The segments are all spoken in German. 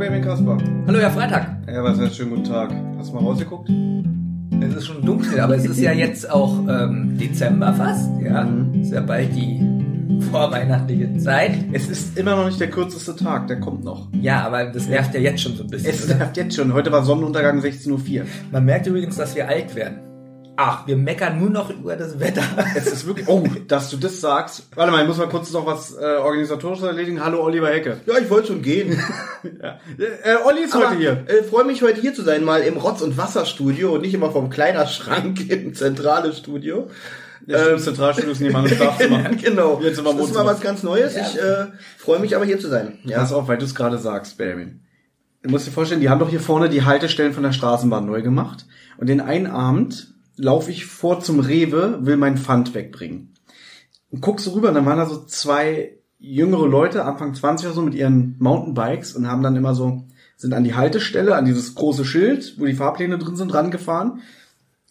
Benjamin Kasper. Hallo, Herr Freitag. Ja, was heißt schönen guten Tag? Hast du mal rausgeguckt? Es ist schon dunkel, aber es ist ja jetzt auch ähm, Dezember fast. Ja, Mhm. ist ja bald die vorweihnachtliche Zeit. Es ist immer noch nicht der kürzeste Tag, der kommt noch. Ja, aber das nervt ja jetzt schon so ein bisschen. Es nervt jetzt schon. Heute war Sonnenuntergang 16.04 Uhr. Man merkt übrigens, dass wir alt werden. Ach, wir meckern nur noch über das Wetter. Es ist wirklich, oh, dass du das sagst. Warte mal, ich muss mal kurz noch was äh, organisatorisches erledigen. Hallo Oliver Hecke. Ja, ich wollte schon gehen. Ja. Äh, Olli ist heute hier. Äh, freue mich heute hier zu sein, mal im Rotz- und Wasserstudio und nicht immer vom Kleiderschrank im zentrale Studio. Ja, ähm, Zentralstudio ist nebenan im Schlafzimmer. genau. Jetzt das ist mal was ganz Neues. Ja. Ich äh, freue mich aber hier zu sein. Ja. Pass auf, weil du es gerade sagst, Benjamin. Du musst dir vorstellen, die haben doch hier vorne die Haltestellen von der Straßenbahn neu gemacht. Und den einen Abend laufe ich vor zum Rewe, will mein Pfand wegbringen. Und guckst so rüber, und dann waren da so zwei jüngere Leute, Anfang 20 oder so, mit ihren Mountainbikes und haben dann immer so, sind an die Haltestelle, an dieses große Schild, wo die Fahrpläne drin sind, rangefahren.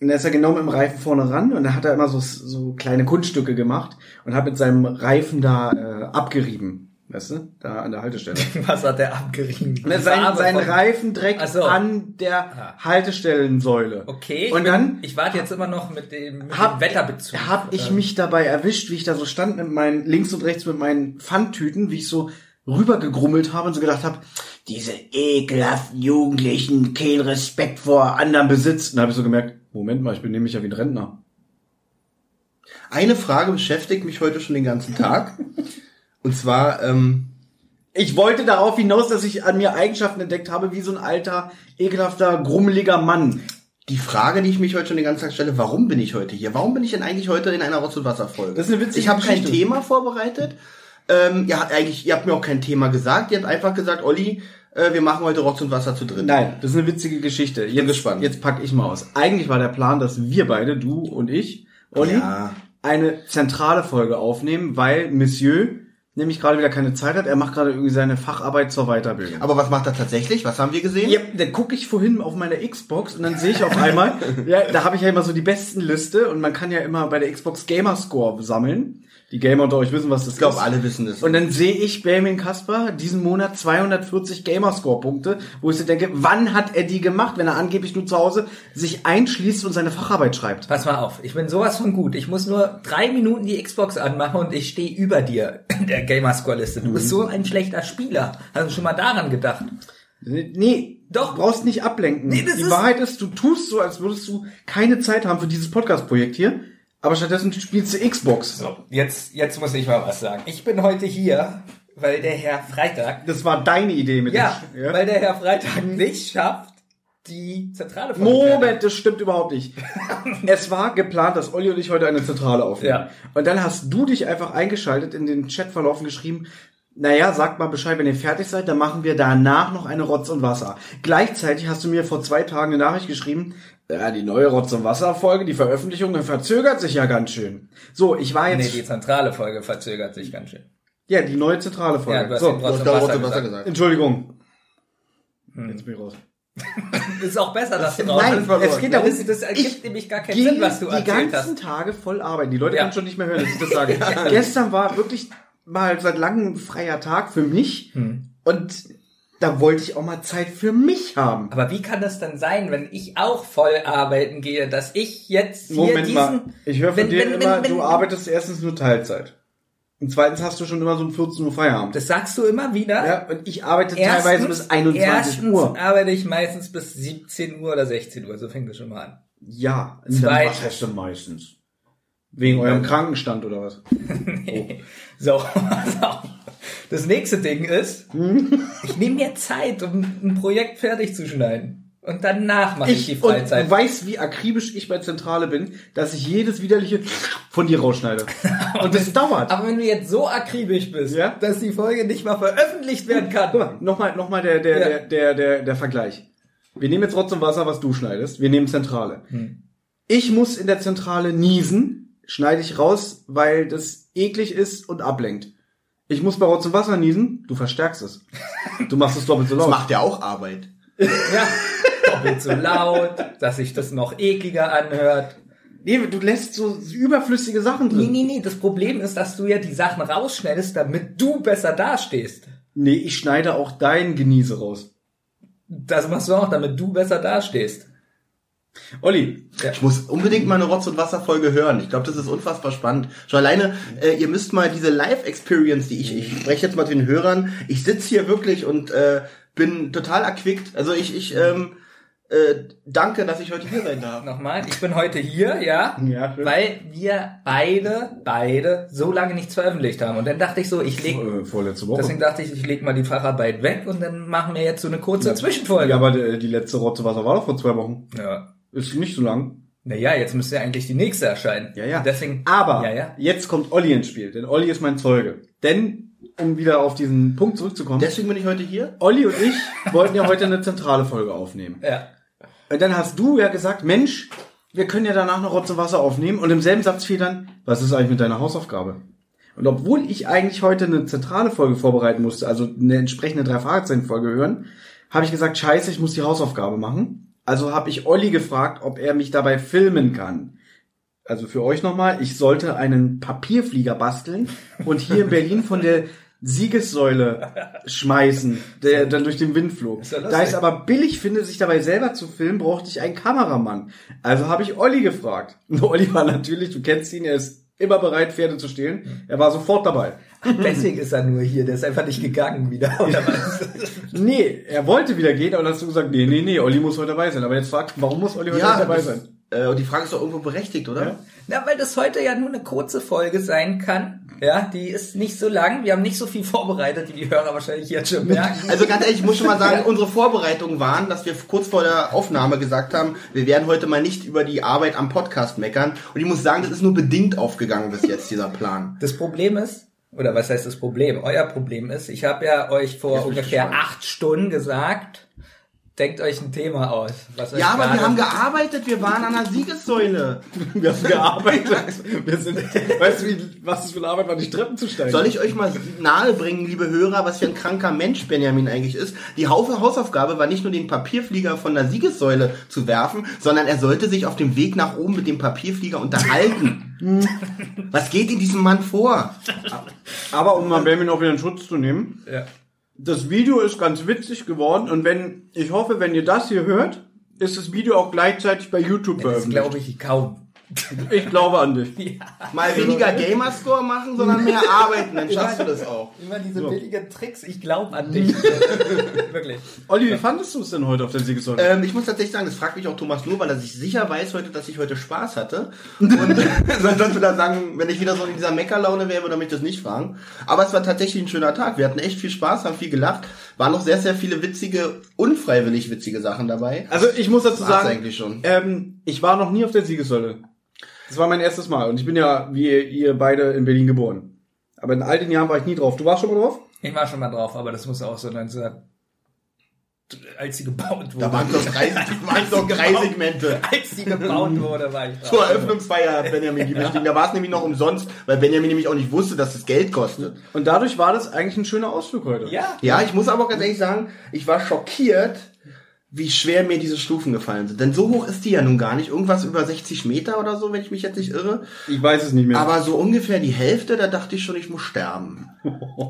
Und da ist er genau mit dem Reifen vorne ran und da hat er immer so, so kleine Kunststücke gemacht und hat mit seinem Reifen da äh, abgerieben. Weißt du? Da an der Haltestelle. Was hat der abgerieben? Er sein, sein Reifen direkt so. an der Ah. Haltestellensäule. Okay. ich Und bin- dann Ich warte jetzt immer noch mit dem, mit hab, dem Wetterbezug. hab ich Ähm, mich dabei erwischt, wie ich da so stand mit meinen, links und rechts mit meinen Pfandtüten, wie ich so rübergegrummelt habe und so gedacht habe, diese ekelhaften Jugendlichen, kein Respekt vor anderem Besitz. Und da habe ich so gemerkt, Moment mal, ich bin nämlich ja wie ein Rentner. Eine Frage beschäftigt mich heute schon den ganzen Tag. und zwar, ähm, Ich wollte darauf hinaus, dass ich an mir Eigenschaften entdeckt habe, wie so ein alter, ekelhafter, grummeliger Mann. die Frage, die ich mich heute schon den ganzen Tag stelle, warum bin ich heute hier? Warum bin ich denn eigentlich heute in einer Rotz- und Wasserfolge? Das ist eine witzige Ich habe kein. Thema vorbereitet. Ähm, ihr habt eigentlich, ihr habt mir auch kein Thema gesagt. Ihr habt einfach gesagt, Olli, äh, wir machen heute Rotz und Wasser zu dritt. Nein, das ist eine witzige Geschichte. Jetzt, gespannt. Jetzt pack ich mal aus. Eigentlich war der Plan, dass wir beide, du und ich, Olli, Ja. eine zentrale Folge aufnehmen, weil Monsieur nämlich gerade wieder keine Zeit hat. Er macht gerade irgendwie seine Facharbeit zur Weiterbildung. Aber was macht er tatsächlich? Was haben wir gesehen? Ja, dann gucke ich vorhin auf meiner Xbox und dann sehe ich auf einmal, ja, da habe ich ja immer so die besten Liste und man kann ja immer bei der Xbox Gamerscore sammeln. Die Gamer unter euch wissen, was das Ich glaube, ist. alle wissen das. Und dann sehe ich Benjamin Kasper diesen Monat 240 Gamerscore-Punkte, wo ich so denke, wann hat er die gemacht, wenn er angeblich nur zu Hause sich einschließt und seine Facharbeit schreibt? Pass mal auf, ich bin sowas von gut. Ich muss nur drei Minuten die Xbox anmachen und ich stehe über dir in der Gamerscore-Liste. Du bist so ein schlechter Spieler. Hast du schon mal daran gedacht? Nee, Doch. du brauchst nicht ablenken. Nee, das die ist- Wahrheit ist, du tust so, als würdest du keine Zeit haben für dieses Podcast-Projekt hier, aber stattdessen spielst du Xbox. So, jetzt, jetzt muss ich mal was sagen. Ich bin heute hier, weil der Herr Freitag, Das war deine Idee mit ja, dem... Ja? weil der Herr Freitag nicht schafft, die zentrale Folge Moment, das stimmt überhaupt nicht. es war geplant, dass Olli und ich heute eine Zentrale aufnehmen. Ja. Und dann hast du dich einfach eingeschaltet, in den Chatverlauf und geschrieben, naja, sagt mal Bescheid, wenn ihr fertig seid, dann machen wir danach noch eine Rotz und Wasser. Gleichzeitig hast du mir vor zwei Tagen eine Nachricht geschrieben, ja, die neue Rotz und Wasser Folge, die Veröffentlichung verzögert sich ja ganz schön. So, ich war Nee, jetzt, die zentrale Folge verzögert sich ganz schön. ja, die neue zentrale Ja, Folge. du hast so, den Du hast Rotz und da Wasser Rotz und Wasser gesagt. gesagt. Entschuldigung. Hm. Jetzt bin ich raus. Ist auch besser, dass du Nein, raus es geht darum, das, das ergibt ich nämlich gar keinen Sinn, was du die erzählt ganzen hast. Tage voll arbeiten. Die Leute Ja. können schon nicht mehr hören, dass ich das sage. Gestern war wirklich mal seit langem freier Tag für mich Hm. und da wollte ich auch mal Zeit für mich haben. Aber wie kann das denn sein, wenn ich auch voll arbeiten gehe, dass ich jetzt hier Moment diesen... mal, ich höre von wenn- dir wenn- immer, wenn- du arbeitest erstens nur Teilzeit. Und zweitens hast du schon immer so um 14 Uhr Feierabend. Das sagst du immer wieder? ja, und ich arbeite teilweise bis 21 erstens Uhr. arbeite ich meistens bis 17 Uhr oder 16 Uhr, so fängt das schon mal an. Ja, was heißt denn meistens? Wegen eurem Krankenstand oder was? So, pass auf. Das nächste Ding ist, ich nehme mir Zeit, um ein Projekt fertig zu schneiden. Und danach mache ich, die Ich, und Freizeit. du weißt, wie akribisch ich bei Zentrale bin, dass ich jedes widerliche von dir rausschneide. Und das dauert. Aber wenn du jetzt so akribisch bist, Ja? dass die Folge nicht mal veröffentlicht werden kann. Nochmal, nochmal der, der, Ja. der, der, der, der Vergleich. Wir nehmen jetzt Rotz und Wasser, was du schneidest. Wir nehmen Zentrale. Hm. Ich muss in der Zentrale niesen, schneide ich raus, weil das eklig ist und ablenkt. Ich muss bei Rotz und Wasser niesen, du verstärkst es. Du machst es doppelt so Das laut. macht ja auch Arbeit. Ja, doppelt so laut, dass sich das noch ekliger anhört. Nee, du lässt so überflüssige Sachen Nee, drin. nee, nee, das Problem ist, dass du ja die Sachen rausschneidest, damit du besser dastehst. Nee, ich schneide auch dein Genieße raus. Das machst du auch, damit du besser dastehst. Olli, Ich muss unbedingt mal eine Rotz- und Wasserfolge hören. Ich glaube, das ist unfassbar spannend. Schon alleine, äh, ihr müsst mal diese Live-Experience, die ich, ich spreche jetzt mal zu den Hörern, ich sitze hier wirklich und äh, bin total erquickt. Also ich, ich ähm, äh, danke, dass ich heute hier sein darf. Nochmal, ich bin heute hier, ja, Ja, schön. weil wir beide, beide so lange nichts veröffentlicht haben. Und dann dachte ich so, ich leg, äh, vorletzte Woche. deswegen dachte ich, ich leg mal die Facharbeit weg und dann machen wir jetzt so eine kurze Zwischenfolge. ja, aber die, die letzte Rotze Wasser war doch vor zwei Wochen. ja. Ist nicht so lang. Naja, jetzt müsste ja eigentlich die nächste erscheinen. Ja, ja. Deswegen, Aber ja, ja. jetzt kommt Olli ins Spiel, denn Olli ist mein Zeuge. Denn, um wieder auf diesen Punkt zurückzukommen, Deswegen bin ich heute hier. Olli und ich wollten ja heute eine zentrale Folge aufnehmen. Ja. Und dann hast du ja gesagt, Mensch, wir können ja danach noch Rotz und Wasser aufnehmen. Und im selben Satz fiel dann, was ist eigentlich mit deiner Hausaufgabe? Und obwohl ich eigentlich heute eine zentrale Folge vorbereiten musste, also eine entsprechende drei Fragezeichen Folge hören, habe ich gesagt, scheiße, ich muss die Hausaufgabe machen. Also habe ich Olli gefragt, ob er mich dabei filmen kann. Also für euch nochmal, ich sollte einen Papierflieger basteln und hier in Berlin von der Siegessäule schmeißen, der dann durch den Wind flog. Ist ja da ich es aber billig finde, sich dabei selber zu filmen, brauchte ich einen Kameramann. Also habe ich Olli gefragt. Und Olli war natürlich, du kennst ihn, er ist immer bereit, Pferde zu stehlen. Er war sofort dabei. Deswegen ist er nur hier, der ist einfach nicht gegangen wieder. Oder was? Nee, er wollte wieder gehen, aber dann hast du gesagt, nee, nee, nee, Olli muss heute dabei sein. Aber jetzt fragt, warum muss Olli heute nicht dabei das- sein? Äh, und die Frage ist doch irgendwo berechtigt, oder? Ja. Na, weil das heute ja nur eine kurze Folge sein kann. Ja, die ist nicht so lang. Wir haben nicht so viel vorbereitet, wie die Hörer wahrscheinlich jetzt schon merken. Also ganz ehrlich, ich muss schon mal sagen, unsere Vorbereitungen waren, dass wir kurz vor der Aufnahme gesagt haben, wir werden heute mal nicht über die Arbeit am Podcast meckern. Und ich muss sagen, das ist nur bedingt aufgegangen bis jetzt, dieser Plan. Das Problem ist, oder was heißt das Problem? Euer Problem ist, ich habe ja euch vor ungefähr acht Stunden gesagt, denkt euch ein Thema aus. Ja, aber wir haben gearbeitet, wir waren an der Siegessäule. Wir haben gearbeitet. Wir sind, weißt du, wie, was es für eine Arbeit war, die Treppen zu steigen? Soll ich euch mal nahebringen, liebe Hörer, was für ein kranker Mensch Benjamin eigentlich ist? Die Haufe Hausaufgabe war nicht nur den Papierflieger von der Siegessäule zu werfen, sondern er sollte sich auf dem Weg nach oben mit dem Papierflieger unterhalten. was geht in diesem Mann vor? Aber um mal Benjamin auch wieder in Schutz zu nehmen, Ja. Das Video ist ganz witzig geworden und wenn, ich hoffe, wenn ihr das hier hört, ist das Video auch gleichzeitig bei YouTube Das veröffentlicht. glaube ich kaum. Ich glaube an dich. Mal weniger Gamerscore machen, sondern mehr arbeiten, dann schaffst du das auch. Immer diese billigen Tricks, ich glaube an dich. Wirklich. Olli, wie fandest du es denn heute auf der Siegessäule? Ähm, ich muss tatsächlich sagen, das fragt mich auch Thomas nur, weil er sich sicher weiß heute, dass ich heute Spaß hatte. Und sonst würde er sagen, wenn ich wieder so in dieser Meckerlaune wäre, würde er mich das nicht fragen. Aber es war tatsächlich ein schöner Tag. Wir hatten echt viel Spaß, haben viel gelacht. Waren noch sehr, sehr viele witzige, unfreiwillig witzige Sachen dabei. Also ich muss dazu War's sagen, eigentlich schon. Ähm, ich war noch nie auf der Siegessäule. Das war mein erstes Mal und ich bin ja, wie ihr, beide, in Berlin geboren. Aber in all den Jahren war ich nie drauf. Du warst schon mal drauf? Ich war schon mal drauf, aber das muss auch so 19... Als sie gebaut wurde. Da waren doch drei, waren doch drei Segmente. Als sie gebaut wurde, war ich drauf. Zur Eröffnungsfeier hat Benjamin die bestiegen. Da war es nämlich noch umsonst, weil Benjamin nämlich auch nicht wusste, dass das Geld kostet. Und dadurch war das eigentlich ein schöner Ausflug heute. Ja. Ja, ich muss aber auch ganz ehrlich sagen, ich war schockiert, wie schwer mir diese Stufen gefallen sind. Denn so hoch ist die ja nun gar nicht. Irgendwas über 60 Meter oder so, wenn ich mich jetzt nicht irre. Ich weiß es nicht mehr. Aber so ungefähr die Hälfte, da dachte ich schon, ich muss sterben.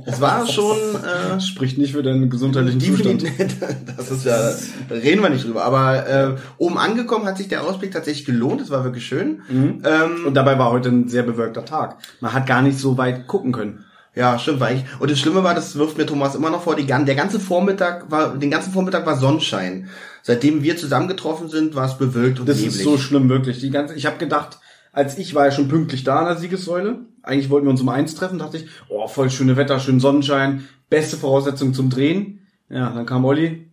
Es war schon äh, spricht nicht für deinen gesundheitlichen Zustand. Das ist ja, da reden wir nicht drüber. Aber äh, oben angekommen hat sich der Ausblick tatsächlich gelohnt. Es war wirklich schön. Ähm, Und dabei war heute ein sehr bewölkter Tag. Man hat gar nicht so weit gucken können. Ja, stimmt, war ich. Und das Schlimme war, das wirft mir Thomas immer noch vor, die, der ganze Vormittag war, den ganzen Vormittag war Sonnenschein. Seitdem wir zusammengetroffen sind, war es bewölkt und Das neblig. ist so schlimm, wirklich. Die ganze, ich habe gedacht, als ich war ja schon pünktlich da an der Siegessäule. Eigentlich wollten wir uns um eins treffen, dachte ich, oh, voll schöne Wetter, schön Sonnenschein, beste Voraussetzung zum Drehen. Ja, dann kam Olli,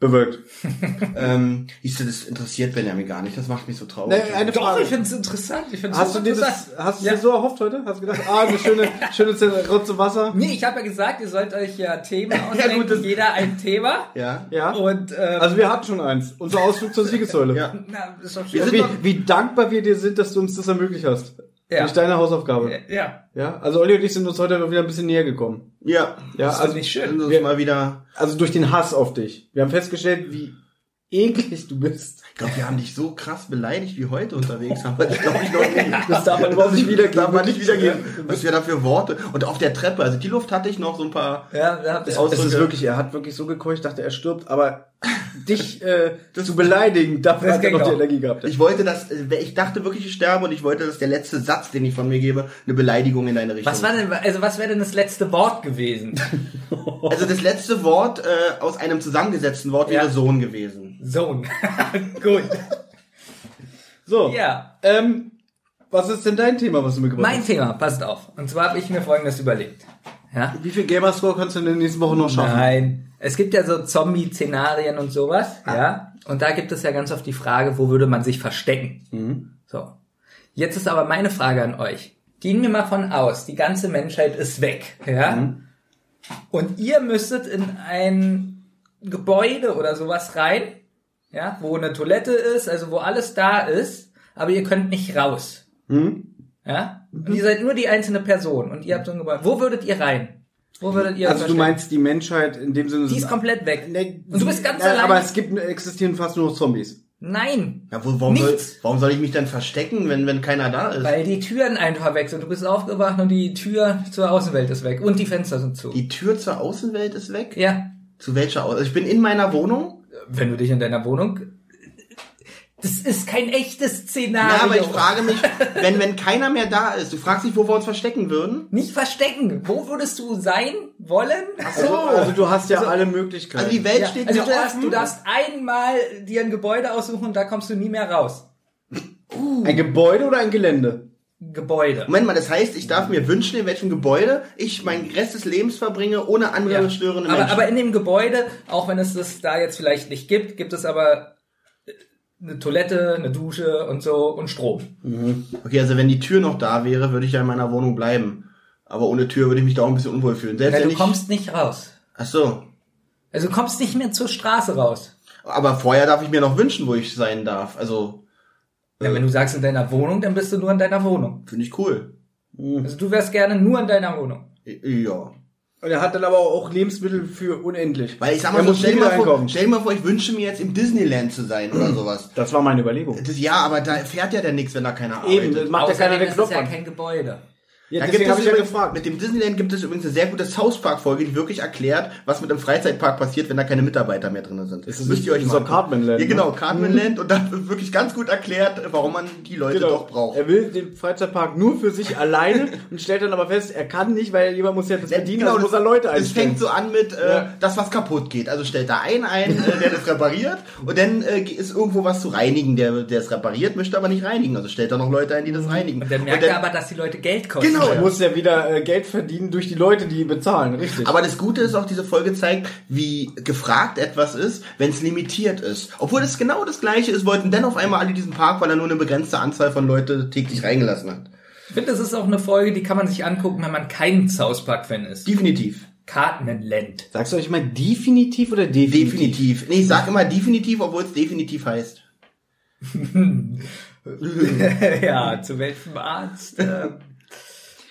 bewölkt. ähm, siehst du, das interessiert Benjamin gar nicht, das macht mich so traurig. Nee, eine Doch, Frage. ich find's interessant. Ich find's Hast du dir interessant. das, hast du Ja. dir so erhofft heute? Hast du gedacht, ah, eine schöne, schöne Rotze Wasser? Nee, ich habe ja gesagt, ihr sollt euch ja Themen Ja, ausdenken, gut, das- jeder ein Thema. ja? Ja. Und ähm, Also wir hatten schon eins. Unser Ausflug zur Siegessäule. Ja. na, ist doch schön. Wie, doch- wie dankbar wir dir sind, dass du uns das ermöglicht hast. Ja. Durch deine Hausaufgabe. Ja, Ja, also Olli und ich sind uns heute wieder ein bisschen näher gekommen. Ja. Ja, das ist also, nicht schön. Wir- mal wieder. also durch den Hass auf dich. Wir haben festgestellt, wie eklig du bist. Glaube, wir haben dich so krass beleidigt wie heute unterwegs. Haben wir dich, glaube ich, noch nie. Das darf man überhaupt nicht Das wiedergeben. darf man nicht wiedergeben. Was wir da für Worte. Und auf der Treppe, also die Luft hatte ich noch so ein paar. Ja, ja, Es Ausdrücke. ist wirklich, er hat wirklich so gekeucht, dachte, er stirbt, aber dich äh, zu beleidigen, dafür Das hat er noch die. Energie gehabt. Ich wollte, dass, äh, ich dachte wirklich, ich sterbe und ich wollte, dass der letzte Satz, den ich von mir gebe, eine Beleidigung in deine Richtung. Was war denn, also was wäre denn das letzte Wort gewesen? Also das letzte Wort äh, aus einem zusammengesetzten Wort wäre Ja. Sohn gewesen. Sohn. Gut. So, Ja. ähm, was ist denn dein Thema, was du mitgebracht Mein hast? Thema, passt auf. Und zwar habe ich mir folgendes überlegt. Ja? Wie viel Gamerscore kannst du in der nächsten Woche noch schaffen? Nein. Es gibt ja so Zombie-Szenarien und sowas, ja. Und da gibt es ja ganz oft die Frage, wo würde man sich verstecken? So. Jetzt ist aber meine Frage an euch. Gehen wir mal von aus, die ganze Menschheit ist weg, ja. Und ihr müsstet in ein Gebäude oder sowas rein, ja, wo eine Toilette ist, also wo alles da ist, aber ihr könnt nicht raus. Ja? Und ihr seid nur die einzelne Person und ihr habt so ein Gebäude. Wo würdet ihr rein? Wo würdet ihr Also du meinst die Menschheit in dem Sinne... Die ist komplett weg. Nee, Und du bist ganz ja, allein. Aber es gibt, existieren fast nur noch Zombies. Nein. Ja, wo, warum, soll, Nichts. warum soll ich mich denn verstecken, wenn, wenn keiner da ist? Weil die Türen einfach weg sind. Du bist aufgewacht und die Tür zur Außenwelt ist weg. Und die Fenster sind zu. Die Tür zur Außenwelt ist weg? ja. Zu welcher Außenwelt? Also ich bin in meiner Wohnung. Wenn du dich in deiner Wohnung... Das ist kein echtes Szenario. Ja, aber ich frage mich, wenn, wenn keiner mehr da ist, du fragst dich, wo wir uns verstecken würden? Nicht verstecken. Wo würdest du sein wollen? Also, also du hast ja alle Möglichkeiten. Also die Welt Ja, steht also mir du darfst, offen. du darfst einmal dir ein Gebäude aussuchen und da kommst du nie mehr raus. ein Gebäude oder ein Gelände? Gebäude. Moment mal, das heißt, ich darf mir wünschen, in welchem Gebäude ich meinen Rest des Lebens verbringe, ohne andere Ja. störende aber, Menschen. aber in dem Gebäude, auch wenn es das da jetzt vielleicht nicht gibt, gibt es aber eine Toilette, eine Dusche und so und Strom. okay, also wenn die Tür noch da wäre, würde ich ja in meiner Wohnung bleiben. Aber ohne Tür würde ich mich da auch ein bisschen unwohl fühlen. Selbst Ja, wenn du kommst nicht raus. Ach so. Also du kommst nicht mehr zur Straße raus. Aber vorher darf ich mir noch wünschen, wo ich sein darf. Also, Ja, wenn du sagst in deiner Wohnung, dann bist du nur in deiner Wohnung. finde ich cool. Also du wärst gerne nur in deiner Wohnung. Ja. Und er hat dann aber auch Lebensmittel für unendlich. Weil ich sag mal er so, muss stell dir mal, vor, stell dir mal vor, ich wünsche mir jetzt im Disneyland zu sein oder sowas. Das war meine Überlegung. Das, ja, aber da fährt ja dann nichts, wenn da keiner Eben, arbeitet. das macht ja keiner den ist Knopf es ja an. kein Gebäude. Ja, Da deswegen gibt habe es ich ja übrigens, gefragt. mit dem Disneyland gibt es übrigens eine sehr gute South Park Folge, die wirklich erklärt, was mit dem Freizeitpark passiert, wenn da keine Mitarbeiter mehr drin sind. Es Müsst ihr euch so mal angucken. Cartman-Land, Ja, ne? genau, Cartman-Land und da wird wirklich ganz gut erklärt, warum man die Leute Genau. doch braucht. Er will den Freizeitpark nur für sich alleine und stellt dann aber fest, er kann nicht, weil jemand muss ja das bedienen, also muss er Leute Es einstellen. fängt so an mit äh, Ja. das, was kaputt geht. Also stellt da einen ein, äh, der das repariert und dann äh, ist irgendwo was zu reinigen, der der es repariert, möchte aber nicht reinigen. Also stellt da noch Leute ein, die das reinigen. Und dann merkt er aber, dass die Leute Geld kosten. Genau. Er muss ja wieder äh, Geld verdienen durch die Leute, die bezahlen, richtig. Aber das Gute ist auch, diese Folge zeigt, wie gefragt etwas ist, wenn es limitiert ist. Obwohl es genau das gleiche ist, wollten dann auf einmal alle diesen Park, weil er nur eine begrenzte Anzahl von Leute täglich reingelassen hat. Ich finde, das ist auch eine Folge, die kann man sich angucken, wenn man kein South Park-Fan ist. Definitiv. Cartman-Land. Sagst du euch mal definitiv oder definitiv? Definitiv. Nee, ich sag immer definitiv, obwohl es definitiv heißt. ja, zu welchem Arzt? Äh,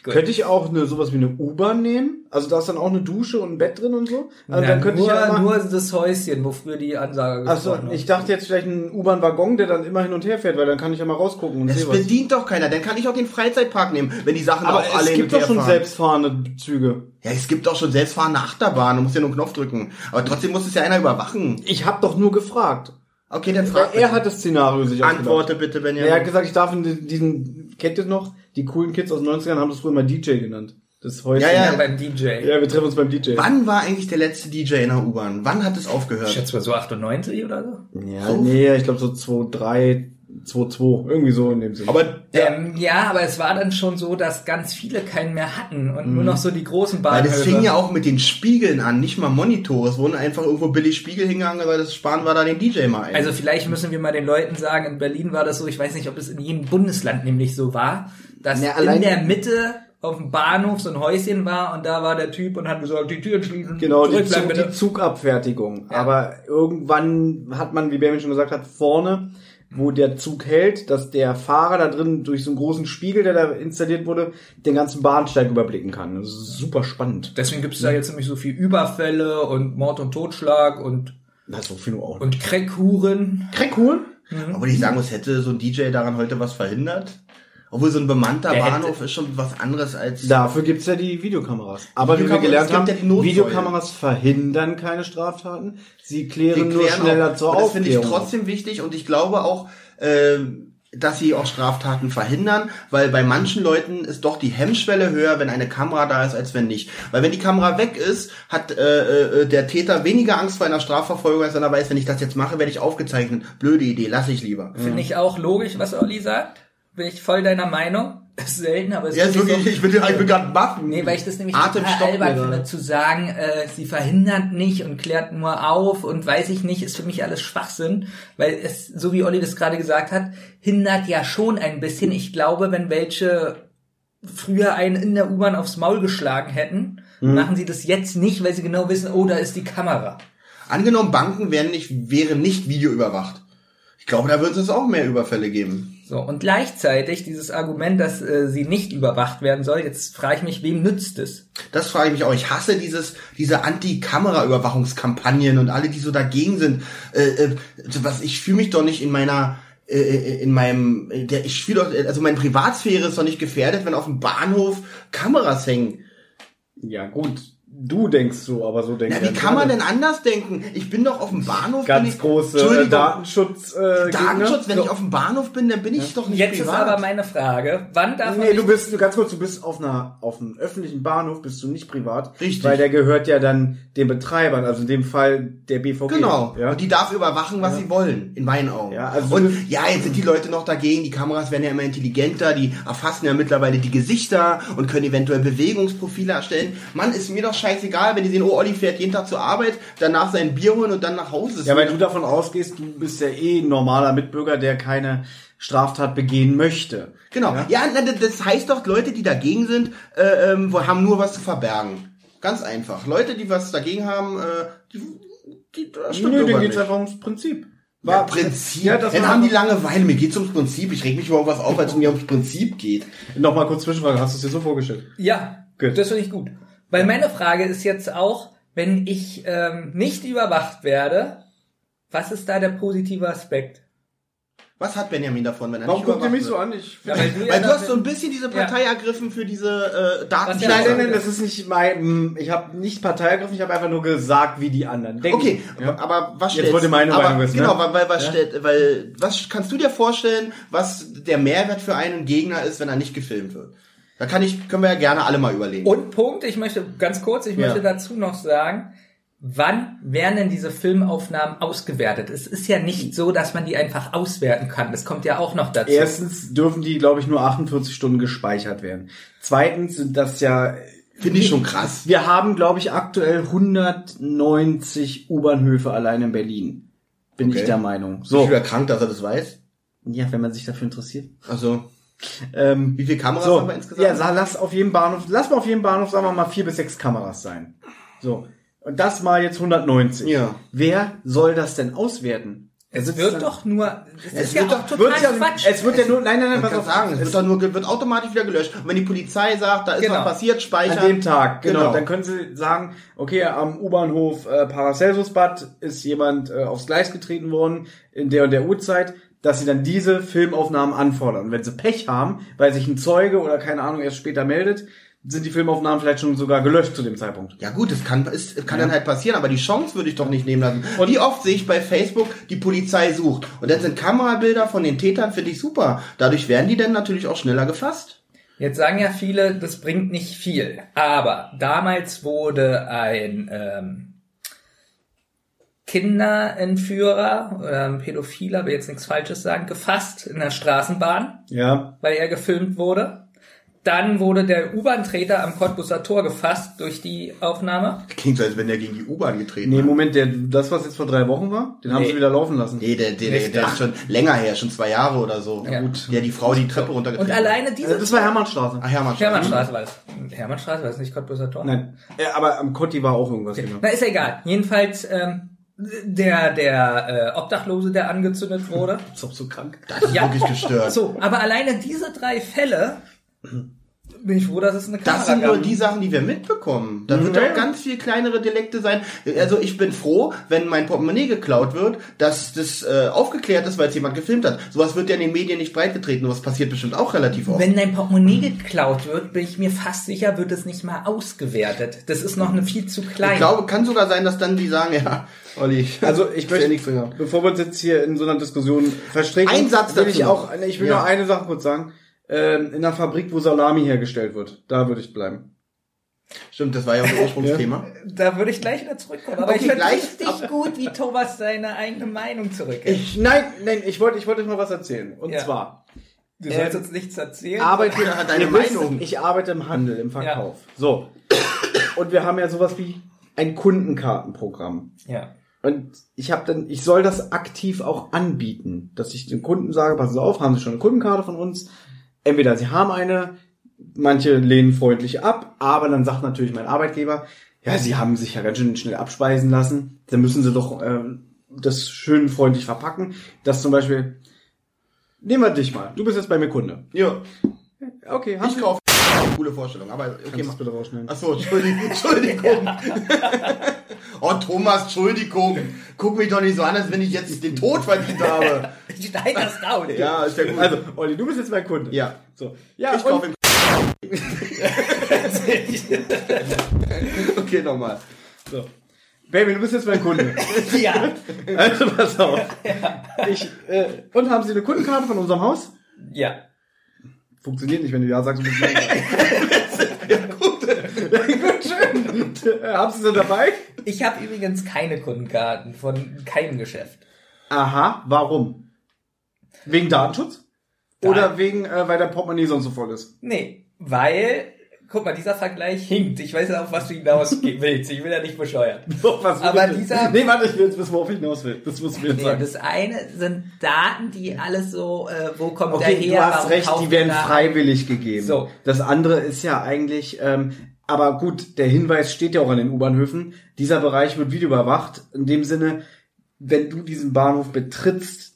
gut. Könnte ich auch eine, sowas wie eine U-Bahn nehmen? Also da ist dann auch eine Dusche und ein Bett drin und so? Also Na, dann könnte nur, ich ja nur das Häuschen, wo früher die Ansage Achso, gesprochen ich dachte jetzt vielleicht ein U-Bahn-Waggon, der dann immer hin und her fährt, weil dann kann ich ja mal rausgucken und Es sehe was. bedient doch keiner, dann kann ich auch den Freizeitpark nehmen, wenn die Sachen Aber auch alle es hin gibt und doch her schon fahren. selbstfahrende Züge. Ja, es gibt doch schon selbstfahrende Achterbahnen, du musst ja nur einen Knopf drücken. Aber trotzdem muss es ja einer überwachen. Ich habe doch nur gefragt. Okay, dann frag er hat das Szenario sich Antworte bitte, wenn ausgedacht. Er hat gesagt, ich darf in diesen, kennt ihr noch? Die coolen Kids aus den 90ern haben das früher mal DJ genannt. Das Häuschen. Ja, Ja, ja. beim DJ. Ja, wir treffen uns beim DJ. Wann war eigentlich der letzte DJ in der U-Bahn? Wann hat es aufgehört? Ich schätze mal so 98 oder so. Ja, nee, ich glaube so 2-3, 2-2, irgendwie so in dem Sinne. Aber Ähm, ja, aber es war dann schon so, dass ganz viele keinen mehr hatten und nur noch so die großen weil Bahnhöfe. das fing ja auch mit den Spiegeln an, nicht mal Monitore. Es wurden einfach irgendwo billig Spiegel hingegangen, weil das sparen wir da den DJ mal ein. Also vielleicht müssen wir mal den Leuten sagen, in Berlin war das so, ich weiß nicht, ob es in jedem Bundesland nämlich so war, dass Na, in der Mitte auf dem Bahnhof so ein Häuschen war und da war der Typ und hat gesagt, die Türen schließen, Genau, die, Zug, bitte. die Zugabfertigung. Ja. Aber irgendwann hat man, wie Benjamin schon gesagt hat, vorne, wo der Zug hält, dass der Fahrer da drin durch so einen großen Spiegel, der da installiert wurde, den ganzen Bahnsteig überblicken kann. Das ist super spannend. Deswegen gibt es da jetzt nämlich so viel Überfälle und Mord und Totschlag und, Na, so viel nur auch. und Crackhuren. Crackhuren? Obwohl ich sagen muss, hätte so ein DJ daran heute was verhindert? Obwohl so ein bemannter Der hätte- Bahnhof ist schon was anderes als... Dafür gibt's ja die Videokameras. Aber wie wir Videokameras, gelernt haben, ja. Videokameras verhindern keine Straftaten. Sie klären Wir nur klären schneller auch. zur Und Das finde ich Aufklärung. trotzdem wichtig und ich glaube auch, ähm, dass sie auch Straftaten verhindern, weil bei manchen Leuten ist doch die Hemmschwelle höher, wenn eine Kamera da ist, als wenn nicht. Weil wenn die Kamera weg ist, hat äh, äh, der Täter weniger Angst vor einer Strafverfolgung, als wenn er weiß, wenn ich das jetzt mache, werde ich aufgezeichnet. Blöde Idee, lasse ich lieber. Finde ich auch logisch, was Olli sagt. Bin ich voll deiner Meinung. Ist selten, aber es Ja, ist wirklich wirklich, ich bin, ich bin gerade baff. Nee, weil ich das nämlich total albern finde, zu sagen, äh, sie verhindert nicht und klärt nur auf und weiß ich nicht, ist für mich alles Schwachsinn, weil es, so wie Olli das gerade gesagt hat, hindert ja schon ein bisschen. Ich glaube, wenn welche früher einen in der U-Bahn aufs Maul geschlagen hätten, Mhm. machen sie das jetzt nicht, weil sie genau wissen, oh, da ist die Kamera. Angenommen, Banken wären nicht, wären nicht videoüberwacht. Ich glaube, da wird es auch mehr Überfälle geben. So, und gleichzeitig dieses Argument, dass äh, sie nicht überwacht werden soll, jetzt frage ich mich, wem nützt es? Das frage ich mich auch. Ich hasse dieses, diese Anti-Kamera-Überwachungskampagnen und alle, die so dagegen sind. Äh, äh, was, ich fühle mich doch nicht in meiner, äh, äh, in meinem, äh, der, ich fühle doch, also meine Privatsphäre ist doch nicht gefährdet, wenn auf dem Bahnhof Kameras hängen. Ja, gut. Du denkst so, aber so denken Na, wie ja kann man denn anders denken? Ich bin doch auf dem Bahnhof. bin Ganz ich, große äh, Entschuldigung, Datenschutz. Äh, Datenschutz, wenn Gegner. ich auf dem Bahnhof bin, dann bin ich doch nicht Jetzt privat. ist aber meine Frage, wann darf man Nee, du bist, du ganz kurz, du bist auf einer, auf einem öffentlichen Bahnhof, bist du nicht privat. Richtig. Weil der gehört ja dann den Betreibern, also in dem Fall der BVG. Genau. Ja. Und die darf überwachen, was sie wollen, in meinen Augen. Ja, also und du- ja, jetzt sind die Leute noch dagegen, die Kameras werden ja immer intelligenter, die erfassen ja mittlerweile die Gesichter und können eventuell Bewegungsprofile erstellen. Mann, ist mir doch scheißegal, wenn die sehen, oh, Olli fährt jeden Tag zur Arbeit, danach sein Bier holen und dann nach Hause. ja, weil du davon ausgehst, du bist ja eh ein normaler Mitbürger, der keine Straftat begehen möchte. Genau. Ja? Ja, das heißt doch, Leute, die dagegen sind, äh, ähm, haben nur was zu verbergen. Ganz einfach. Leute, die was dagegen haben, äh, die, die, das stimmt Nö, denen geht's einfach ums Prinzip. Ja, Prinzip. Ja, das Dann war- haben die Langeweile. Mir geht's ums Prinzip. Ich reg mich über was auf, als es mir ums Prinzip geht. Nochmal kurz Zwischenfrage, hast du es dir so vorgestellt? Ja, Gut. das finde ich gut. Weil meine Frage ist jetzt auch, wenn ich ähm, nicht überwacht werde, was ist da der positive Aspekt? Was hat Benjamin davon, wenn er Warum nicht guckt ihr überwacht mich so wird? an? Ich, Ja, weil du ja Weil du hast so ein bisschen diese Partei ergriffen für diese äh, Daten. ja Nein, nein, nein, das ist nicht mein. Ich habe nicht Partei ergriffen, ich habe einfach nur gesagt, wie die anderen denken. Okay, Ja. aber, was Jetzt stellst- wollt ihr meine aber, Meinung wissen, Genau, ne? weil, weil, was Ja? stellt, weil, was kannst du dir vorstellen, was der Mehrwert für einen Gegner ist, wenn er nicht gefilmt wird? Da kann ich, können wir ja gerne alle mal überlegen. Und Punkt, ich möchte ganz kurz, ich Ja. möchte dazu noch sagen, wann werden denn diese Filmaufnahmen ausgewertet? Es ist ja nicht so, dass man die einfach auswerten kann. Das kommt ja auch noch dazu. Erstens dürfen die, glaube ich, nur 48 Stunden gespeichert werden. Zweitens sind das ja. Finde ich schon krass. Wir haben, glaube ich, aktuell 190 U-Bahnhöfe allein in Berlin. Bin Okay. ich der Meinung. So. Ich So. bin krank, dass er das weiß. Ja, wenn man sich dafür interessiert. Also, Ähm, wie viele Kameras so, haben wir insgesamt? ja, lass auf jedem Bahnhof, lass mal auf jedem Bahnhof, sagen wir mal, vier bis sechs Kameras sein. So. Und das mal jetzt 190. Ja. Wer soll das denn auswerten? Er es wird dann- doch nur, das Es ist ja wird auch doch- total Wird ja, Quatsch. es wird ja nur, nein, nein, nein, kann auf, sagen, es es wird, dann nur, wird automatisch wieder gelöscht. Und wenn die Polizei sagt, da ist Genau. was passiert, speichern. An dem Tag, genau. Genau. Dann können Sie sagen, okay, am U-Bahnhof äh, Paracelsusbad ist jemand äh, aufs Gleis getreten worden in der und der Uhrzeit, dass Sie dann diese Filmaufnahmen anfordern. Und wenn Sie Pech haben, weil sich ein Zeuge oder keine Ahnung erst später meldet, sind die Filmaufnahmen vielleicht schon sogar gelöscht zu dem Zeitpunkt. Ja gut, das kann, ist, kann dann halt passieren, aber die Chance würde ich doch nicht nehmen lassen. Und wie oft sehe ich bei Facebook, die Polizei sucht. Und dann sind Kamerabilder von den Tätern, finde ich super. Dadurch werden die dann natürlich auch schneller gefasst. Jetzt sagen ja viele, das bringt nicht viel. Aber damals wurde ein ähm, Kinderentführer oder ein Pädophiler, will jetzt nichts Falsches sagen, gefasst in der Straßenbahn, Ja. weil er gefilmt wurde. Dann wurde der U-Bahn-Treter am Cottbusser Tor gefasst durch die Aufnahme. Klingt so, als wenn der gegen die U-Bahn getreten Nee. Moment, der, das, was jetzt vor drei Wochen war, den haben Nee. sie wieder laufen lassen. Nee, der, der, der, der ist schon länger her, schon zwei Jahre oder so. Ja. Gut. Der die Frau die Treppe Und runtergetreten alleine Also diese... das war Hermannstraße. Ach, Hermann. Hermannstraße war das. Hermannstraße war das nicht Cottbusser Tor? Nein, ja, aber am Kotti war auch irgendwas, genau. Na, ist ja egal. Jedenfalls ähm, der, der äh, Obdachlose, der angezündet wurde. Ist doch so krank. Das ist Ja. wirklich gestört. So, aber alleine diese drei Fälle bin ich froh, dass es eine Kamera Das sind nur die Sachen, die wir mitbekommen. Da wird Ja, doch ja. ganz viel kleinere Delikte sein. Also ich bin froh, wenn mein Portemonnaie geklaut wird, dass das äh, aufgeklärt ist, weil es jemand gefilmt hat. Sowas wird ja in den Medien nicht breitgetreten. Sowas passiert bestimmt auch relativ oft. Wenn dein Portemonnaie geklaut wird, bin ich mir fast sicher, wird es nicht mal ausgewertet. Das ist noch eine viel zu klein. Ich glaube, kann sogar sein, dass dann die sagen, ja, Olli, Also ich ja möchte, nichts drin. bevor wir uns jetzt hier in so einer Diskussion verstricken, Ein Satz will dazu ich auch, ich will Ja. noch eine Sache kurz sagen. Ähm, in der Fabrik, wo Salami hergestellt wird, da würde ich bleiben. Stimmt, das war ja unser Ursprungsthema. Da würde ich gleich wieder zurückkommen. Aber Okay, ich finde richtig gut, wie Thomas seine eigene Meinung zurückhält. Ich, nein, nein, ich wollte, ich wollte euch mal was erzählen. Und Ja. zwar, Du sollst Ähm, uns nichts erzählen. arbeite, Ja, deine Meinung. ich arbeite im Handel, im Verkauf. So. Und wir haben ja sowas wie ein Kundenkartenprogramm. ja. Und ich habe dann, ich soll das aktiv auch anbieten, dass ich den Kunden sage, passen Sie auf, haben Sie schon eine Kundenkarte von uns? Entweder Sie haben eine, manche lehnen freundlich ab, aber dann sagt natürlich mein Arbeitgeber, ja, Sie haben sich ja ganz schön schnell abspeisen lassen, dann müssen Sie doch ähm, das schön freundlich verpacken. Das zum Beispiel, nehmen wir dich mal, du bist jetzt bei mir Kunde. Ja, Okay, hast ich du kaufe. Coole Vorstellung, aber okay, Kannst bitte rausschneiden? Ach so, Entschuldigung, Entschuldigung. oh, Thomas, Entschuldigung. Guck mich doch nicht so an, als wenn ich jetzt den Tod verdient habe. Schneid das raus. Ja, ist ja gut. Also, Olli, du bist jetzt mein Kunde. ja, So. Ja, ich kaufe ihn. okay, nochmal. So. Baby, du bist jetzt mein Kunde. ja. Also pass auf. Ich, äh, und haben Sie eine Kundenkarte von unserem Haus? Ja. Funktioniert nicht, wenn du ja sagst. Du ja, gut. gut, schön. Haben Sie sie dabei? Ich habe übrigens keine Kundenkarten von keinem Geschäft. Aha, warum? Wegen Datenschutz? Da- Oder wegen, äh, weil dein Portemonnaie sonst so voll ist? Nee, weil, guck mal, dieser Vergleich hinkt. Ich weiß ja auf was du hinaus willst. Ich will ja nicht bescheuert. Doch, was Aber dieser- Nee, warte, ich will jetzt wissen, worauf ich hinaus will. Das musst du mir jetzt Nee, sagen. das eine sind Daten, die alles so, äh, wo kommt Okay, der her? du hast recht, die werden der da? freiwillig gegeben. So. Das andere ist ja eigentlich, ähm, aber gut, der Hinweis steht ja auch an den U-Bahnhöfen. Dieser Bereich wird videoüberwacht. In dem Sinne, wenn du diesen Bahnhof betrittst,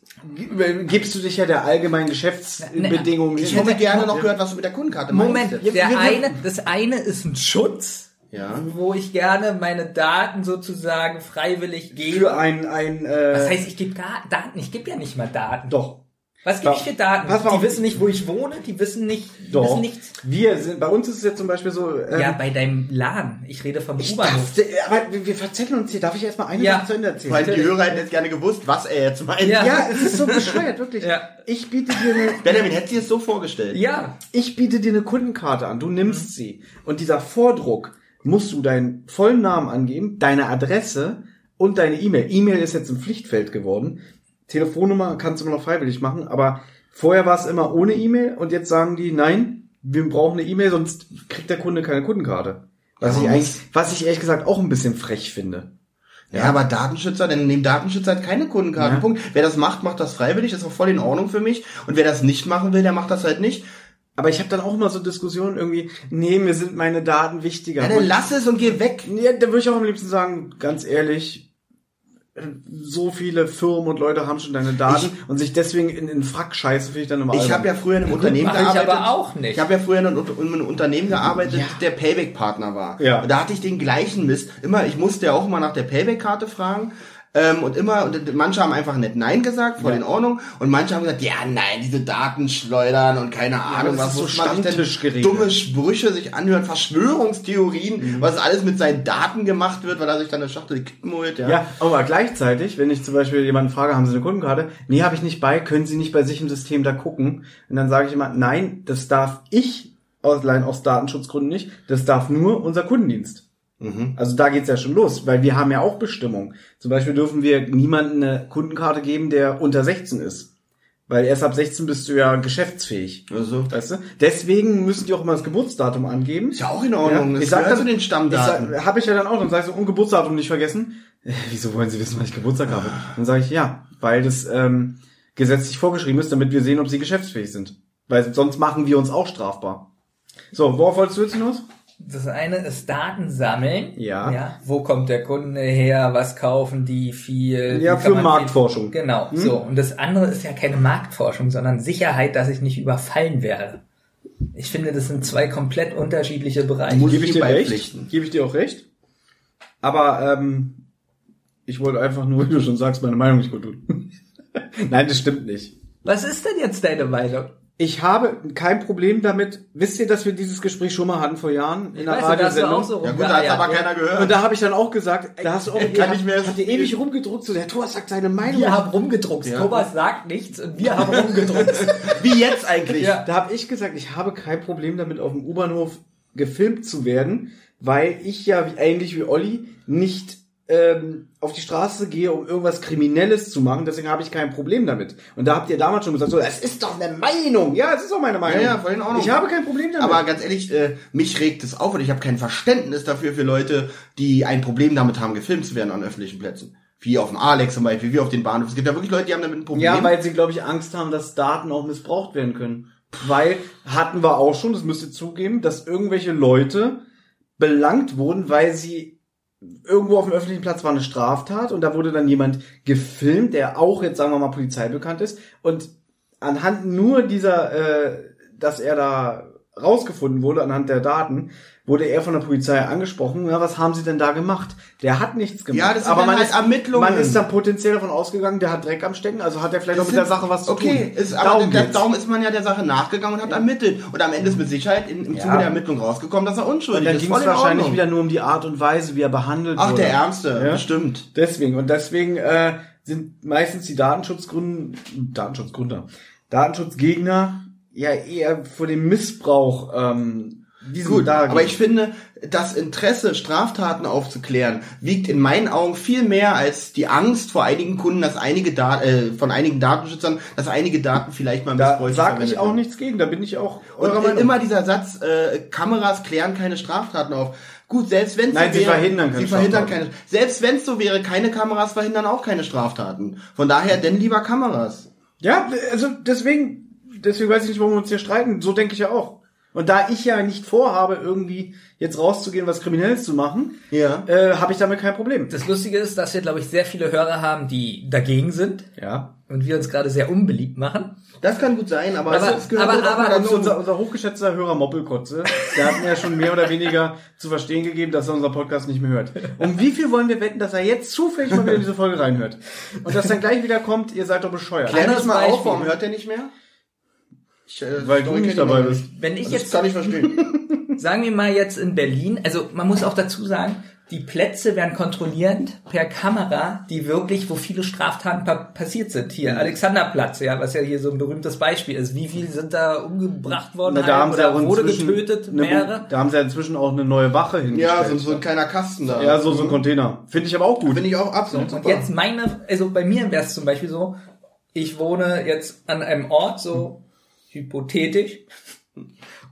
gibst du dich ja der allgemeinen Geschäftsbedingungen Ich hätte gerne noch gehört, was du mit der Kundenkarte meinst. Moment, jetzt. Jetzt- der eine, das eine ist ein Schutz, Ja. wo ich gerne meine Daten sozusagen freiwillig gebe. Für ein, ein, äh, Was heißt, ich gebe Daten? Ich gebe ja nicht mal Daten. doch. Was gebe Doch. ich für Daten? Pass mal die auf. wissen nicht, wo ich wohne, die wissen nicht, die Doch. wissen nichts. Wir sind, bei uns ist es jetzt zum Beispiel so, ähm, Ja, bei deinem Laden. Ich rede vom ich U-Bahnhof. darf, aber wir, wir verzetteln uns hier. Darf ich erst mal eine Ja. Sache zu Ende erzählen? Weil die Hörer hätten jetzt gerne gewusst, was er jetzt meint. Ja. Ja, es ist so bescheuert, wirklich. Ja. Ich biete dir eine, Benjamin, hätte sie es so vorgestellt? Ja, ich biete dir eine Kundenkarte an, du nimmst sie. Und dieser Vordruck musst du deinen vollen Namen angeben, deine Adresse und deine E-Mail. E-Mail ist jetzt ein Pflichtfeld geworden. Telefonnummer kannst du immer noch freiwillig machen, aber vorher war es immer ohne E-Mail und jetzt sagen die, nein, wir brauchen eine E-Mail, sonst kriegt der Kunde keine Kundenkarte. Was ich Ja, eigentlich, was ich ehrlich gesagt auch ein bisschen frech finde. Ja, aber Datenschützer, denn nehmen Datenschützer halt keine Kundenkarten. Ja. Punkt. Wer das macht, macht das freiwillig, ist auch voll in Ordnung für mich. Und wer das nicht machen will, der macht das halt nicht. Aber ich habe dann auch immer so Diskussionen irgendwie, nee, mir sind meine Daten wichtiger. Ja, dann lass es und geh weg. Ja, da würde ich auch am liebsten sagen, ganz ehrlich, so viele Firmen und Leute haben schon deine Daten und sich deswegen in den Frack scheißen, finde ich dann immer Ich habe ja früher in einem Unternehmen mach ich gearbeitet. aber auch nicht. Ich habe ja früher in einem, Unter- in einem Unternehmen gearbeitet, Ja. der Payback-Partner war. Ja. Und da hatte ich den gleichen Mist. Immer, ich musste ja auch immer nach der Payback-Karte fragen. Ähm, und immer, und manche haben einfach nicht Nein gesagt, voll Ja. in Ordnung. Und manche haben gesagt, ja, nein, diese Daten schleudern und keine Ahnung, das was ist so denn Stammtischgerede. dumme Sprüche sich anhören, Verschwörungstheorien, Mhm. was alles mit seinen Daten gemacht wird, weil er sich dann eine Schachtel Kippen holt, ja. ja, aber gleichzeitig, wenn ich zum Beispiel jemanden frage, haben Sie eine Kundenkarte? Nee, habe ich nicht bei, können Sie nicht bei sich im System da gucken? Und dann sage ich immer, nein, das darf ich allein aus Datenschutzgründen nicht, das darf nur unser Kundendienst. Mhm. Also da geht's ja schon los, weil wir haben ja auch Bestimmungen. Zum Beispiel dürfen wir niemandem eine Kundenkarte geben, der unter 16 ist. Weil erst ab 16 bist du ja geschäftsfähig. Also, Weißt du? Deswegen müssen die auch immer das Geburtsdatum angeben. ist ja auch in Ordnung. Das ich sag dann zu den Stammdaten. Habe ich ja dann auch. Dann sag ich so, um Geburtsdatum nicht vergessen. Äh, wieso wollen Sie wissen, wann ich Geburtstag habe? Dann sage ich, ja, weil das ähm, gesetzlich vorgeschrieben ist, damit wir sehen, ob Sie geschäftsfähig sind. Weil sonst machen wir uns auch strafbar. So, worauf wolltest du jetzt hinaus? Das eine ist Daten sammeln. Ja. ja. Wo kommt der Kunde her? Was kaufen die viel? Ja, für Marktforschung. Viel, genau. So. Und das andere ist ja keine Marktforschung, sondern Sicherheit, dass ich nicht überfallen werde. Ich finde, das sind zwei komplett unterschiedliche Bereiche. Muss Gebe ich dir recht. Gebe ich dir auch recht. Aber ähm, ich wollte einfach nur, wie du schon sagst, meine Meinung nicht gut tun. Nein, das stimmt nicht. Was ist denn jetzt deine Meinung? Ich habe kein Problem damit. Wisst ihr, dass wir dieses Gespräch schon mal hatten vor Jahren in Weißt auch Radiosendung? so Ja gut, da hat aber ja. keiner gehört. Und da habe ich dann auch gesagt, da hast du auch, Kann ihr, nicht mehr so habt ihr ewig rumgedruckt, so der Thomas sagt seine Meinung. Wir haben rumgedruckt. Ja. Thomas sagt nichts und wir haben rumgedruckt. Wie jetzt eigentlich? Ja. Da habe ich gesagt, ich habe kein Problem damit, auf dem U-Bahnhof gefilmt zu werden, weil ich ja wie, ähnlich wie Olli nicht ähm, auf die Straße gehe, um irgendwas Kriminelles zu machen. Deswegen habe ich kein Problem damit. Und da habt ihr damals schon gesagt, so, das ist doch eine Meinung. Ja, es ist auch meine Meinung. Ja, ja, vorhin auch noch. Ich habe kein Problem damit. Aber ganz ehrlich, äh, mich regt es auf und ich habe kein Verständnis dafür für Leute, die ein Problem damit haben, gefilmt zu werden an öffentlichen Plätzen. Wie auf dem Alex zum Beispiel, wie auf den Bahnhof. Es gibt ja wirklich Leute, die haben damit ein Problem. Ja, weil sie, glaube ich, Angst haben, dass Daten auch missbraucht werden können. Weil hatten wir auch schon, das müsst ihr zugeben, dass irgendwelche Leute belangt wurden, weil sie irgendwo auf dem öffentlichen Platz war eine Straftat und da wurde dann jemand gefilmt, der auch jetzt, sagen wir mal, polizeibekannt ist und anhand nur dieser, äh, dass er da rausgefunden wurde, anhand der Daten, wurde er von der Polizei angesprochen, ja, was haben sie denn da gemacht? Der hat nichts gemacht. Ja, das sind aber dann man halt ist, Ermittlungen. Man ist dann potenziell davon ausgegangen, der hat Dreck am Stecken, also hat er vielleicht auch mit der Sache was zu okay, tun. ist, aber darum, geht's. darum ist man ja der Sache nachgegangen und hat ermittelt. Und am Ende ist mit Sicherheit in, im Ja. Zuge der Ermittlung rausgekommen, dass er unschuldig und dann ist. ging es wahrscheinlich Ordnung. wieder nur um die Art und Weise, wie er behandelt Ach, wurde. der Ärmste, Ja? bestimmt. Deswegen. Und deswegen äh, sind meistens die Datenschutzgründen, Datenschutzgründer, Datenschutzgegner ja eher vor dem Missbrauch ähm, Gut, dagegen. aber ich finde, das Interesse, Straftaten aufzuklären, wiegt in meinen Augen viel mehr als die Angst vor einigen Kunden, dass einige Dat äh, von einigen Datenschützern, dass einige Daten vielleicht mal da missbräuchlich sage verwendet ich auch nichts gegen. Da bin ich auch Und eurer Meinung. immer dieser Satz, äh, Kameras klären keine Straftaten auf. Gut, selbst wenn Nein, so sie wäre, verhindern keine sie verhindern keine. Selbst wenn es so wäre, keine Kameras verhindern auch keine Straftaten. Von daher denn lieber Kameras. Ja, also deswegen, deswegen weiß ich nicht, warum wir uns hier streiten. So denke ich ja auch. Und da ich ja nicht vorhabe, irgendwie jetzt rauszugehen, was Kriminelles zu machen, Ja. äh, habe ich damit kein Problem. Das Lustige ist, dass wir, glaube ich, sehr viele Hörer haben, die dagegen sind Ja. und wir uns gerade sehr unbeliebt machen. Das kann gut sein, aber, Aber- es gehört aber- aber dazu. Unser, unser hochgeschätzter Hörer Moppelkotze, der hat mir ja schon mehr oder weniger zu verstehen gegeben, dass er unser Podcast nicht mehr hört. Um wie viel wollen wir wetten, dass er jetzt zufällig mal wieder in diese Folge reinhört? Und dass dann gleich wieder kommt, ihr seid doch bescheuert. Klär Anderes mal auf, warum hört er nicht mehr? Ich, äh, Weil du nicht dabei bist. Wenn ich Das jetzt, kann ich verstehen. sagen wir mal jetzt in Berlin, also man muss auch dazu sagen, die Plätze werden kontrolliert per Kamera, die wirklich, wo viele Straftaten pa passiert sind. Mhm. Hier, Alexanderplatz, ja, was ja hier so ein berühmtes Beispiel ist. Wie viele sind da umgebracht worden? Na, da haben sie oder auch wurde inzwischen getötet? eine- Mehrere? Da haben sie ja inzwischen auch eine neue Wache hingestellt. ja, so, so ein kleiner Kasten da. ja, so, so ein Container. Finde ich aber auch gut. Bin ich auch absolut Und super. jetzt meine, also bei mir wäre es zum Beispiel so, ich wohne jetzt an einem Ort, so hypothetisch,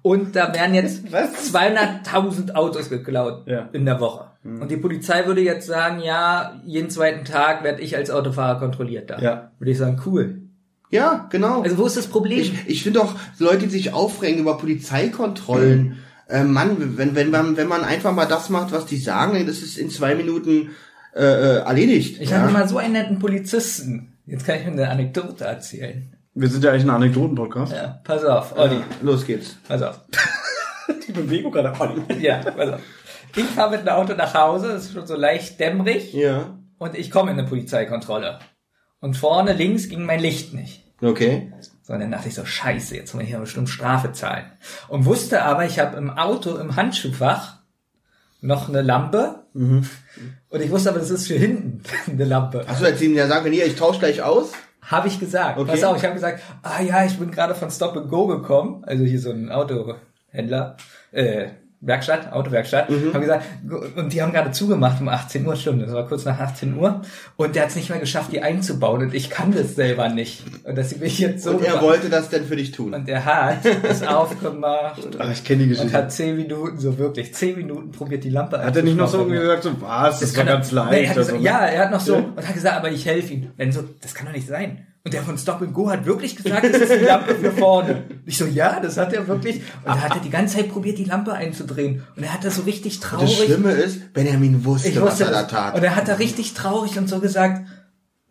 und da werden jetzt Was? 200.000 Autos geklaut Ja. in der Woche. Und die Polizei würde jetzt sagen, ja, jeden zweiten Tag werde ich als Autofahrer kontrolliert da. Ja. Würde ich sagen, cool. Ja, genau. Also wo ist das Problem? Ich, ich finde auch Leute, die sich aufregen über Polizeikontrollen. Äh, Mann, wenn, wenn, man, wenn man einfach mal das macht, was die sagen, das ist in zwei Minuten äh, äh, erledigt. ich ja? hatte mal so einen netten Polizisten. Jetzt kann ich mir eine Anekdote erzählen. Wir sind ja eigentlich ein Anekdoten-Podcast. Ja, pass auf, Olli, Ja, los geht's. pass auf. Die Bewegung gerade Olli. Ja, pass auf. Ich fahre mit einem Auto nach Hause, es ist schon so leicht dämmerig. Ja. und ich komme in eine Polizeikontrolle. Und vorne links ging mein Licht nicht. Okay. So, und dann dachte ich so, scheiße, jetzt muss ich hier bestimmt Strafe zahlen. Und wusste aber, ich habe im Auto, im Handschuhfach noch eine Lampe. Und ich wusste aber, das ist für hinten eine Lampe. Achso, jetzt ihnen ja sagen, hier, ich tausche gleich aus. Habe ich gesagt. Okay. Pass auf, ich habe gesagt, ah ja, ich bin gerade von Stop and Go gekommen. Also hier so ein Autohändler, äh, Werkstatt, Autowerkstatt. Mhm. Haben gesagt, und die haben gerade zugemacht um 18 Uhr, stimmt, das war kurz nach 18 Uhr. Und der hat es nicht mehr geschafft, die einzubauen. Und ich kann das selber nicht. Und dass sie mich jetzt so Und er gemacht- wollte das denn für dich tun. und er hat es aufgemacht Ach, ich kenne die und Geschichte. hat zehn Minuten, so wirklich, zehn Minuten probiert die Lampe Hat er nicht noch so irgendwie gesagt, so, was, das, war kann er- ganz Nee, er leicht. hat also, gesagt, ja, er hat noch so, und hat gesagt, aber ich helfe ihm. Wenn so, das kann doch nicht sein. Und der von Stop and Go hat wirklich gesagt, das ist die Lampe für vorne. Ich so, ja, das hat er wirklich. Und da hat er die ganze Zeit probiert, die Lampe einzudrehen. Und er hat da so richtig Das traurig. Schlimme ist, Benjamin wusste, ich was wusste er da das. tat. Und er hat da richtig traurig und so gesagt,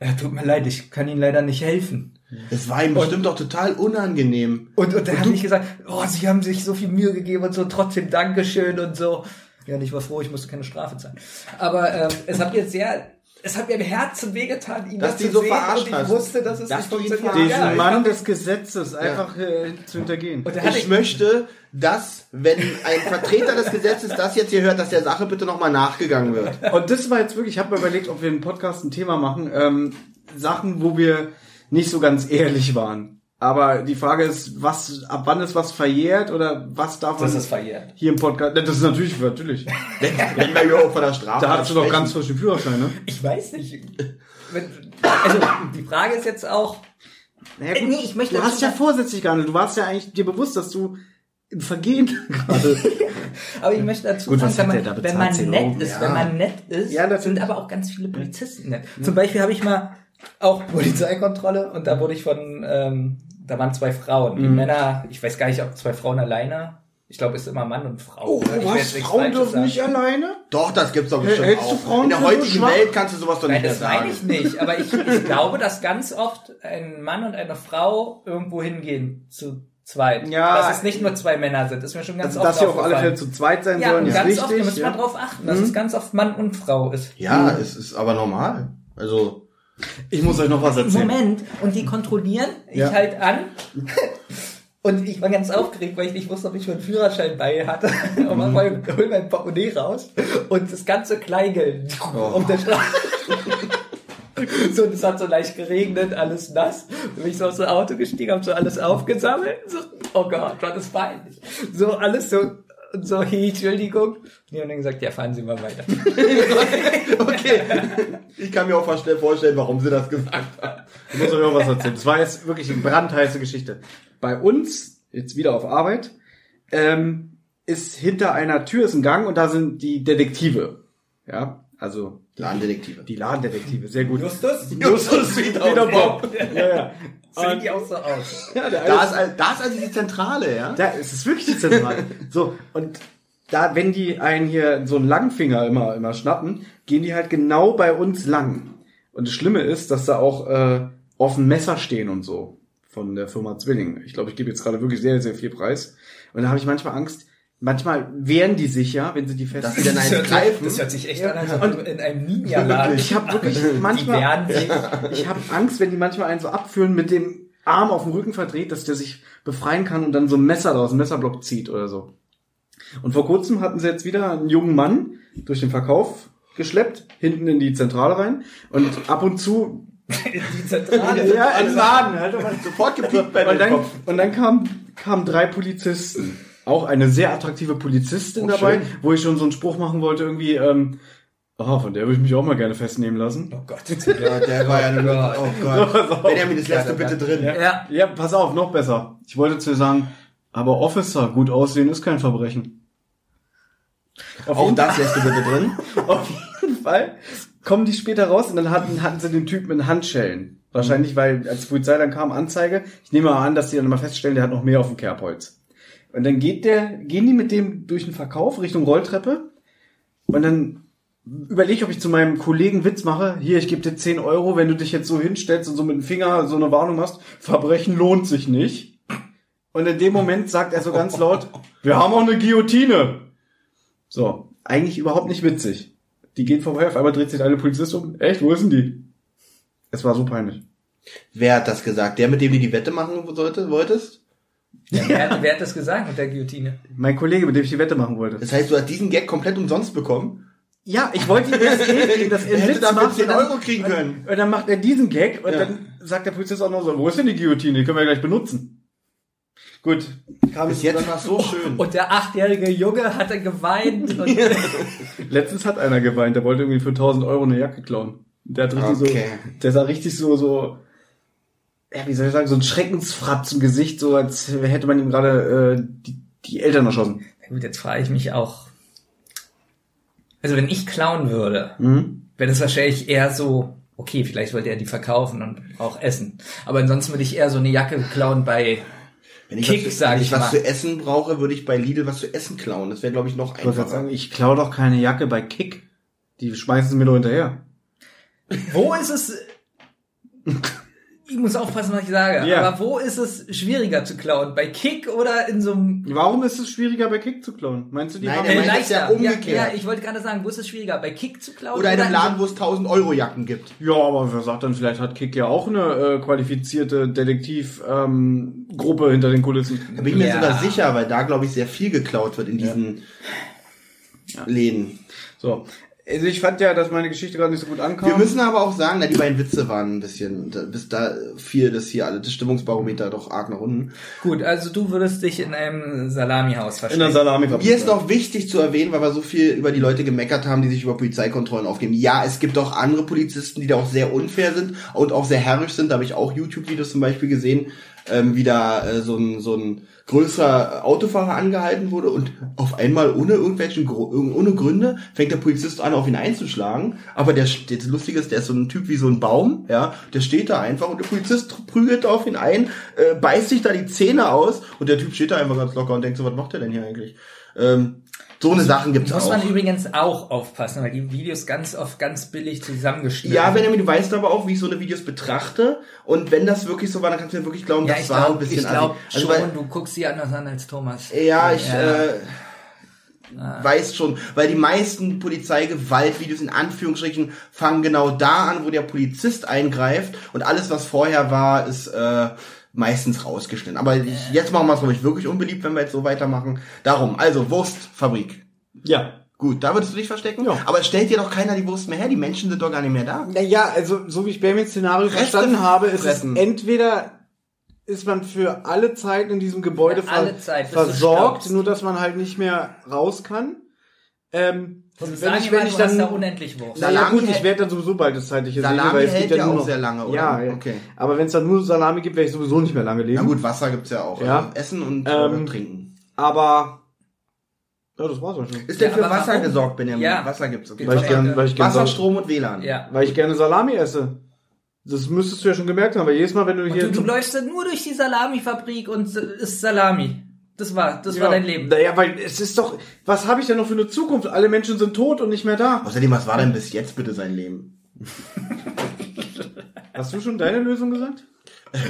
ja, tut mir leid, ich kann Ihnen leider nicht helfen. Das war ihm bestimmt auch total unangenehm. Und, und dann habe ich gesagt, oh, sie haben sich so viel Mühe gegeben und so, trotzdem Dankeschön und so. Ja, und ich war froh, ich musste keine Strafe zahlen. Aber ähm, es hat mir sehr, es hat mir im Herzen wehgetan, ihn Dass das die zu so sehen verarscht und ich hast. wusste, dass es Dass nicht du ihn funktioniert. Diesen Ja, ich Mann des Gesetzes einfach äh, zu hintergehen. hatte Ich möchte, dass, wenn ein Vertreter des Gesetzes das jetzt hier hört, dass der Sache bitte nochmal nachgegangen wird. Und das war jetzt wirklich, ich habe mir überlegt, ob wir im Podcast ein Thema machen, ähm, Sachen, wo wir nicht so ganz ehrlich waren. Aber die Frage ist, was, ab wann ist was verjährt oder was darf man das ist verjährt. hier im Podcast? Das ist natürlich, natürlich. Wenn wir überhaupt von der Strafe Da hast du doch ganz frisch den Führerschein, ne? Ich weiß nicht. Also, die Frage ist jetzt auch, Naja, Äh, nee, ich möchte du hast ja vorsätzlich gehandelt. Du warst ja eigentlich dir bewusst, dass du im Vergehen gerade. aber ich möchte dazu Gut, sagen, wenn man, wenn man 10 nett ist, Ja. wenn man nett ist, Ja, sind aber auch ganz viele Polizisten nett. Zum Beispiel habe ich mal auch Polizeikontrolle und da wurde ich von, ähm, da waren zwei Frauen. Mhm. Die Männer, ich weiß gar nicht, ob zwei Frauen alleine. Ich glaube, es ist immer Mann und Frau. Oh, was? Frauen dürfen sagen. nicht alleine? Doch, das gibt's doch bestimmt Hältst du auch. Frauen In der so heutigen schwach? Welt kannst du sowas doch Nein, nicht mehr das meine ich nicht. Aber ich, ich glaube, dass ganz oft ein Mann und eine Frau irgendwo hingehen zu zweit. Ja. Dass es nicht nur zwei Männer sind. Das ist mir schon ganz Also, oft dass sie auf alle. Fälle zu zweit sein Ja, sollen, ist ganz wichtig. oft, da müssen wir ja. drauf achten, dass es ganz oft Mann und Frau ist. Ja, es ist aber normal. Also, Ich muss euch noch was erzählen. Moment, und die kontrollieren, ich Ja. halt an. Und ich war ganz aufgeregt, weil ich nicht wusste, ob ich meinen Führerschein bei hatte. Und dann hol hol mein Portemonnaie raus und das ganze Kleingeld auf der Straße. So, und es hat so leicht geregnet, alles nass. Und bin ich so aus dem Auto gestiegen, hab so alles aufgesammelt. So, oh Gott, das ist peinlich. So, alles so, und so, hey, Entschuldigung. Und die haben dann gesagt, ja, fahren Sie mal weiter. okay. Ich kann mir auch vorstellen, vorstellen, warum sie das gesagt haben. Ich muss euch noch was erzählen. Das war jetzt wirklich eine brandheiße Geschichte. Bei uns, jetzt wieder auf Arbeit, ähm, ist hinter einer Tür ist ein Gang und da sind die Detektive. Ja, also Ladendetektive. die Ladendetektive, sehr gut. Justus? Justus wieder Bob. Ja, ja. Sehen die auch so aus? ja Da ist, da ist also die Zentrale, ja? Da ist es wirklich die Zentrale. so, und da, wenn die einen hier so einen Langfinger immer, immer schnappen, gehen die halt genau bei uns lang. Und das Schlimme ist, dass da auch äh, offen Messer stehen und so von der Firma Zwilling. Ich glaube, ich gebe jetzt gerade wirklich sehr, sehr viel Preis. Und da habe ich manchmal Angst, manchmal wehren die sich ja, wenn sie die fest einen hört, greifen. das hört sich echt an, als ob in einem Ninja-Laden. Ich habe wirklich manchmal, ich habe Angst, wenn die manchmal einen so abführen mit dem Arm auf dem Rücken verdreht, dass der sich befreien kann und dann so ein Messer da aus dem Messerblock zieht oder so. Und vor kurzem hatten sie jetzt wieder einen jungen Mann durch den Verkauf geschleppt, hinten in die Zentrale rein und ab und zu Die Zentrale. ja, im Laden halt Sofort gepickt bei und dann, Kopf. und dann kamen kamen drei Polizisten. Auch eine sehr attraktive Polizistin Oh, dabei, schön. wo ich schon so einen Spruch machen wollte, irgendwie, ähm, oh, von der würde ich mich auch mal gerne festnehmen lassen. Oh Gott. Ja, der war ja nur, oh Gott. Benjamin, das lässt du bitte drin. Ja. Ja, pass auf, noch besser. Ich wollte zu dir sagen, aber Officer, gut aussehen ist kein Verbrechen. Auf, Auch das lässt du bitte drin. auf jeden Fall kommen die später raus und dann hatten, hatten sie den Typen in Handschellen. Wahrscheinlich, weil als die Polizei dann kam, Anzeige. Ich nehme mal an, dass die dann mal feststellen, der hat noch mehr auf dem Kerbholz. Und dann geht der, gehen die mit dem durch den Verkauf Richtung Rolltreppe und dann überlege ich, ob ich zu meinem Kollegen Witz mache. Hier, ich gebe dir 10 Euro, wenn du dich jetzt so hinstellst und so mit dem Finger so eine Warnung machst. Verbrechen lohnt sich nicht. Und in dem Moment sagt er so ganz laut, wir haben auch eine Guillotine. So, eigentlich überhaupt nicht witzig. Die gehen vorbei, auf einmal dreht sich eine Polizist um. Echt, wo ist denn die? Es war so peinlich. Wer hat das gesagt? Der, mit dem du die Wette machen sollte, wolltest? Ja, wer, hat, wer hat das gesagt mit der Guillotine? Mein Kollege, mit dem ich die Wette machen wollte. Das heißt, du hast diesen Gag komplett umsonst bekommen? Ja, ich wollte ihm erst Geld geben, dass er einen Witz macht. 10 und dann- Euro kriegen können. Und dann macht er diesen Gag und Ja. dann sagt der Polizist auch noch so, wo ist denn die Guillotine? Die können wir ja gleich benutzen. Gut. Kam es jetzt es so schön. Und der achtjährige Junge hatte geweint. Und Letztens hat einer geweint, der wollte irgendwie für 1000 Euro eine Jacke klauen. Der hat richtig Okay. so, der sah richtig so, so, ja, wie soll ich sagen, so ein Schreckensfratz im Gesicht, so als hätte man ihm gerade äh, die, die Eltern erschossen. Gut, jetzt frage ich mich auch. Also wenn ich klauen würde, Mhm. wäre das wahrscheinlich eher so, okay, vielleicht wollte er die verkaufen und auch essen. Aber ansonsten würde ich eher so eine Jacke klauen bei Wenn ich, Kick, was, sag wenn ich ich was zu essen brauche, würde ich bei Lidl was zu essen klauen. Das wäre, glaube ich, noch Ich einfacher. sagen, ich klau doch keine Jacke bei Kick. Die schmeißen sie mir nur hinterher. Wo ist es? ich muss aufpassen, was ich sage. Ja. Aber wo ist es schwieriger zu klauen? Bei Kick oder in so einem Warum ist es schwieriger bei Kick zu klauen? Meinst du die Nein, haben äh, leichter? ja umgekehrt. Ja, ja, ich wollte gerade sagen, wo ist es schwieriger? Bei Kick zu klauen Oder in einem Laden, wo es 1000 Euro Jacken gibt. Ja, aber wer sagt dann, vielleicht hat Kick ja auch eine äh, qualifizierte Detektivgruppe ähm, Gruppe hinter den Kulissen. Da bin ich mir Ja. sogar sicher, weil da, glaube ich, sehr viel geklaut wird in diesen Läden. So. Also ich fand ja, dass meine Geschichte gerade nicht so gut ankam. Wir müssen aber auch sagen, na, die beiden Witze waren ein bisschen, da, bis da fiel das hier alle, das Stimmungsbarometer doch arg nach unten. Gut, also du würdest dich in einem Salamihaus in der verstecken. Salami Mir ist noch wichtig zu erwähnen, weil wir so viel über die Leute gemeckert haben, die sich über Polizeikontrollen aufgeben. Ja, es gibt auch andere Polizisten, die da auch sehr unfair sind und auch sehr herrisch sind. Da habe ich auch YouTube-Videos zum Beispiel gesehen, ähm, wie da äh, so ein so ein größerer Autofahrer angehalten wurde und auf einmal ohne irgendwelchen ohne Gründe fängt der Polizist an, auf ihn einzuschlagen. Aber der das Lustige ist, der ist so ein Typ wie so ein Baum, ja, der steht da einfach und der Polizist prügelt auf ihn ein, äh, beißt sich da die Zähne aus und der Typ steht da einfach ganz locker und denkt so, was macht der denn hier eigentlich? Ähm, so eine Sachen gibt's Muss auch. man übrigens auch aufpassen, weil die Videos ganz oft ganz billig zusammengestellt Ja. Benjamin, du weißt aber auch, wie ich so eine Videos betrachte. Und wenn das wirklich so war, dann kannst du mir wirklich glauben, Ja, das ich war ein glaube bisschen ich glaub assi. also, schon, weil, du guckst sie anders an als Thomas. Ja, ich Ja. Äh, weiß schon, weil die meisten Polizeigewaltvideos in Anführungsstrichen fangen genau da an, wo der Polizist eingreift und alles, was vorher war, ist äh, meistens rausgeschnitten. Aber ich, jetzt machen wir es, glaube ich, wirklich unbeliebt, wenn wir jetzt so weitermachen. Darum, also Wurstfabrik. Ja. Gut, da würdest du dich verstecken? Ja. Aber stellt dir doch keiner die Wurst mehr her, die Menschen sind doch gar nicht mehr da. Naja, also so wie ich Benjamins Szenario verstanden habe, ist fressen. es entweder ist man für alle Zeit in diesem Gebäude ver Zeit, versorgt, nur dass man halt nicht mehr raus kann. Ähm, Und wenn sag ich, mal, wenn ich du hast da dann unendlich Wurst. Salami naja, gut, hält- ich werde dann sowieso bald das zeitliche Salami sehen, weil es hält gibt ja ja nur auch noch, sehr lange, oder? Ja, ja. Okay. Aber wenn es dann nur Salami gibt, werde ich sowieso nicht mehr lange leben. Na gut, Wasser gibt's ja auch. Ja. Also Essen und Ähm, äh, Trinken. Aber ja, das war's auch schon. Ist denn Ja, für Wasser warum? gesorgt, Benjamin? Ja. Wasser gibt's. Okay. Weil ich gern, weil ich gern, Wasser, Strom und WLAN. Ja. weil ich gerne Salami esse. Das müsstest du ja schon gemerkt haben, weil jedes Mal, wenn du hier Du, du läufst dann nur durch die Salamifabrik und isst Salami. Das war, das war Ja. dein Leben. Naja, weil es ist doch, was habe ich denn noch für eine Zukunft? Alle Menschen sind tot und nicht mehr da. Außerdem, was war denn bis jetzt bitte sein Leben? Hast du schon deine Lösung gesagt?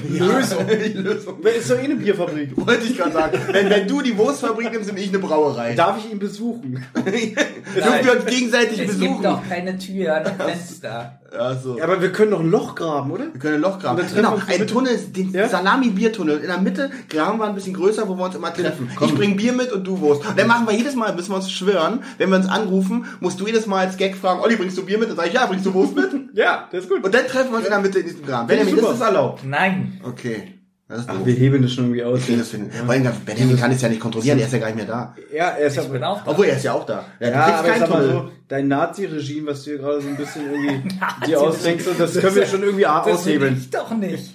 Lösung. Die Lösung. Ist doch eh eine Bierfabrik. Wollte ich gerade sagen. Wenn, wenn du die Wurstfabrik nimmst, nehme ich eine Brauerei. Darf ich ihn besuchen? Dürfen wir uns gegenseitig es besuchen? gibt doch keine Tür, ein Fenster. Also. Ja, aber wir können doch ein Loch graben, oder? Wir können ein Loch graben. Genau, ein. Tunnel, den Ja? Salami-Biertunnel. In der Mitte graben wir ein bisschen größer, wo wir uns immer treffen. Ich bring Bier mit und du Wurst. Und dann machen wir jedes Mal, müssen wir uns schwören, wenn wir uns anrufen, musst du jedes Mal als Gag fragen, Olli, bringst du Bier mit? Dann sag ich, ja, bringst du Wurst mit? Ja, das ist gut. Und dann treffen wir uns in der Mitte in diesem Graben. Benjamin, ist das erlaubt? Nein. Okay. Das doof. wir heben das schon irgendwie aus. Okay, das finde ich. Vor allem, Benjamin kann es ja nicht kontrollieren, er ist ja gar nicht mehr da. Ja, er ist Ich bin auch da. Obwohl, er ist ja auch da. Ja, du Ja, kriegst aber ich keinen sag mal so, dein Nazi-Regime, was du hier gerade so ein bisschen irgendwie dir ausdenkst, und das können wir schon irgendwie Das aushebeln. ich doch nicht.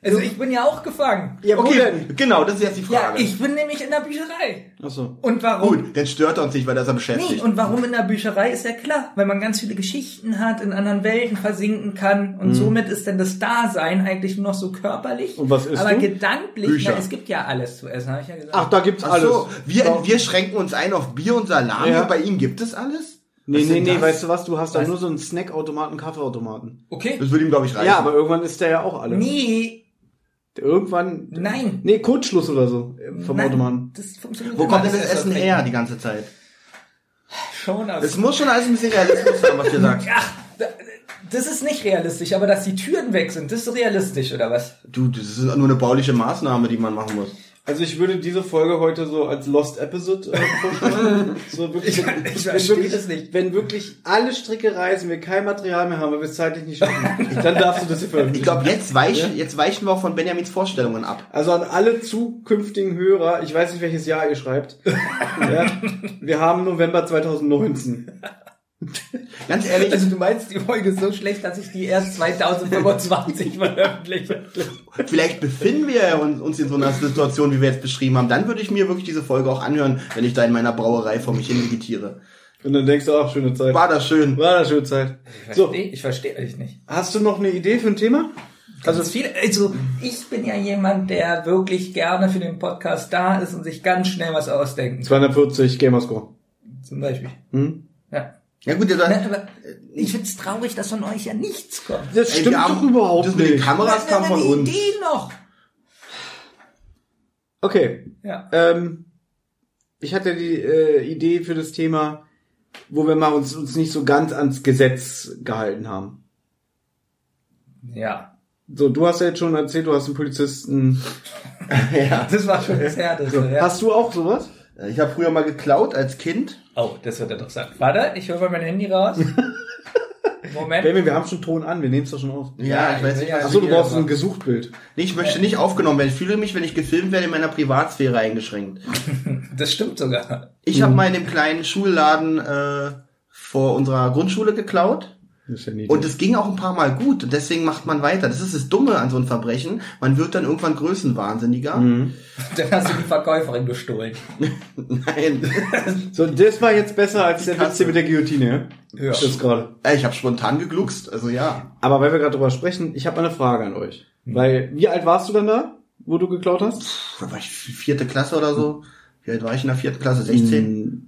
Also ich bin ja auch gefangen. Ja, Okay, denn? genau, das ist jetzt die Ja, Frage. ich bin nämlich in der Bücherei. Achso. Und warum? Gut, dann stört er uns nicht, weil er ist er Nee, beschäftigt. und warum in der Bücherei ist ja klar, weil man ganz viele Geschichten hat, in anderen Welten versinken kann Mhm. und somit ist denn das Dasein eigentlich nur noch so körperlich. Und was isst Aber du? gedanklich, Bücher. na, es gibt ja alles zu essen, habe ich ja gesagt. Ach, da gibt's Ach alles. so, wir, So. wir schränken uns ein auf Bier und Salami Ja. bei ihm gibt es alles? Nee, nee, nee, das? weißt du was, du hast da nur so einen Snackautomaten, Kaffeeautomaten. okay. Das würde ihm, glaube ich, reichen. Ja, aber irgendwann ist der ja auch alles. Nee, Irgendwann. nein. Nee, Kurzschluss oder so vom nein, Automaten. Das funktioniert Wo kommt denn das ist Essen her die ganze Zeit? Schon aus. Es muss schon alles ein bisschen Realismus haben, was ihr sagt. Ach, da- das ist nicht realistisch, aber dass die Türen weg sind, das ist realistisch, oder was? Du, das ist nur eine bauliche Maßnahme, die man machen muss. Also ich würde diese Folge heute so als Lost Episode äh, vorstellen. so wirklich, Ich- wenn- ich verstehe wirklich, das nicht. Wenn wirklich alle Stricke reißen, wir kein Material mehr haben, weil wir es zeitlich nicht schaffen, dann darfst du das hier Ich veröffentlichen. glaube, jetzt weichen, jetzt weichen wir auch von Benjamins Vorstellungen ab. Also an alle zukünftigen Hörer, ich weiß nicht, welches Jahr ihr schreibt. ja, wir haben November 2019. Ganz ehrlich, Also du meinst, die Folge ist so schlecht, dass ich die erst 2025 veröffentliche. vielleicht befinden wir uns, uns in so einer Situation, wie wir jetzt beschrieben haben. Dann würde ich mir wirklich diese Folge auch anhören, wenn ich da in meiner Brauerei vor mich hin vegetiere. Und dann denkst du, ach, schöne Zeit. War das schön. War das schöne Zeit. Ich So, verstehe ich versteh euch nicht. hast du noch eine Idee für ein Thema? Also viel, also ich bin ja jemand, der wirklich gerne für den Podcast da ist und sich ganz schnell was ausdenken. 240 Gamerscore. Zum Beispiel. Hm? Ja. Ja gut, Na, aber ich find's traurig, dass von euch ja nichts kommt. Das Ey, stimmt wir haben- doch überhaupt das mit den nicht. Kameras kam von die uns. Idee noch. Okay. Ja. Ähm, ich hatte die äh, Idee für das Thema, wo wir mal uns, uns nicht so ganz ans Gesetz gehalten haben. Ja. So, du hast ja jetzt schon erzählt, du hast einen Polizisten. ja. Das war schon das Härteste. Ja. Hast du auch sowas? Ich habe früher mal geklaut als Kind. Oh, das wird er doch sagen. Warte, ich hole mal mein Handy raus. Moment. Benjamin, wir haben schon Ton an, wir nehmen es doch schon auf. Ja, ich weiß nicht, ja Achso, du brauchst ein machen. Gesuchtbild. Nee, ich möchte nicht aufgenommen werden. Ich fühle mich, wenn ich gefilmt werde, in meiner Privatsphäre eingeschränkt. Das stimmt sogar. Ich habe mal in dem kleinen Schulladen äh, vor unserer Grundschule geklaut. Ja. Und es ging auch ein paar Mal gut. Und deswegen macht man weiter. Das ist das Dumme an so einem Verbrechen. Man wird dann irgendwann größenwahnsinniger. Mhm. Dann hast du die Verkäuferin gestohlen. Nein. so, das war jetzt besser als der Witz hier mit der Guillotine, ja? Ja. Das gerade. Ich habe spontan gegluckst. Also ja. Aber weil wir gerade drüber sprechen, ich habe mal eine Frage an euch. Weil, wie alt warst du dann da, wo du geklaut hast? Puh, Da war ich vierte Klasse oder so. Wie alt war ich in der vierten Klasse? 16?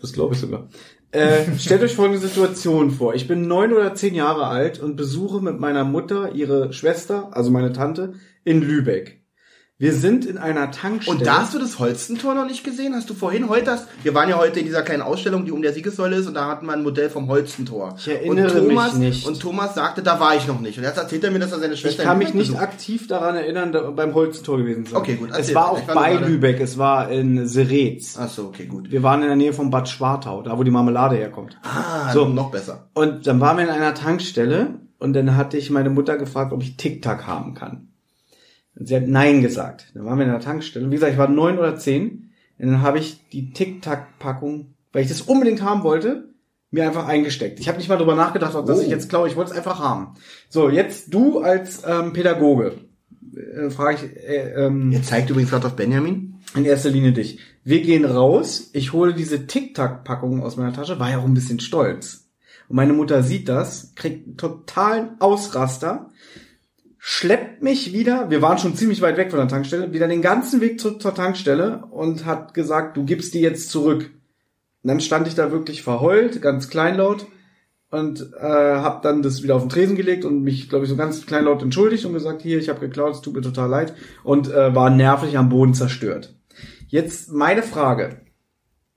Das glaube ich sogar. Äh, stellt euch folgende Situation vor. Ich bin neun oder zehn Jahre alt und besuche mit meiner Mutter ihre Schwester, also meine Tante, in Lübeck. Wir sind in einer Tankstelle. Und da hast du das Holstentor noch nicht gesehen? Hast du vorhin heute hast, wir waren ja heute in dieser kleinen Ausstellung, die um der Siegessäule ist, und da hatten wir ein Modell vom Holstentor. Ich erinnere und Thomas, mich nicht. Und Thomas sagte, da war ich noch nicht. Und jetzt erzählt er mir, dass er seine ich Schwester kann in mich nicht besucht. aktiv daran erinnern, da, beim Holzentor gewesen zu sein. Okay, gut, Es erzähl. war auch Ich war bei Lübeck, es war in Seretz. Ach so, okay, gut. Wir waren in der Nähe von Bad Schwartau, da wo die Marmelade herkommt. Ah, So. noch besser. Und dann waren wir in einer Tankstelle und dann hatte ich meine Mutter gefragt, ob ich Tic-Tac haben kann. Und sie hat Nein gesagt. Dann waren wir in der Tankstelle. Und wie gesagt, ich war neun oder zehn. Und dann habe ich die Tic-Tac-Packung, weil ich das unbedingt haben wollte, mir einfach eingesteckt. Ich habe nicht mal drüber nachgedacht, dass Oh. ich jetzt glaube, ich wollte es einfach haben. So, jetzt du als ähm, Pädagoge, äh, frage ich äh, ähm, Jetzt zeigt übrigens gerade auf Benjamin. in erster Linie dich. Wir gehen raus, ich hole diese Tic-Tac-Packung aus meiner Tasche, war ja auch ein bisschen stolz. Und meine Mutter sieht das, kriegt einen totalen Ausraster, schleppt mich wieder, wir waren schon ziemlich weit weg von der Tankstelle, wieder den ganzen Weg zurück zur Tankstelle und hat gesagt, du gibst die jetzt zurück. Und dann stand ich da wirklich verheult, ganz kleinlaut und äh, habe dann das wieder auf den Tresen gelegt und mich, glaube ich, so ganz kleinlaut entschuldigt und gesagt, hier, ich habe geklaut, es tut mir total leid und äh, war nervlich am Boden zerstört. Jetzt meine Frage.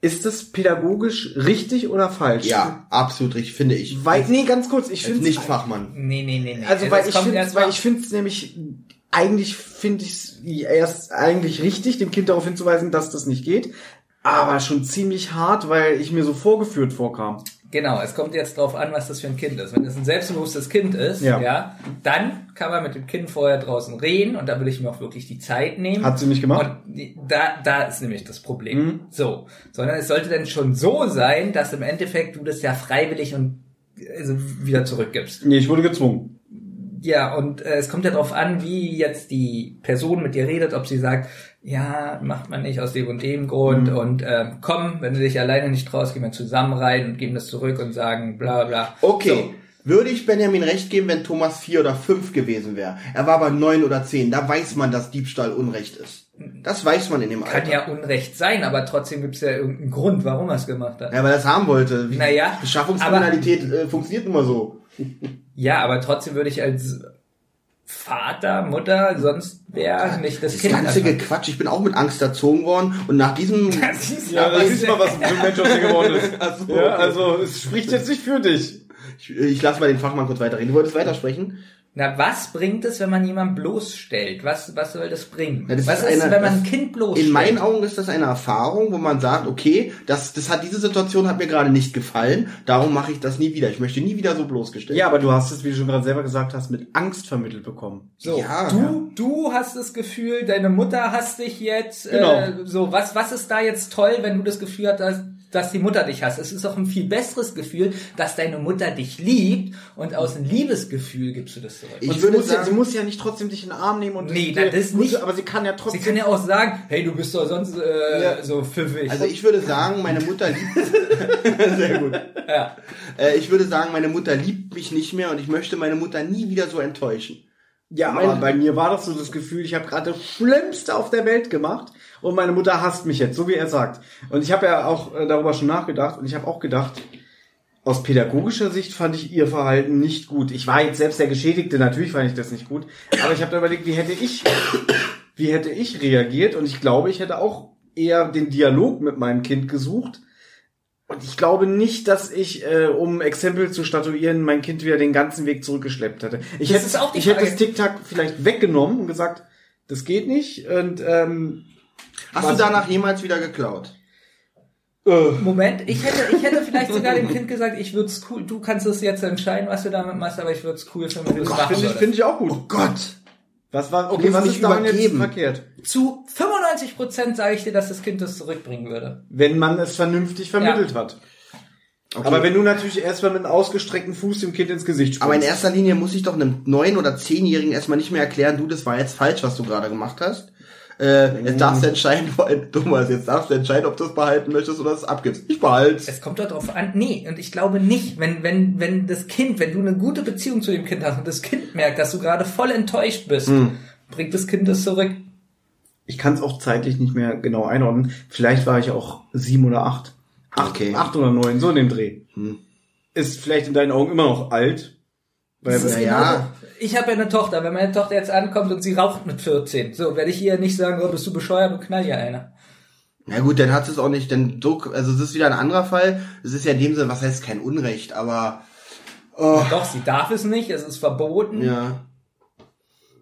Ist das pädagogisch richtig oder falsch? Ja, absolut richtig, finde ich. Weil, nee, ganz kurz, ich Als finde Nicht-Fachmann. Nee, nee, nee, nee. also Das weil ich finde, weil ich finde es nämlich eigentlich finde ich es erst eigentlich richtig, dem Kind darauf hinzuweisen, dass das nicht geht, aber schon ziemlich hart, weil ich mir so vorgeführt vorkam. Genau, es kommt jetzt drauf an, was das für ein Kind ist. Wenn es ein selbstbewusstes Kind ist, Ja. ja. dann kann man mit dem Kind vorher draußen reden und da will ich mir auch wirklich die Zeit nehmen. Hat sie nicht gemacht? Und da, da ist nämlich das Problem. Mhm. So, sondern es sollte dann schon so sein, dass im Endeffekt du das ja freiwillig und also wieder zurückgibst. Nee, ich wurde gezwungen. Ja, und äh, es kommt ja darauf an, wie jetzt die Person mit dir redet, ob sie sagt, ja, macht man nicht aus dem und dem Grund Mhm. und äh, komm, wenn du dich alleine nicht traust, gehen wir zusammen rein und geben das zurück und sagen bla bla. Okay. Würde ich Benjamin recht geben, wenn Thomas vier oder fünf gewesen wäre? Er war aber neun oder zehn. Da weiß man, dass Diebstahl Unrecht ist. Das weiß man in dem So. Kann Alter. ja Unrecht sein, aber trotzdem gibt's ja irgendeinen Grund, warum er es gemacht hat. Ja, weil er es haben wollte. Wie- Naja, Beschaffungskriminalität äh, funktioniert immer so. Ja, aber trotzdem würde ich als Vater, Mutter, sonst wer nicht das, Das Kind ganze anfangen. Gequatsch. Ich bin auch mit Angst erzogen worden und nach diesem Das ist Ja, aber- das ist mal, was für ein Mensch aus dir geworden ist. Ach so, Ja, also es spricht jetzt nicht für dich. ich, ich lasse mal den Fachmann kurz weiterreden. Du wolltest weitersprechen? Na, was bringt es, wenn man jemanden bloßstellt? Was, was soll das bringen? Ja, das was ist ist, eine- wenn man das- ein Kind bloßstellt? In meinen Augen ist das eine Erfahrung, wo man sagt, okay, das, das hat diese Situation hat mir gerade nicht gefallen, darum mache ich das nie wieder. Ich möchte nie wieder so bloßgestellt. Ja, aber du hast es, wie du schon gerade selber gesagt hast, mit Angst vermittelt bekommen. So, Ja, du, ja. du hast das Gefühl, deine Mutter hasst dich jetzt. Genau. Äh, so, was, was ist da jetzt toll, wenn du das Gefühl hast, dass die Mutter dich hasst? Es ist doch ein viel besseres Gefühl, dass deine Mutter dich liebt und aus einem Liebesgefühl gibst du das zurück. Ich Und sie würde muss, ja, sagen- sie muss ja nicht trotzdem dich in den Arm nehmen und Nee, das muss- nicht. aber sie kann ja Sie trotzdem. kann ja auch sagen, hey, du bist doch sonst äh, Ja. so pfiffig. Also ich würde sagen, meine Mutter liebt. Sehr gut. ja. Äh, ich würde sagen, meine Mutter liebt mich nicht mehr und ich möchte meine Mutter nie wieder so enttäuschen. Ja, aber bei mir war das so das Gefühl, ich habe gerade das Schlimmste auf der Welt gemacht und meine Mutter hasst mich jetzt, so wie er sagt. Und ich habe ja auch äh, darüber schon nachgedacht und ich habe auch gedacht, aus pädagogischer Sicht fand ich ihr Verhalten nicht gut. Ich war jetzt selbst der Geschädigte, natürlich fand ich das nicht gut, aber ich habe da überlegt, wie hätte ich, wie hätte ich reagiert und ich glaube, ich hätte auch eher den Dialog mit meinem Kind gesucht. Und ich glaube nicht, dass ich, äh, um Exempel zu statuieren, mein Kind wieder den ganzen Weg zurückgeschleppt hätte. Ich Das hätte, ist auch die ich hätte das Tic-Tac vielleicht weggenommen und gesagt, das geht nicht. Und ähm, Hast Was- du danach jemals wieder geklaut? äh, Moment, ich hätte, ich hätte vielleicht sogar dem Kind gesagt, ich würde es cool, du kannst es jetzt entscheiden, was du damit machst, aber ich würde es cool finden, wenn du es machen finde ich, finde ich auch gut. Oh Gott! Was war, okay, was ist daran jetzt verkehrt? Zu 95 Prozent sage ich dir, dass das Kind das zurückbringen würde. Wenn man es vernünftig vermittelt hat. Okay. Aber wenn du natürlich erstmal mit einem ausgestreckten Fuß dem Kind ins Gesicht Aber in erster Linie muss ich doch einem neun- oder zehnjährigen erstmal nicht mehr erklären, du, das war jetzt falsch, was du gerade gemacht hast. Äh, jetzt darfst du entscheiden, Thomas, jetzt darfst du entscheiden, ob du es behalten möchtest oder es abgibst. Ich behalte Es kommt doch drauf an. Nee, und ich glaube nicht, wenn, wenn, wenn das Kind, wenn du eine gute Beziehung zu dem Kind hast und das Kind merkt, dass du gerade voll enttäuscht bist, bringt das Kind das zurück. ich kann es auch zeitlich nicht mehr genau einordnen. Vielleicht war ich auch sieben oder acht. Acht, Okay. acht oder neun, so in dem Dreh. Hm. Ist vielleicht in deinen Augen immer noch alt. Weil, Das ist Ja. Ich habe ja eine Tochter, wenn meine Tochter jetzt ankommt und sie raucht mit 14, so werde ich ihr nicht sagen, oh, bist du bescheuert und knall ihr einer. Na gut, dann hat es auch nicht, denn so, also es ist wieder ein anderer Fall. Es ist ja in dem Sinne, was heißt kein Unrecht, aber oh, Doch, sie darf es nicht, es ist verboten. ja.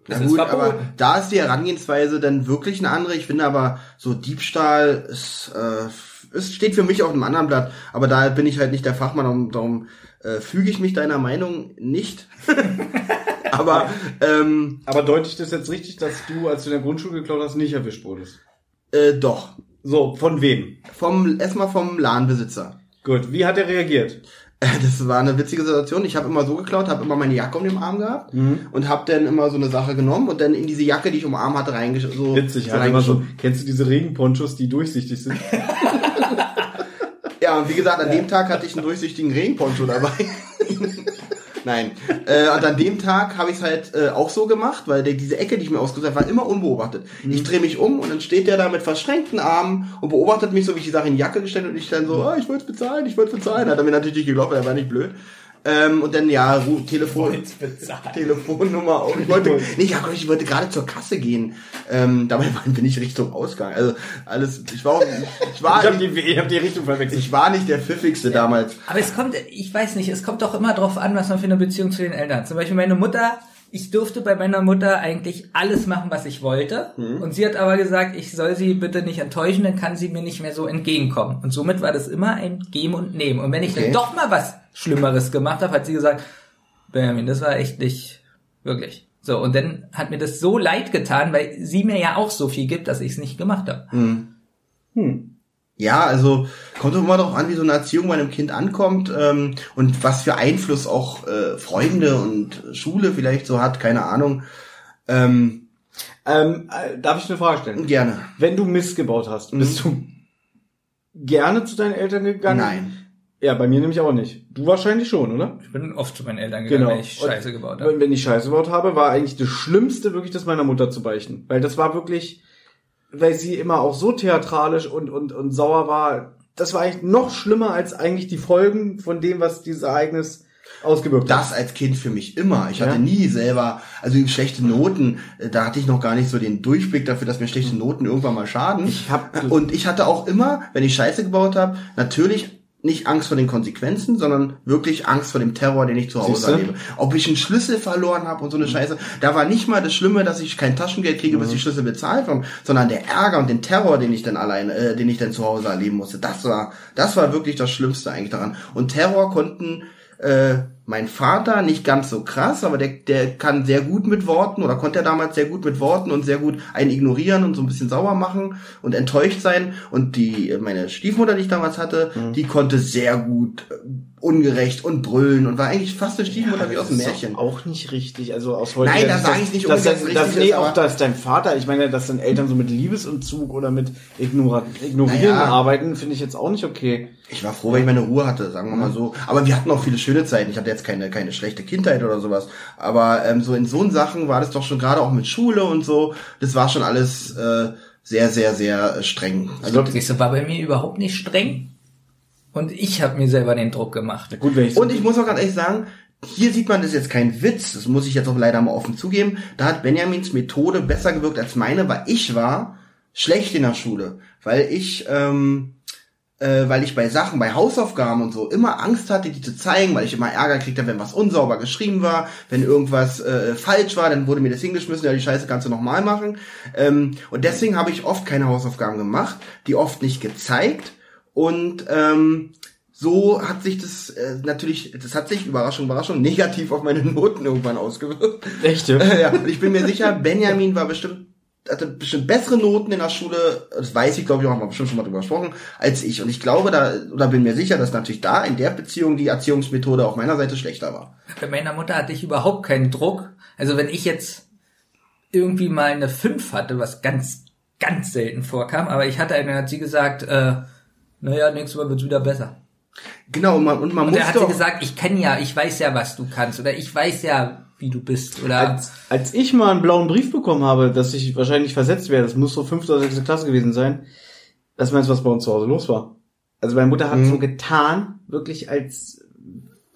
Na Es ist gut, aber da ist die Herangehensweise dann wirklich eine andere. Ich finde aber so Diebstahl ist, äh, es steht für mich auf einem anderen Blatt. Aber da bin ich halt nicht der Fachmann, darum, darum äh, füge ich mich deiner Meinung nicht. aber ähm, aber deute ich das jetzt richtig, dass du, als du in der Grundschule geklaut hast, nicht erwischt wurdest? äh, doch So, von wem? vom erstmal vom Ladenbesitzer. Gut, wie hat er reagiert? Das war eine witzige Situation. Ich habe immer so geklaut, habe immer meine Jacke um den Arm gehabt Mhm. und habe dann immer so eine Sache genommen und dann in diese Jacke, die ich um den Arm hatte, reingesch so, Witzig, so halt so. reingeschoben. Kennst du diese Regenponchos, die durchsichtig sind? Ja, und wie gesagt, an dem Tag hatte ich einen durchsichtigen Regenponcho dabei. Nein. Äh, und an dem Tag habe ich es halt äh, auch so gemacht, weil der, diese Ecke, die ich mir ausgesucht habe, war immer unbeobachtet. Ich drehe mich um und dann steht der da mit verschränkten Armen und beobachtet mich so, wie ich die Sache in die Jacke gestellt und ich dann so, ah, ich wollte es bezahlen, ich wollte es bezahlen. Hat er mir natürlich nicht geglaubt, weil er war nicht blöd. Ähm, und dann, ja, Ru Telefon, Telefonnummer auch. Ich wollte, nee, ja, Gott, ich wollte gerade zur Kasse gehen. Ähm, dabei bin ich Richtung Ausgang. Also alles, ich war, ich war, Ich hab die, ich hab die Richtung verwechselt. ich war nicht der pfiffigste damals. Aber es kommt, ich weiß nicht, es kommt doch immer drauf an, was man für eine Beziehung zu den Eltern hat. Zum Beispiel meine Mutter, ich durfte bei meiner Mutter eigentlich alles machen, was ich wollte. Mhm. Und sie hat aber gesagt, ich soll sie bitte nicht enttäuschen, dann kann sie mir nicht mehr so entgegenkommen. Und somit war das immer ein Geben und Nehmen. Und wenn ich Okay. dann doch mal was Schlimmeres gemacht habe, hat sie gesagt, Benjamin, das war echt nicht wirklich. So, und dann hat mir das so leid getan, weil sie mir ja auch so viel gibt, dass ich es nicht gemacht habe. Ja, also kommt doch immer darauf an, wie so eine Erziehung bei einem Kind ankommt ähm, und was für Einfluss auch äh, Freunde und Schule vielleicht so hat, keine Ahnung. Ähm, Ähm, äh, darf ich eine Frage stellen? gerne. Wenn du Mist gebaut hast, bist du gerne zu deinen Eltern gegangen? Nein. Ja, bei mir nämlich auch nicht. Du wahrscheinlich schon, oder? Ich bin oft zu meinen Eltern gegangen, Genau. wenn ich Scheiße gebaut habe. Wenn, wenn ich Scheiße gebaut habe, war eigentlich das Schlimmste wirklich, das meiner Mutter zu beichten. Weil das war wirklich, weil sie immer auch so theatralisch und, und, und sauer war. Das war eigentlich noch schlimmer als eigentlich die Folgen von dem, was dieses Ereignis ausgewirkt hat. Das als Kind für mich immer. Ich hatte Ja. nie selber, also schlechte Noten, äh, da hatte ich noch gar nicht so den Durchblick dafür, dass mir schlechte Noten irgendwann mal schaden. Ich hab- und ich hatte auch immer, wenn ich Scheiße gebaut habe, natürlich nicht Angst vor den Konsequenzen, sondern wirklich Angst vor dem Terror, den ich zu Hause Siehste? erlebe. Ob ich einen Schlüssel verloren habe und so eine Scheiße, da war nicht mal das Schlimme, dass ich kein Taschengeld kriege, bis die Schlüssel bezahlt waren, sondern der Ärger und den Terror, den ich dann allein, äh, den ich dann zu Hause erleben musste. Das war, das war wirklich das Schlimmste eigentlich daran. Und Terror konnten äh, mein Vater nicht ganz so krass, aber der, der kann sehr gut mit Worten oder konnte er damals sehr gut mit Worten und sehr gut einen ignorieren und so ein bisschen sauer machen und enttäuscht sein. Und die, meine Stiefmutter, die ich damals hatte, die konnte sehr gut äh, ungerecht und brüllen und war eigentlich fast eine Stiefmutter wie aus dem Das Märchen. Auch nicht richtig. Also aus heutiger Nein, da Sicht, sage ich nicht dass, unbedingt, dass, richtig nee, ist, auch dass dein Vater, ich meine, dass deine Eltern so mit Liebesentzug oder mit Ignora Ignorieren Naja. arbeiten, finde ich jetzt auch nicht okay. Ich war froh, wenn ich meine Ruhe hatte, sagen wir mal so. Aber wir hatten auch viele schöne Zeiten. Ich hatte jetzt keine, keine schlechte Kindheit oder sowas. Aber ähm, so in so Sachen war das doch schon gerade auch mit Schule und so. Das war schon alles äh, sehr, sehr, sehr äh, streng. Also, du, war bei mir überhaupt nicht streng. Und ich habe mir selber den Druck gemacht. Gut, wenn ich und ich muss auch ganz ehrlich sagen, hier sieht man, das ist jetzt kein Witz, das muss ich jetzt auch leider mal offen zugeben. Da hat Benjamins Methode besser gewirkt als meine, weil ich war schlecht in der Schule. Weil ich, ähm, äh, weil ich bei Sachen, bei Hausaufgaben und so immer Angst hatte, die zu zeigen, weil ich immer Ärger kriegte, wenn was unsauber geschrieben war, wenn irgendwas äh, falsch war, dann wurde mir das hingeschmissen, ja, die Scheiße kannst du nochmal machen. Ähm, und deswegen habe ich oft keine Hausaufgaben gemacht, die oft nicht gezeigt und ähm, so hat sich das äh, natürlich, das hat sich, Überraschung, Überraschung, negativ auf meine Noten irgendwann ausgewirkt. echt, ja. Ich bin mir sicher, Benjamin war bestimmt hatte bestimmt bessere Noten in der Schule, das weiß ich, glaube ich, auch, haben wir bestimmt schon mal drüber gesprochen, als ich. Und ich glaube, da, oder bin mir sicher, dass natürlich da in der Beziehung die Erziehungsmethode auf meiner Seite schlechter war. Bei meiner Mutter hatte ich überhaupt keinen Druck. Also wenn ich jetzt irgendwie mal eine 5 hatte, was ganz, ganz selten vorkam, aber ich hatte eine, hat sie gesagt, äh, naja, nächstes Mal wird's wieder besser. Genau, und man, und man Und muss er hat sie gesagt, ich kenne ja, ich weiß ja, was du kannst, oder ich weiß ja, wie du bist, oder Als, als ich mal einen blauen Brief bekommen habe, dass ich wahrscheinlich versetzt werde, das muss so fünfte oder sechste Klasse gewesen sein, das meinst du, was bei uns zu Hause los war? Also meine Mutter hat Mhm. so getan, wirklich als,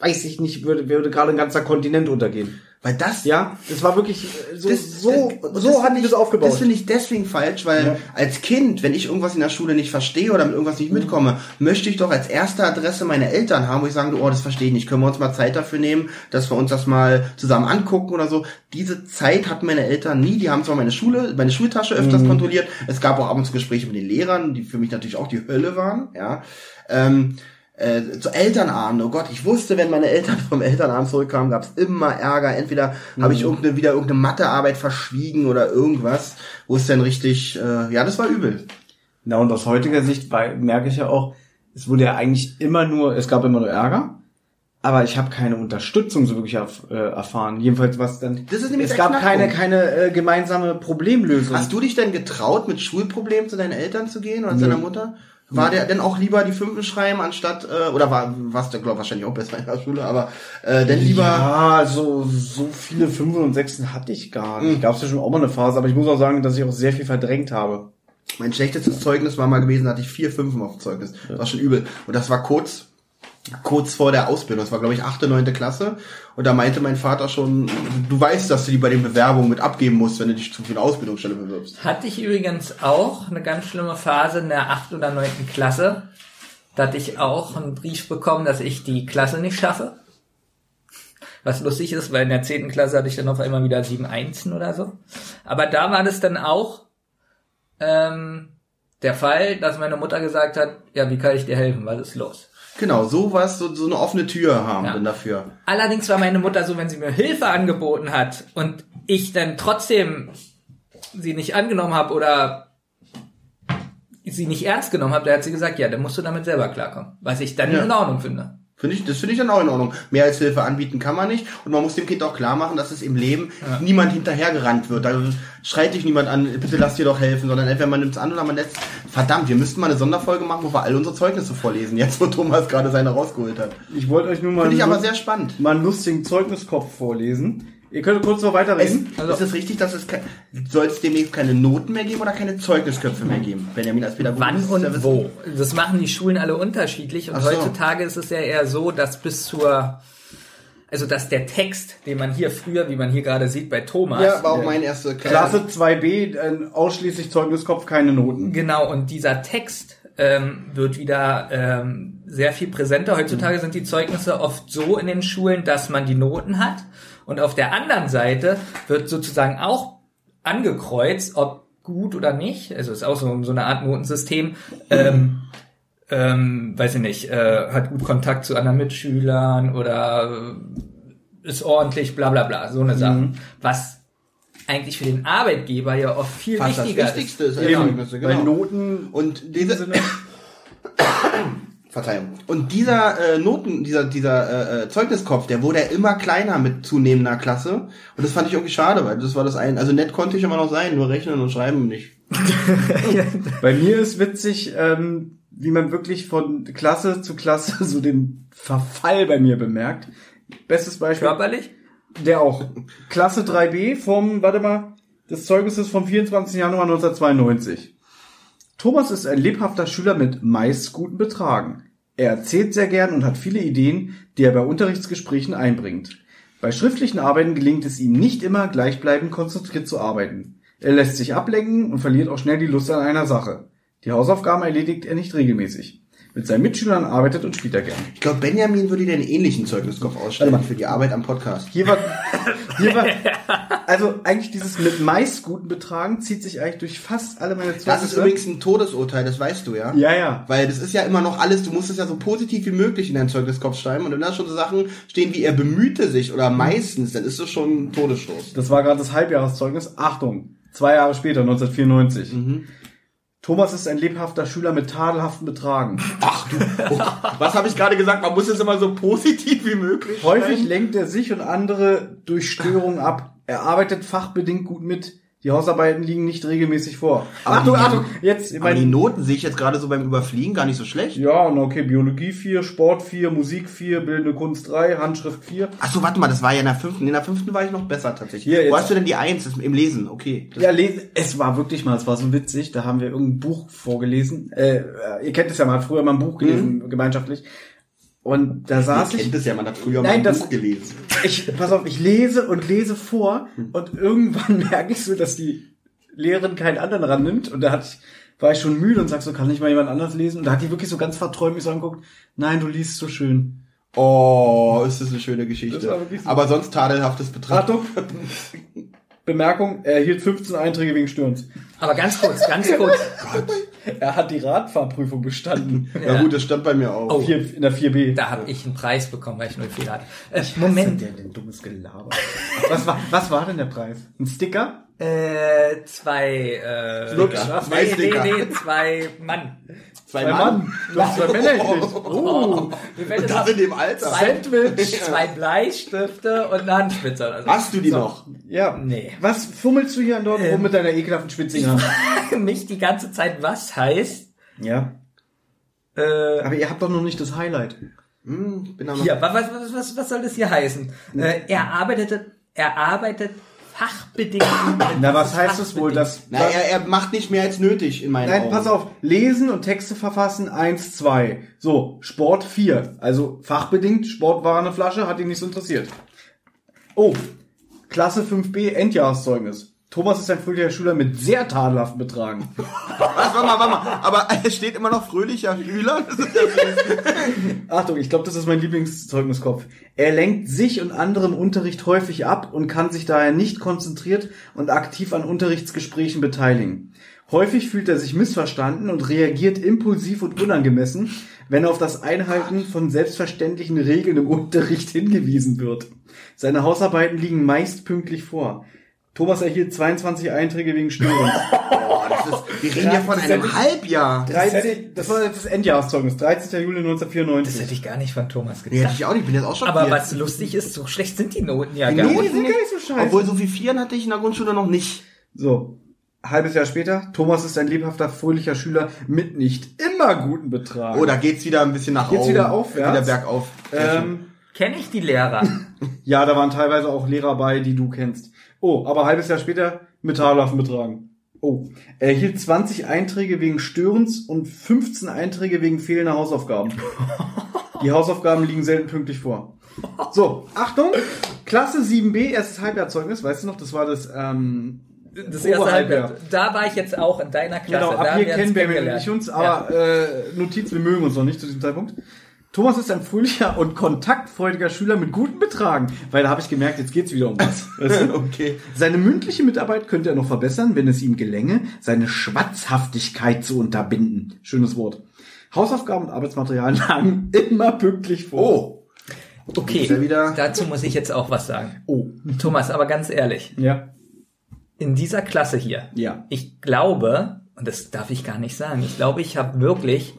weiß ich nicht, würde, würde gerade ein ganzer Kontinent untergehen. Weil das, Ja, das war wirklich äh, so, Das- so, das- so hat die das aufgebaut. Das finde ich deswegen falsch, weil Ja. als Kind, wenn ich irgendwas in der Schule nicht verstehe oder mit irgendwas nicht mitkomme, möchte ich doch als erste Adresse meine Eltern haben, wo ich sage, oh, das verstehe ich nicht, können wir uns mal Zeit dafür nehmen, dass wir uns das mal zusammen angucken oder so. Diese Zeit hatten meine Eltern nie, die haben zwar meine Schule, meine Schultasche öfters Mhm. kontrolliert, es gab auch ab und zu Gespräche mit den Lehrern, die für mich natürlich auch die Hölle waren, ja. Ähm, äh, zu Elternabend, oh Gott, ich wusste, wenn meine Eltern vom Elternabend zurückkamen, gab es immer Ärger. Entweder habe ich irgendeine, wieder irgendeine Mathearbeit verschwiegen oder irgendwas, wo es dann richtig, äh, ja, das war übel. Na und aus heutiger Sicht merke ich ja auch, es wurde ja eigentlich immer nur, es gab immer nur Ärger, aber ich habe keine Unterstützung so wirklich erf äh, erfahren. Jedenfalls was dann. Das ist nämlich es gab keine Knackpunkt. keine äh, gemeinsame Problemlösung. Hast du dich denn getraut, mit Schulproblemen zu deinen Eltern zu gehen oder zu deiner Mutter? War der denn auch lieber die Fünfen schreiben anstatt, äh, oder war, warst du, glaube wahrscheinlich auch besser in der Schule, aber äh, denn lieber, Ja, so, so viele Fünfen und Sechsen hatte ich gar Hm. nicht. Gab es ja schon auch mal eine Phase, aber ich muss auch sagen, dass ich auch sehr viel verdrängt habe. mein schlechtestes Zeugnis war mal gewesen, da hatte ich vier Fünfen auf dem Zeugnis. Das war schon übel. Und das war kurz, kurz vor der Ausbildung. Das war, glaube ich, achte, neunte Klasse. Und da meinte mein Vater schon, du weißt, dass du die bei den Bewerbungen mit abgeben musst, wenn du dich zu für eine Ausbildungsstelle bewirbst. Hatte ich übrigens auch eine ganz schlimme Phase in der 8. oder 9. Klasse. Da hatte ich auch einen Brief bekommen, dass ich die Klasse nicht schaffe. Was lustig ist, weil in der 10. Klasse hatte ich dann auf einmal wieder 7 Einsen oder so. Aber da war das dann auch ähm, der Fall, dass meine Mutter gesagt hat, ja, wie kann ich dir helfen? Was ist los? Genau, sowas, so, so eine offene Tür haben Ja. dann dafür. Allerdings war meine Mutter so, wenn sie mir Hilfe angeboten hat und ich dann trotzdem sie nicht angenommen habe oder sie nicht ernst genommen habe, da hat sie gesagt, ja, dann musst du damit selber klarkommen. Was ich dann Ja. in Ordnung finde. Finde ich, das finde ich dann auch in Ordnung. Mehr als Hilfe anbieten kann man nicht. Und man muss dem Kind auch klar machen, dass es im Leben Ja. niemand hinterhergerannt wird. Da schreit dich niemand an, bitte lass dir doch helfen, sondern entweder man nimmt es an oder man lässt. Verdammt, wir müssten mal eine Sonderfolge machen, wo wir all unsere Zeugnisse vorlesen, jetzt wo Thomas gerade seine rausgeholt hat. Ich wollte euch nur mal, Finde ich aber sehr spannend. mal einen lustigen Zeugniskopf vorlesen. Ihr könnt kurz noch Es, weiterreden. Also- ist es richtig, dass es soll es demnächst keine Noten mehr geben oder keine Zeugnisköpfe mehr geben? Benjamin als Pädagoge. Wann es und wissen. wo? Das machen die Schulen alle unterschiedlich und so. heutzutage ist es ja eher so, dass bis zur also dass der Text, den man hier früher, wie man hier gerade sieht bei Thomas, Ja, war auch mein erster Klasse 2b, äh, ausschließlich Zeugniskopf, keine Noten. Genau, und dieser Text ähm, wird wieder ähm, sehr viel präsenter. Heutzutage sind die Zeugnisse oft so in den Schulen, dass man die Noten hat. Und auf der anderen Seite wird sozusagen auch angekreuzt, ob gut oder nicht. Also ist auch so, so eine Art Notensystem. Ähm, ähm, weiß ich nicht, äh, hat gut Kontakt zu anderen Mitschülern oder äh, ist ordentlich, bla bla bla, so eine Sache. Was eigentlich für den Arbeitgeber ja oft viel Fast das wichtiger Wichtigste ist. Genau. Zeugnisse, Weil Noten Und in dem diese, Sinne, Verzeihung. Und dieser äh, Noten, dieser dieser äh, äh, Zeugniskopf, der wurde ja immer kleiner mit zunehmender Klasse. Und das fand ich irgendwie schade, weil das war das ein. Also nett konnte ich immer noch sein, nur rechnen und schreiben nicht. Bei mir ist witzig, ähm, wie man wirklich von Klasse zu Klasse so den Verfall bei mir bemerkt. Bestes Beispiel. Körperlich? Der auch. Klasse 3b vom, warte mal, des Zeugnisses vom 24. Januar 1992. Thomas ist ein lebhafter Schüler mit meist guten Betragen. Er erzählt sehr gern und hat viele Ideen, die er bei Unterrichtsgesprächen einbringt. Bei schriftlichen Arbeiten gelingt es ihm nicht immer, gleichbleibend konzentriert zu arbeiten. Er lässt sich ablenken und verliert auch schnell die Lust an einer Sache. Die Hausaufgaben erledigt er nicht regelmäßig. Mit seinen Mitschülern arbeitet und spielt er gern. Ich glaube, Benjamin würde dir einen ähnlichen Zeugniskopf ausstellen für die Arbeit am Podcast. Hier war, hier war, also eigentlich dieses mit meist guten Betragen zieht sich eigentlich durch fast alle meine Zeugnisse. Das ist übrigens ein Todesurteil, das weißt du ja. Ja, ja. Weil das ist ja immer noch alles, du musst es ja so positiv wie möglich in deinen Zeugniskopf schreiben und wenn da schon so Sachen stehen wie er bemühte sich oder meistens, dann ist das schon ein Todesstoß. Das war gerade das Halbjahreszeugnis. Achtung, zwei Jahre später, 1994. Thomas ist ein lebhafter Schüler mit tadelhaften Betragen. Ach du, oh, was habe ich gerade gesagt? Man muss es immer so positiv wie möglich Häufig lenkt er sich und andere durch Störungen ab. Er arbeitet fachbedingt gut mit. Die Hausarbeiten liegen nicht regelmäßig vor. Aber Achtung, die- Achtung, jetzt, Aber die Noten sehe ich jetzt gerade so beim Überfliegen gar nicht so schlecht. ja, na okay, Biologie 4, Sport 4, Musik 4, Bildende Kunst 3, Handschrift 4. Ach so, warte mal, das war ja in der fünften. In der fünften war ich noch besser tatsächlich. Hier, jetzt- Wo hast du denn die Eins im Lesen? Okay. Das Ja, lesen, es war wirklich mal, es war so witzig, da haben wir irgendein Buch vorgelesen. Äh, ihr kennt es ja, hat früher mal ein Buch gelesen, gemeinschaftlich. Und da saß ich, kennt es ja, man hat früher Nein, mal ein das- Buch gelesen. ich, pass auf, ich lese und lese vor und irgendwann merke ich so, dass die Lehrerin keinen anderen rannimmt und da hatte ich, war ich schon müde und sag so, kann nicht mal jemand anders lesen? Und da hat die wirklich so ganz verträumt mich so angeguckt, nein, du liest so schön. Oh, ist das eine schöne Geschichte. So. Aber sonst tadelhaftes Betragen. Achtung, Bemerkung, er erhielt 15 Einträge wegen Störens. Aber ganz kurz, ganz kurz. Er hat die Radfahrprüfung bestanden. Ja. gut, das stand bei mir auch. Oh. Vier, in der 4b. Da habe ich einen Preis bekommen, weil ich nur viel hatte. Äh, Moment. Der denn dummes Gelaber. was, war, was war denn der Preis? Ein Sticker? Äh, zwei, äh, Sticker. Zwei nee, Sticker. nee, nee, zwei Mann. Zwei Zwei Mann. Du hast zwei Männer gekriegt. Oh, fällt Das in dem Alter. zwei, Sandwich. zwei Bleistifte und eine Handspitze oder so. Hast du die noch? Ja. Nee. Was fummelst du hier an dort rum mit deiner ekelhaften Spitzinger? Mich die ganze Zeit, was heißt, Ja. äh, Aber ihr habt doch noch nicht das Highlight. Hm, bin aber hier, was, was, was, was soll das hier heißen? Äh, er arbeitete, er arbeitet fachbedingt. Na, was heißt es wohl, dass... Na, er, er macht nicht mehr als nötig in meinen Nein, Augen. pass auf. Lesen und Texte verfassen, eins, zwei. So, Sport vier. Also fachbedingt, Sport war eine Flasche, hat ihn nicht so interessiert. Oh, Klasse 5b, Endjahreszeugnis. Thomas ist ein fröhlicher Schüler mit sehr tadelhaften Betragen. Was, warte mal, warte mal. Aber es steht immer noch fröhlicher Schüler. Achtung, ich glaube, das ist mein Lieblingszeugniskopf. Er lenkt sich und andere im Unterricht häufig ab und kann sich daher nicht konzentriert und aktiv an Unterrichtsgesprächen beteiligen. Häufig fühlt er sich missverstanden und reagiert impulsiv und unangemessen, wenn er auf das Einhalten von selbstverständlichen Regeln im Unterricht hingewiesen wird. Seine Hausarbeiten liegen meist pünktlich vor. Thomas erhielt 22 Einträge wegen Störung. Boah, das ist, wir reden ja von Das einem nicht- Halbjahr. 13, das war das Endjahreszeugnis, 13. Juli Das 1994. hätte ich gar nicht von Thomas Nee, hätte gedacht. ich auch nicht, ich bin jetzt auch schon Aber was lustig ist, so schlecht sind die Noten ja Die gar Noten nicht. die sind gar nicht so scheiße. Obwohl so viel Vieren hatte ich in der Grundschule noch nicht. So, halbes Jahr später. Thomas ist ein lebhafter, fröhlicher Schüler mit nicht immer guten Betragen. Oh, da geht's wieder ein bisschen nach Geht's oben. wieder aufwärts? Wieder bergauf. ähm, Kenne ich die Lehrer? ja, da waren teilweise auch Lehrer bei, die du kennst. Oh, aber halbes Jahr später mit tadelhaften Betragen. Oh, er erhielt 20 Einträge wegen Störens und 15 Einträge wegen fehlender Hausaufgaben. Die Hausaufgaben liegen selten pünktlich vor. So, Achtung, Klasse 7b, erstes Halbjahrzeugnis, weißt du noch, das war das, ähm, Das erste. Halbjahr. Da war ich jetzt auch in deiner Klasse. Genau, da ab haben hier wir kennen kennengelernt. nicht uns, aber äh, Notiz, wir mögen uns noch nicht zu diesem Zeitpunkt. Thomas ist ein fröhlicher und kontaktfreudiger Schüler mit guten Betragen, weil da habe ich gemerkt, jetzt geht's wieder um was. Okay. Seine mündliche Mitarbeit könnte er noch verbessern, wenn es ihm gelänge, seine Schwatzhaftigkeit zu unterbinden. Schönes Wort. Hausaufgaben und Arbeitsmaterialien lagen immer pünktlich vor. Oh. Okay, Ist er wieder- dazu muss ich jetzt auch was sagen. Oh. Thomas, aber ganz ehrlich, Ja. in dieser Klasse hier, Ja. ich glaube, und das darf ich gar nicht sagen, ich glaube, ich habe wirklich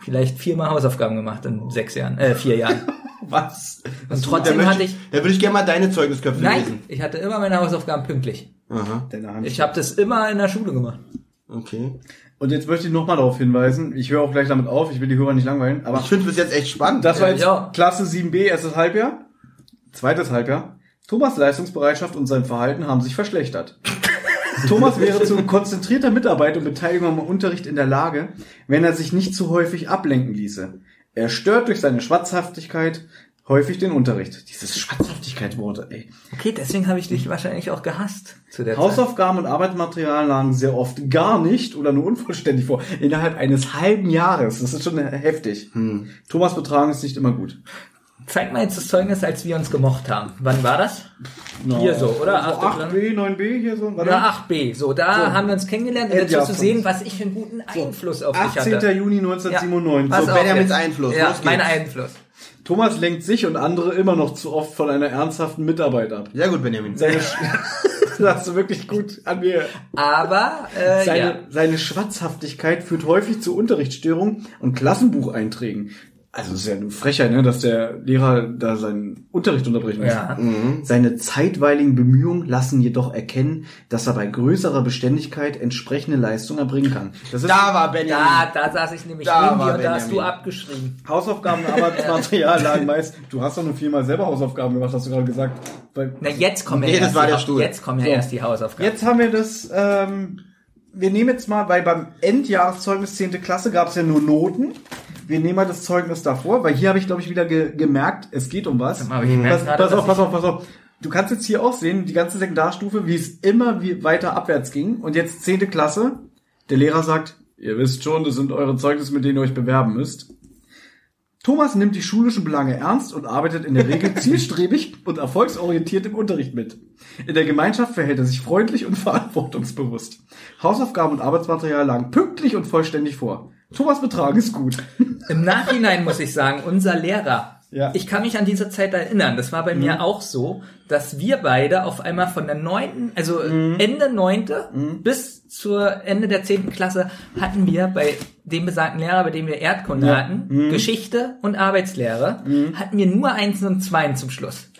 vielleicht viermal Hausaufgaben gemacht in sechs Jahren, äh, vier Jahren. Was? Und Da, trotzdem hatte ich, ich, da würde ich gerne mal deine Zeugnisköpfe nein, lesen. ich hatte immer meine Hausaufgaben pünktlich. Aha. Ich habe das immer in der Schule gemacht. okay. Und jetzt möchte ich nochmal darauf hinweisen, ich höre auch gleich damit auf, ich will die Hörer nicht langweilen, aber Ich finde bis jetzt echt spannend. das war jetzt ja. Klasse 7b, erstes Halbjahr, zweites Halbjahr. Thomas Leistungsbereitschaft und sein Verhalten haben sich verschlechtert. Thomas wäre zu konzentrierter Mitarbeit und Beteiligung am Unterricht in der Lage, wenn er sich nicht zu häufig ablenken ließe. Er stört durch seine Schwatzhaftigkeit häufig den Unterricht. Dieses Schwatzhaftigkeit-Wort, ey. Okay, deswegen habe ich dich wahrscheinlich auch gehasst zu der Zeit. Hausaufgaben und Arbeitsmaterial lagen sehr oft gar nicht oder nur unvollständig vor. Innerhalb eines halben Jahres. Das ist schon heftig. Thomas Betragen ist nicht immer gut. Zeig mal jetzt das Zeugnis, als wir uns gemocht haben. Wann war das? Hier so, oder? So Achte 8b, 9b hier so. Warte. Oder 8b. So, da So. haben wir uns kennengelernt und jetzt Endjahr wirst du von sehen, was ich für einen guten Einfluss auf dich 18. hatte. Juni Ja. 1997. Pass So, Benjamins. Einfluss, Ja, mein Einfluss. Thomas lenkt sich und andere immer noch zu oft von einer ernsthaften Mitarbeit ab. Sehr gut, Benjamin. Seine das hast du wirklich gut an mir. Aber, äh, Seine, ja. seine Schwatzhaftigkeit führt häufig zu Unterrichtsstörungen und Klassenbucheinträgen. Also es ist ja eine Frechheit, ne, dass der Lehrer da seinen Unterricht unterbrechen muss. Ja. Seine zeitweiligen Bemühungen lassen jedoch erkennen, dass er bei größerer Beständigkeit entsprechende Leistung erbringen kann. Das ist Da war Benjamin. Da, da saß ich nämlich Da neben dir und da hast du abgeschrieben. Hausaufgaben und Arbeitsmaterial lagen meist. Du hast doch nur viermal selber Hausaufgaben gemacht, hast du gerade gesagt. Weil Na, jetzt kommen ja, Nee, das erst, war die, der Stuhl. jetzt kommen ja So. erst die Hausaufgaben. Jetzt haben wir das, ähm, wir nehmen jetzt mal, weil beim Endjahreszeugnis 10. Klasse gab es ja nur Noten. Wir nehmen mal das Zeugnis davor, weil hier habe ich, glaube ich, wieder ge gemerkt, es geht um was. Pass, gerade, pass auf, pass auf, pass auf. Du kannst jetzt hier auch sehen, die ganze Sekundarstufe, wie es immer wie weiter abwärts ging. Und jetzt 10. Klasse. Der Lehrer sagt, ihr wisst schon, das sind eure Zeugnisse, mit denen ihr euch bewerben müsst. Thomas nimmt die schulischen Belange ernst und arbeitet in der Regel zielstrebig und erfolgsorientiert im Unterricht mit. In der Gemeinschaft verhält er sich freundlich und verantwortungsbewusst. Hausaufgaben und Arbeitsmaterial lagen pünktlich und vollständig vor. Thomas Betrag ist gut. Im Nachhinein muss ich sagen, unser Lehrer, Ja. ich kann mich an diese Zeit erinnern, das war bei mir auch so, dass wir beide auf einmal von der neunten, also Ende neunte bis zur Ende der zehnten Klasse hatten wir bei dem besagten Lehrer, bei dem wir Erdkunde Ja. hatten, Geschichte und Arbeitslehre, hatten wir nur Einsen und Zweien zum Schluss.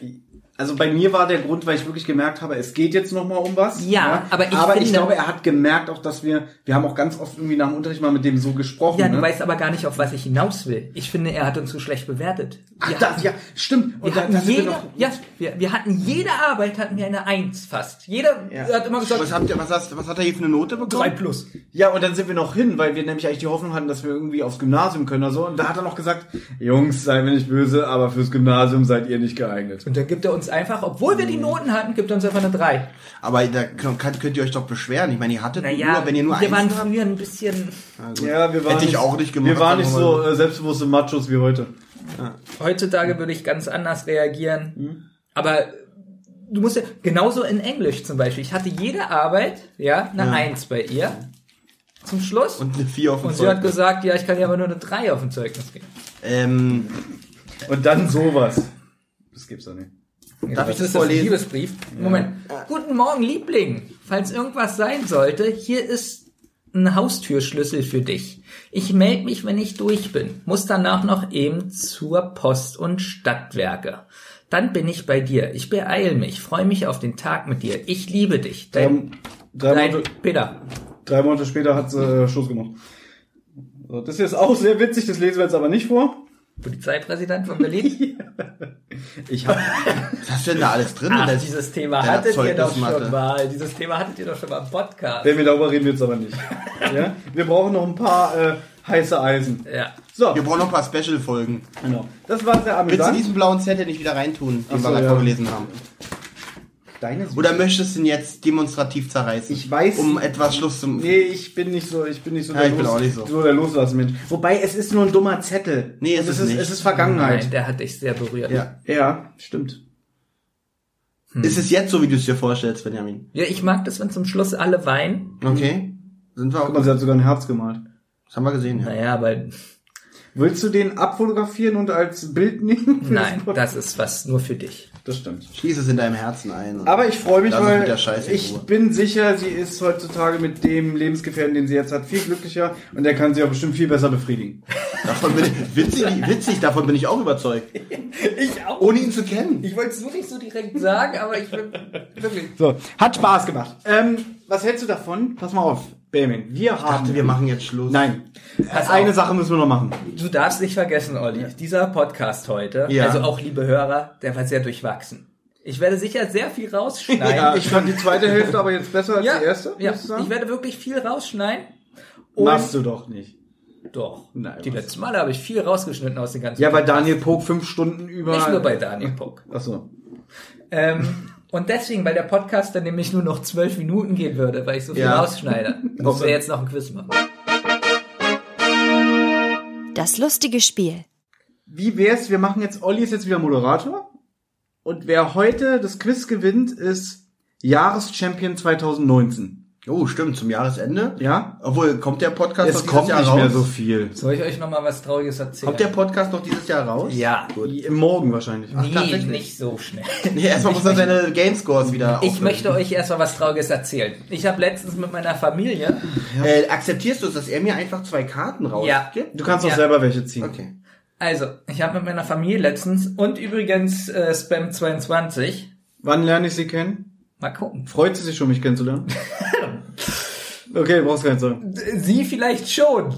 Also bei mir war der Grund, weil ich wirklich gemerkt habe, es geht jetzt noch mal um was. Ja, aber ich aber ich finde- glaube, er hat gemerkt auch, dass wir, wir haben auch ganz oft irgendwie nach dem Unterricht mal mit dem so gesprochen. Ja, ne? du weißt aber gar nicht, auf was ich hinaus will. Ich finde, er hat uns so schlecht bewertet. Ach, Wir das, ja, stimmt. Wir da- hatten sind wir jede, noch- ja, wir, wir hatten jede Arbeit hatten wir eine Eins fast. Jeder Ja. hat immer gesagt, Was, habt ihr, was, hast, was hat er hier für eine Note bekommen? drei plus. Ja, und dann sind wir noch hin, weil wir nämlich eigentlich die Hoffnung hatten, dass wir irgendwie aufs Gymnasium können oder so. Und da hat er noch gesagt, Jungs, seid mir nicht böse, aber fürs Gymnasium seid ihr nicht geeignet. Und dann gibt er uns einfach, obwohl wir die Noten hatten, gibt er uns einfach eine drei. Aber da könnt, könnt ihr euch doch beschweren. Ich meine, ihr hattet Naja, nur, wenn ihr nur wir waren habt. früher ein bisschen, Ja, wir waren Hätte ich nicht, auch nicht gemacht, Wir waren nicht so äh, selbstbewusste Machos wie heute. heutzutage würde ich ganz anders reagieren. Hm. Aber du musst ja, genauso in Englisch zum Beispiel. Ich hatte jede Arbeit, ja, eine Ja. Eins bei ihr. Zum Schluss. Und, Und eine 4 auf dem sie hat Zeugnis. gesagt, ja, ich kann dir aber nur eine drei auf dem Zeugnis geben. Ähm, Und dann sowas. Das gibt's doch nicht. Darf ich das ist vorlesen? ein Liebesbrief. Moment. Guten Morgen, Liebling. Falls irgendwas sein sollte, hier ist ein Haustürschlüssel für dich. Ich melde mich, wenn ich durch bin. Muss danach noch eben zur Post und Stadtwerke. Dann bin ich bei dir. Ich beeil mich. Freue mich auf den Tag mit dir. Ich liebe dich. Dein, Ähm, drei, dein Monate, Peter. drei Monate später hat sie äh, Schluss gemacht. So, das hier ist auch sehr witzig, das lesen wir jetzt aber nicht vor. Polizeipräsident von Berlin. Ich hab, was hast du denn da alles drin? Ach, Das- dieses Thema der hattet ihr doch Zeugnismappe. schon mal. Dieses Thema hattet ihr doch schon mal im Podcast. wenn wir darüber reden, wird's aber nicht. Ja? Wir brauchen noch ein paar äh, heiße Eisen. Ja. So, wir brauchen noch ein paar Special-Folgen. genau. Das war sehr Willst du amüsant. diesen blauen Zettel nicht wieder reintun, den Ach so, wir gerade ja. vorgelesen haben? Deine Oder möchtest du ihn jetzt demonstrativ zerreißen? Ich weiß- Um etwas Schluss zum... Nee, ich bin nicht so, ich bin nicht so, Ja, ich bin auch nicht so. der Loslassmensch. Wobei, es ist nur ein dummer Zettel. Nee, es Und ist es nicht. Es ist Vergangenheit. Nein, der hat dich sehr berührt. Ja. Ja, stimmt. Ist es jetzt so, wie du es dir vorstellst, Benjamin? Ja, ich mag das, wenn zum Schluss alle weinen. Okay. Sind wir auch... Guck mal, sie hat sogar ein Herz gemalt. Das haben wir gesehen, ja. Naja, aber Willst du den abfotografieren und als Bild nehmen? nein, das ist was nur für dich. das stimmt. Schließ es in deinem Herzen ein. Aber ich freue mich, weil ich Ruhe. bin sicher, sie ist heutzutage mit dem Lebensgefährten, den sie jetzt hat, viel glücklicher und der kann sie auch bestimmt viel besser befriedigen. Davon bin ich, witzig, witzig, davon bin ich auch überzeugt. Ich auch. Ohne ihn zu kennen. Ich wollte es nur nicht so direkt sagen, aber ich bin wirklich. So, hat Spaß gemacht. Ähm, was hältst du davon? Pass mal auf, Benjamin. Wir haben. dachte, wir machen jetzt Schluss. Nein. Pass Eine auf. Sache müssen wir noch machen. Du darfst nicht vergessen, Olli, dieser Podcast heute, Ja. also auch liebe Hörer, der war sehr durchwachsen. Ich werde sicher sehr viel rausschneiden. Ja, ich fand die zweite Hälfte aber jetzt besser als ja, die erste. ja. sagen? ich werde wirklich viel rausschneiden. Und Machst du doch nicht. Doch. Nein, die letzten Male habe ich viel rausgeschnitten aus den ganzen Ja, weil Podcasts. Daniel Pog fünf Stunden über. Nicht nur bei Daniel Puck. Achso. Ähm, und deswegen, weil der Podcast dann nämlich nur noch zwölf Minuten gehen würde, weil ich so viel Ja. rausschneide, müssen wir jetzt noch ein Quiz machen. Das lustige Spiel. Wie wär's? Wir machen jetzt, Olli ist jetzt wieder Moderator. Und wer heute das Quiz gewinnt, ist Jahreschampion 2019. Oh, stimmt, zum Jahresende. Ja? Obwohl, kommt der Podcast noch Es dieses kommt Jahr nicht raus? mehr so viel. Soll ich euch noch mal was Trauriges erzählen? Kommt der Podcast noch dieses Jahr raus? ja. Im Morgen wahrscheinlich. Nee, tatsächlich? nicht so schnell. Nee, erstmal muss er seine Gamescores wieder Ich auflösen. möchte euch erstmal was Trauriges erzählen. Ich habe letztens mit meiner Familie, Äh, akzeptierst du es, dass er mir einfach zwei Karten Ja. rausgibt? Du kannst auch Ja. selber welche ziehen. Okay. also ich habe mit meiner Familie letztens und übrigens äh, Spam 22, Wann lerne ich sie kennen? Mal gucken. Freut sie sich schon, mich kennenzulernen? okay, brauchst gar nicht sagen. Sie vielleicht schon.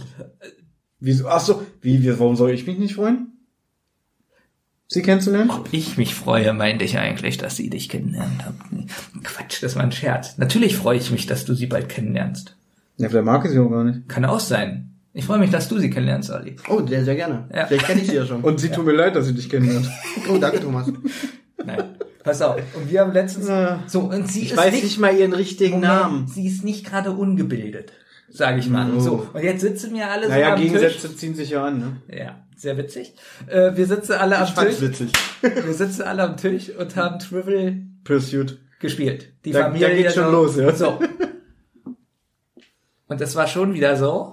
Wieso? Ach so, wie, wie, warum soll ich mich nicht freuen? Sie kennenzulernen? Ob ich mich freue, meinte ich eigentlich, dass sie dich kennenlernt hat. Quatsch, das war ein Scherz. Natürlich freue ich mich, dass du sie bald kennenlernst. Ja, vielleicht mag ich sie auch gar nicht. Kann auch sein. Ich freue mich, dass du sie kennenlernst, Ali. Oh, sehr, sehr gerne. Ja. Vielleicht kenne ich sie ja schon. Und sie tut mir leid, dass sie dich kennenlernt. oh, danke, Thomas. Nein. Pass auf. Und wir haben letztens so und sie Ich ist weiß nicht, nicht mal ihren richtigen Moment, Namen. Sie ist nicht gerade ungebildet, sage ich mal. Oh. So und jetzt sitzen wir alle Naja, so am Gegensätze ziehen sich ja an, ne? Tisch. Ja, sehr witzig. Äh, wir sitzen alle am Ich fand's Tisch. witzig. Wir sitzen alle am Tisch und haben Trivial Pursuit. gespielt. Die Da- Familie da geht's schon so, los, ja. So. Und es war schon wieder so,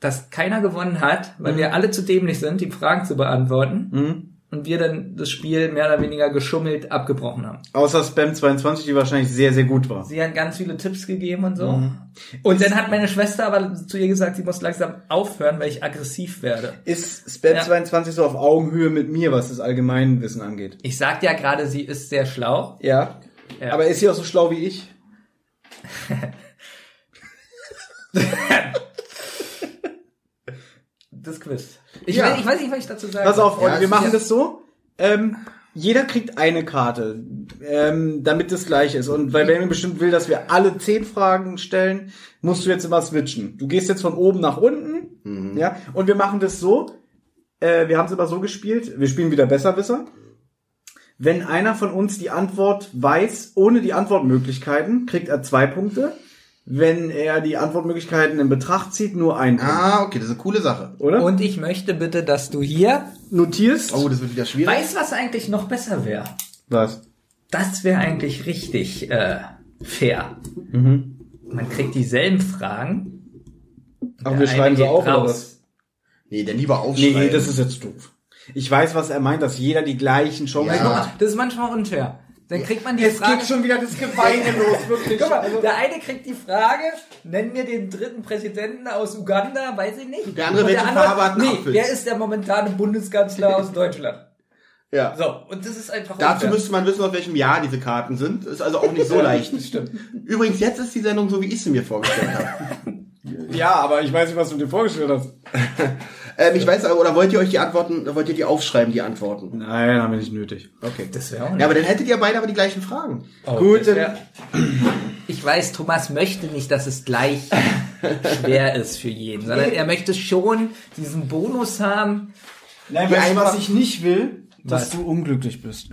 dass keiner gewonnen hat, weil Mhm. wir alle zu dämlich sind, die Fragen zu beantworten. Mhm. Und wir dann das Spiel mehr oder weniger geschummelt abgebrochen haben. Außer Spam 22, die wahrscheinlich sehr, sehr gut war. Sie hat ganz viele Tipps gegeben und so. Mhm. Und dann hat meine Schwester aber zu ihr gesagt, sie muss langsam aufhören, weil ich aggressiv werde. Ist Spam Ja. 22 so auf Augenhöhe mit mir, was das Allgemeinwissen angeht? Ich sagte ja gerade, sie ist sehr schlau. Ja. Ja. Aber ist sie auch so schlau wie ich? Das Quiz. Ich, Ja. weiß, ich weiß nicht, was ich dazu sagen Pass auf. Freunde, Ja, wir machen das so. Ähm, jeder kriegt eine Karte, ähm, damit es gleich ist. Und weil Benjamin bestimmt will, dass wir alle zehn Fragen stellen, musst du jetzt immer switchen. Du gehst jetzt von oben nach unten, ja. Und wir machen das so. Äh, wir haben es immer so gespielt. Wir spielen wieder Besserwisser. Wenn einer von uns die Antwort weiß, ohne die Antwortmöglichkeiten, kriegt er zwei Punkte. Wenn er die Antwortmöglichkeiten in Betracht zieht, nur ein. Ah, okay, das ist eine coole Sache. Oder? Und ich möchte bitte, dass du hier notierst. Oh, das wird wieder schwierig. weißt, was eigentlich noch besser wäre. Was? Das wäre eigentlich richtig äh, fair. Mhm. Man kriegt dieselben Fragen. Aber Der wir schreiben sie auf, oder raus. was? Nee, dann lieber aufschreiben. nee, das ist jetzt doof. Ich weiß, was er meint, dass jeder die gleichen Chancen Ja. Hat. das ist manchmal unfair. Dann kriegt man die Es Frage. geht schon wieder das Geweine los, wirklich. Guck mal, Also, der eine kriegt die Frage, nenn mir den dritten Präsidenten aus Uganda, weiß ich nicht. Der andere, Und welche Farbe hat Nee, Apfel? wer ist der momentane Bundeskanzler aus Deutschland? ja. So, und das ist einfach Dazu unfair. müsste man wissen, aus welchem Jahr diese Karten sind. Ist also auch nicht so leicht. Stimmt. Übrigens, jetzt ist die Sendung so, wie ich sie mir vorgestellt habe. ja, aber ich weiß nicht, was du dir vorgestellt hast. ähm, ich weiß, aber- oder wollt ihr euch die Antworten, wollt ihr die aufschreiben, die Antworten? Nein, haben wir nicht nötig. Okay. Das wäre auch Ja, aber dann hättet ihr beide aber die gleichen Fragen. Oh, Gut, wär- Ich weiß, Thomas möchte nicht, dass es gleich schwer ist für jeden, sondern er möchte schon diesen Bonus haben. Nein, weißt du, was ich nicht will? Dass Was? du unglücklich bist.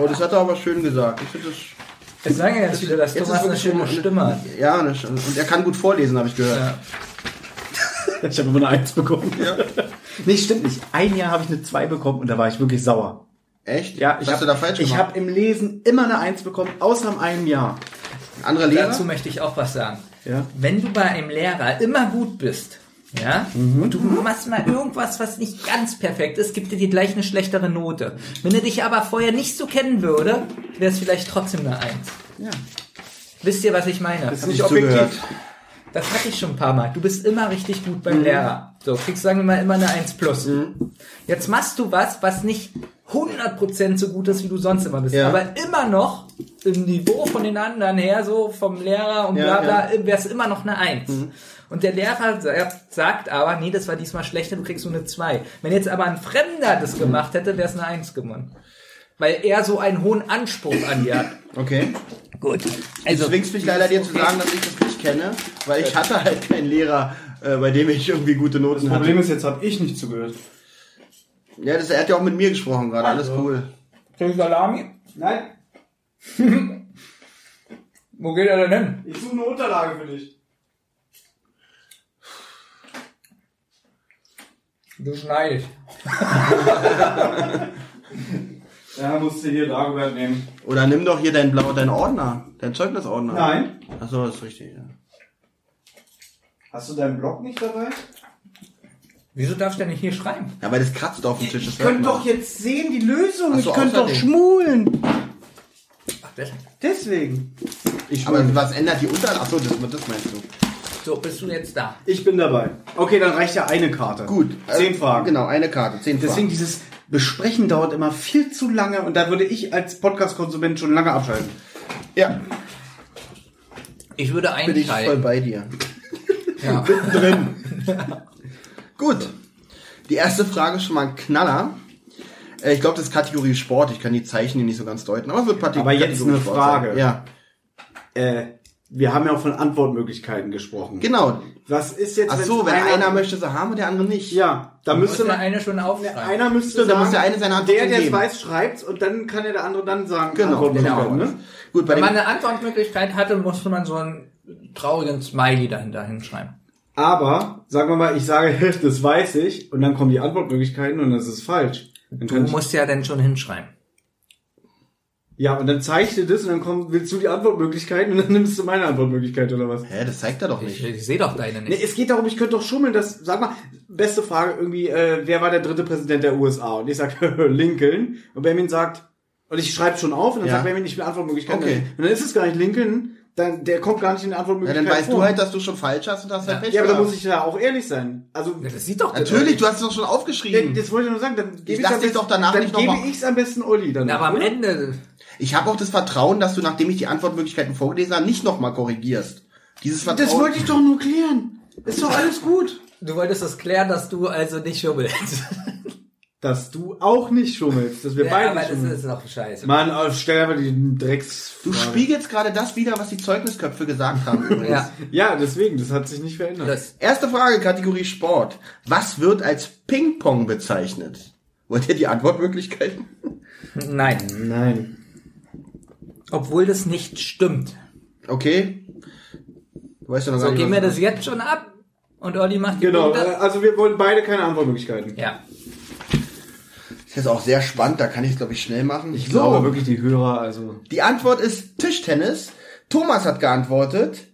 Oh, das hat er aber schön gesagt. Ich finde das, Es sagen ja ganz viele, dass Jetzt Thomas ist eine schöne Stimme hat. ja, eine, und er kann gut vorlesen, habe ich gehört. Ja. Ich habe immer eine Eins bekommen. Ja. Nee, stimmt nicht. Ein Jahr habe ich eine Zwei bekommen und da war ich wirklich sauer. Echt? Ja, Was ich hast habe du da falsch ich gemacht? hab im Lesen immer eine Eins bekommen, außer in einem Jahr. Andere Lehrer? Dazu möchte ich auch was sagen. Ja. Wenn du bei einem Lehrer immer gut bist, ja, und du machst mal irgendwas, was nicht ganz perfekt ist, gibt dir gleich eine schlechtere Note. Wenn er dich aber vorher nicht so kennen würde, wäre es vielleicht trotzdem eine Eins. Ja. Wisst ihr, was ich meine? Das ist Hab nicht ich objektiv. zugehört. Das hatte ich schon ein paar Mal. Du bist immer richtig gut beim Lehrer. So, kriegst, sagen wir mal, immer eine 1 plus. Jetzt machst du was, was nicht 100% so gut ist, wie du sonst immer bist. Ja. Aber immer noch im Niveau von den anderen her, so vom Lehrer und Ja, bla bla, wäre es immer noch eine 1. Und der Lehrer sa- sagt aber, nee, das war diesmal schlechter, du kriegst nur eine 2. Wenn jetzt aber ein Fremder das gemacht hätte, wäre es eine 1 gewonnen. Weil er so einen hohen Anspruch an dir hat. Okay. Gut. Du Also, zwingst mich leider dir zu sagen, dass ich das nicht kenne, weil ich hatte halt keinen Lehrer, äh, bei dem ich irgendwie gute Noten Das hatte. Problem ist, jetzt habe ich nicht zugehört. Ja, das, er hat ja auch mit mir gesprochen gerade, alles cool. Salami? Nein, Wo geht er denn hin? ich suche eine Unterlage für dich. Du schneidest. Ja, musst du hier Dagobert nehmen. Oder nimm doch hier dein Blau, dein Ordner, dein Zeugnisordner. Nein. Achso, das ist richtig, ja. Hast du deinen Blog nicht dabei? Wieso darfst du denn nicht hier schreiben? Ja, weil das kratzt auf dem Tisch. Das Ich könnte doch jetzt sehen, die Lösung. Ach so, ich könnte doch schmulen. Ach, das. Deswegen. Ich, Aber schmule. was ändert die Unterlage? Achso, das, das meinst du. So, bist du jetzt da? ich bin dabei. Okay, dann reicht ja eine Karte. Gut. Zehn Äh, Fragen. Genau, eine Karte, zehn Deswegen Fragen. dieses Besprechen dauert immer viel zu lange und da würde ich als Podcast-Konsument schon lange abschalten. Ja, Ich würde bin ich voll bei dir. Ja. Drin. Gut. Die erste Frage ist schon mal ein Knaller. Äh, Ich glaube, das ist Kategorie Sport. Ich kann die Zeichen hier nicht so ganz deuten. Aber es wird Kategorie Aber jetzt eine Sport Frage. sein. Ja, Äh, wir haben ja auch von Antwortmöglichkeiten gesprochen. genau. Was ist jetzt, Ach so, wenn einer, möchte sie haben und der andere nicht. Ja, da müsste man, eine schon aufschreiben. einer müsste da sagen, muss der eine seine Antwort der, der es weiß, schreibt und dann kann ja der andere dann sagen, Genau, genau. ne? Gut, bei Wenn man eine Antwortmöglichkeit hatte, musste man so einen traurigen Smiley dahinter hinschreiben. Aber, sagen wir mal, ich sage, das weiß ich, und dann kommen die Antwortmöglichkeiten und das ist falsch. Dann Du musst ja dann schon hinschreiben. Ja, und dann zeichne das und dann komm, willst du die Antwortmöglichkeiten und dann nimmst du meine Antwortmöglichkeit oder was? hä, das zeigt er doch Ich, nicht. ich sehe doch deine Nee, nicht. es geht darum, ich könnte doch schummeln, dass, sag mal, beste Frage irgendwie, äh, wer war der dritte Präsident der USA? Und ich sag Lincoln. Und Benjamin sagt, und ich schreibe schon auf und dann Ja. sagt Benjamin, ich will Antwortmöglichkeiten. Okay. Und dann ist es gar nicht Lincoln, dann, der kommt gar nicht in die Ja, Antwortmöglichkeiten dann weißt vor. du halt, dass du schon falsch hast und hast halt Pech Ja, aber da muss ich ja auch ehrlich sein. Also, Ja, Das sieht doch Natürlich, du hast es doch schon Ja, aufgeschrieben. das wollte ich nur sagen, dann gebe ich lass am dich besten- doch danach dann nicht gebe ich es am besten Olli dann. Aber am? Ende, Ich habe auch das Vertrauen, dass du, nachdem ich die Antwortmöglichkeiten vorgelesen habe, nicht nochmal korrigierst. Dieses Vertrauen. Das wollte ich doch nur klären. Ist doch alles gut. du wolltest das klären, dass du also nicht schummelst. Dass du auch nicht schummelst, dass wir Ja, beide aber nicht das schummeln. ist doch scheiße. Mann, oh, stell einfach die Drecks. Du spiegelst gerade das wieder, was die Zeugnisköpfe gesagt haben. übrigens. Ja, Ja, deswegen, das hat sich nicht verändert. das, Erste Frage, Kategorie Sport. Was wird als Ping-Pong bezeichnet? Wollt ihr die Antwortmöglichkeiten? nein. Nein. Obwohl das nicht stimmt. Okay. Du weißt ja noch So, gar nicht, geben was- wir das jetzt schon ab? Und Olli macht die Genau, Punkte? äh, also wir wollen beide keine Antwortmöglichkeiten. Ja. Das ist jetzt auch sehr spannend, da kann ich es, glaube ich, schnell machen. Ich glaube wirklich die Hörer, also. Die Antwort ist Tischtennis. Thomas hat geantwortet.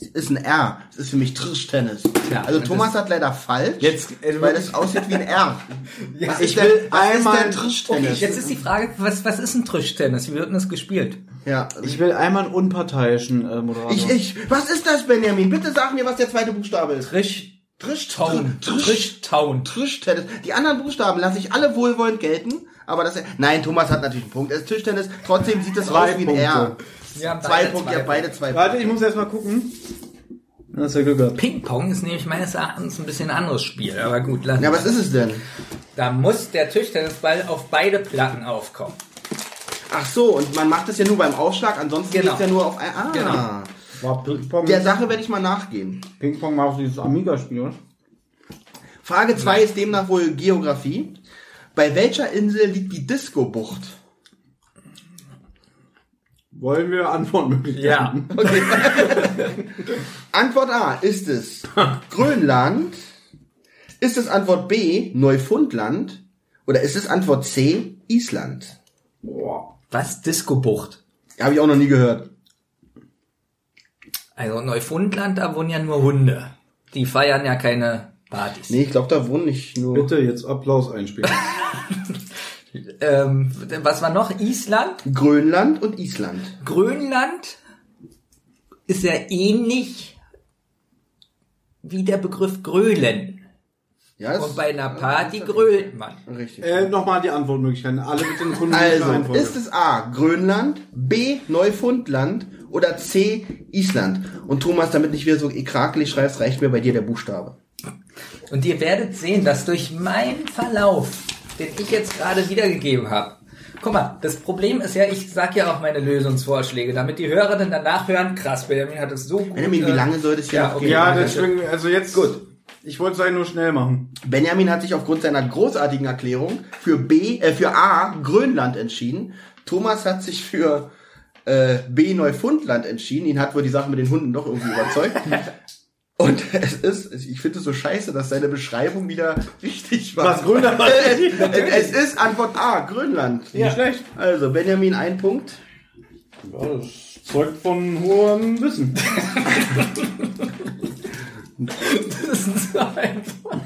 Es ist ein R. Es ist für mich Tischtennis. Ja, also Thomas hat leider falsch, Jetzt, äh, weil es aussieht wie ein R. was ich ist denn, will was einmal- ist Tischtennis? Okay, jetzt ist die Frage, was, was ist ein Tischtennis? Wie wird denn das gespielt? ja, Ich will einmal einen unparteiischen äh, Moderator. ich, ich. Was ist das, Benjamin? Bitte sag mir, was der zweite Buchstabe ist. Trisch, Trisch, Town. Trisch, Trisch-Town. Tischtennis. Die anderen Buchstaben lasse ich alle wohlwollend gelten, aber das, nein, Thomas hat natürlich einen Punkt. Es ist Tischtennis. Trotzdem sieht es Zwei aus wie ein Punkte. R. Wir haben Zwei beide Punkte, zwei ihr beide zwei Warte, ich muss erst mal gucken. Das ist ja Glück gehabt. Ping-Pong ist nämlich meines Erachtens ein bisschen anderes Spiel, aber gut, lass Ja, was ist es denn? Da muss der Tischtennisball auf beide Platten aufkommen. Ach so, und man macht es ja nur beim Aufschlag, ansonsten Genau. geht's ja nur auf ein. Ah. Genau. War Ping-Pong. Der Sache werde ich mal nachgehen. Ping-Pong war auch dieses Amiga-Spiel, oder? Frage 2 ist demnach wohl Geografie. Bei welcher Insel liegt die Disco-Bucht? Wollen wir Antwortmöglichkeiten? Antwort A, ist es Grönland? Ist es Antwort B, Neufundland? Oder ist es Antwort C, Island? Boah. Was? Disco-Bucht. Habe ich auch noch nie gehört. Also Neufundland, da wohnen ja nur Hunde. Die feiern ja keine Partys. Nee, ich glaube, da wohnen nicht nur... Bitte jetzt Applaus einspielen. Ähm, was war noch? Island, Grönland und Island. Grönland ist ja ähnlich wie der Begriff Grölen. Ja, das Und bei einer Party grölt man. richtig. Äh, Nochmal die Antwortmöglichkeiten. Alle mit den Kunden. Also, ist es A, Grönland, B, Neufundland oder C, Island? Und Thomas, damit nicht wieder so krakelig schreibst, reicht mir bei dir der Buchstabe. Und ihr werdet sehen, dass durch meinen Verlauf, den ich jetzt gerade wiedergegeben habe, guck mal, das Problem ist ja, ich sag ja auch meine Lösungsvorschläge, damit die Hörer dann danach hören, krass, Benjamin hat es so gut. Benjamin, wie äh, lange soll das hier ja, noch okay. gehen? Ja, deswegen, also jetzt. Gut. Ich wollte es eigentlich nur schnell machen. Benjamin hat sich aufgrund seiner großartigen Erklärung für B, äh, für A, Grönland entschieden. Thomas hat sich für äh, B, Neufundland entschieden. Ihn hat wohl die Sache mit den Hunden doch irgendwie überzeugt. Und es ist, ich finde es so scheiße, dass seine Beschreibung wieder richtig war. Was, Grönland? Äh, es ist Antwort A, Grönland. Nicht schlecht. Also, Benjamin, ein Punkt. Ja, das zeugt von hohem Wissen. Das ist so einfach.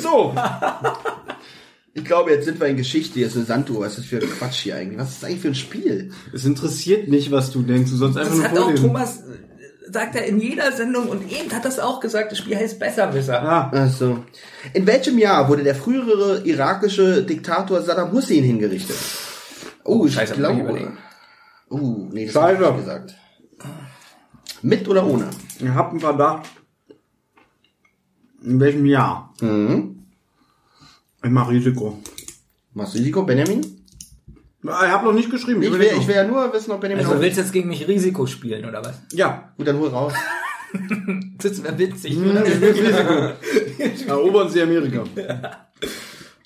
So. Ich glaube, jetzt sind wir in Geschichte. Hier ist eine Sanduhr. Was ist das für ein Quatsch hier eigentlich? Was ist das eigentlich für ein Spiel? Es interessiert nicht, was du denkst. Du sollst einfach Das nur hat auch vorlesen. Thomas, äh, sagt er in jeder Sendung und eben hat das auch gesagt, das Spiel heißt Besserwisser. Ah, Also, in welchem Jahr wurde der frühere irakische Diktator Saddam Hussein hingerichtet? Oh, ich Scheiße, glaube. Oh, nee, das Scheiße. hab ich nicht gesagt. Mit oder ohne? ich hab einen Verdacht. In welchem Jahr? Mhm. Ich mach Risiko. Machst du Risiko, Benjamin? Ich hab noch nicht geschrieben. Ich will, überleg ich will ja nur wissen, ob Benjamin Also du auch... willst jetzt gegen mich Risiko spielen, oder was? Ja. Gut, dann hol raus. Das wäre witzig, Hm, oder? ich will Risiko. Erobern Sie Amerika.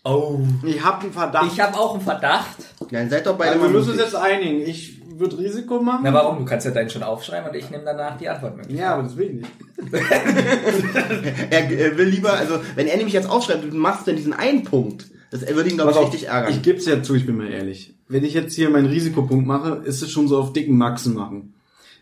Oh. Ich hab einen Verdacht. Ich habe auch einen Verdacht. Dann seid doch beide also wir müssen uns jetzt einigen. Ich würde Risiko machen. Na warum? Du kannst ja deinen schon aufschreiben und ich nehme danach die Antwort mit. Ja, aber das will ich nicht. Er, will lieber, also, wenn er nämlich jetzt aufschreibt, du machst dann diesen einen Punkt. Das würde ihn, glaube ich, richtig ärgern. Ich geb's ja zu, ich bin mal ehrlich. Wenn ich jetzt hier meinen Risikopunkt mache, ist es schon so auf dicken Maxen machen.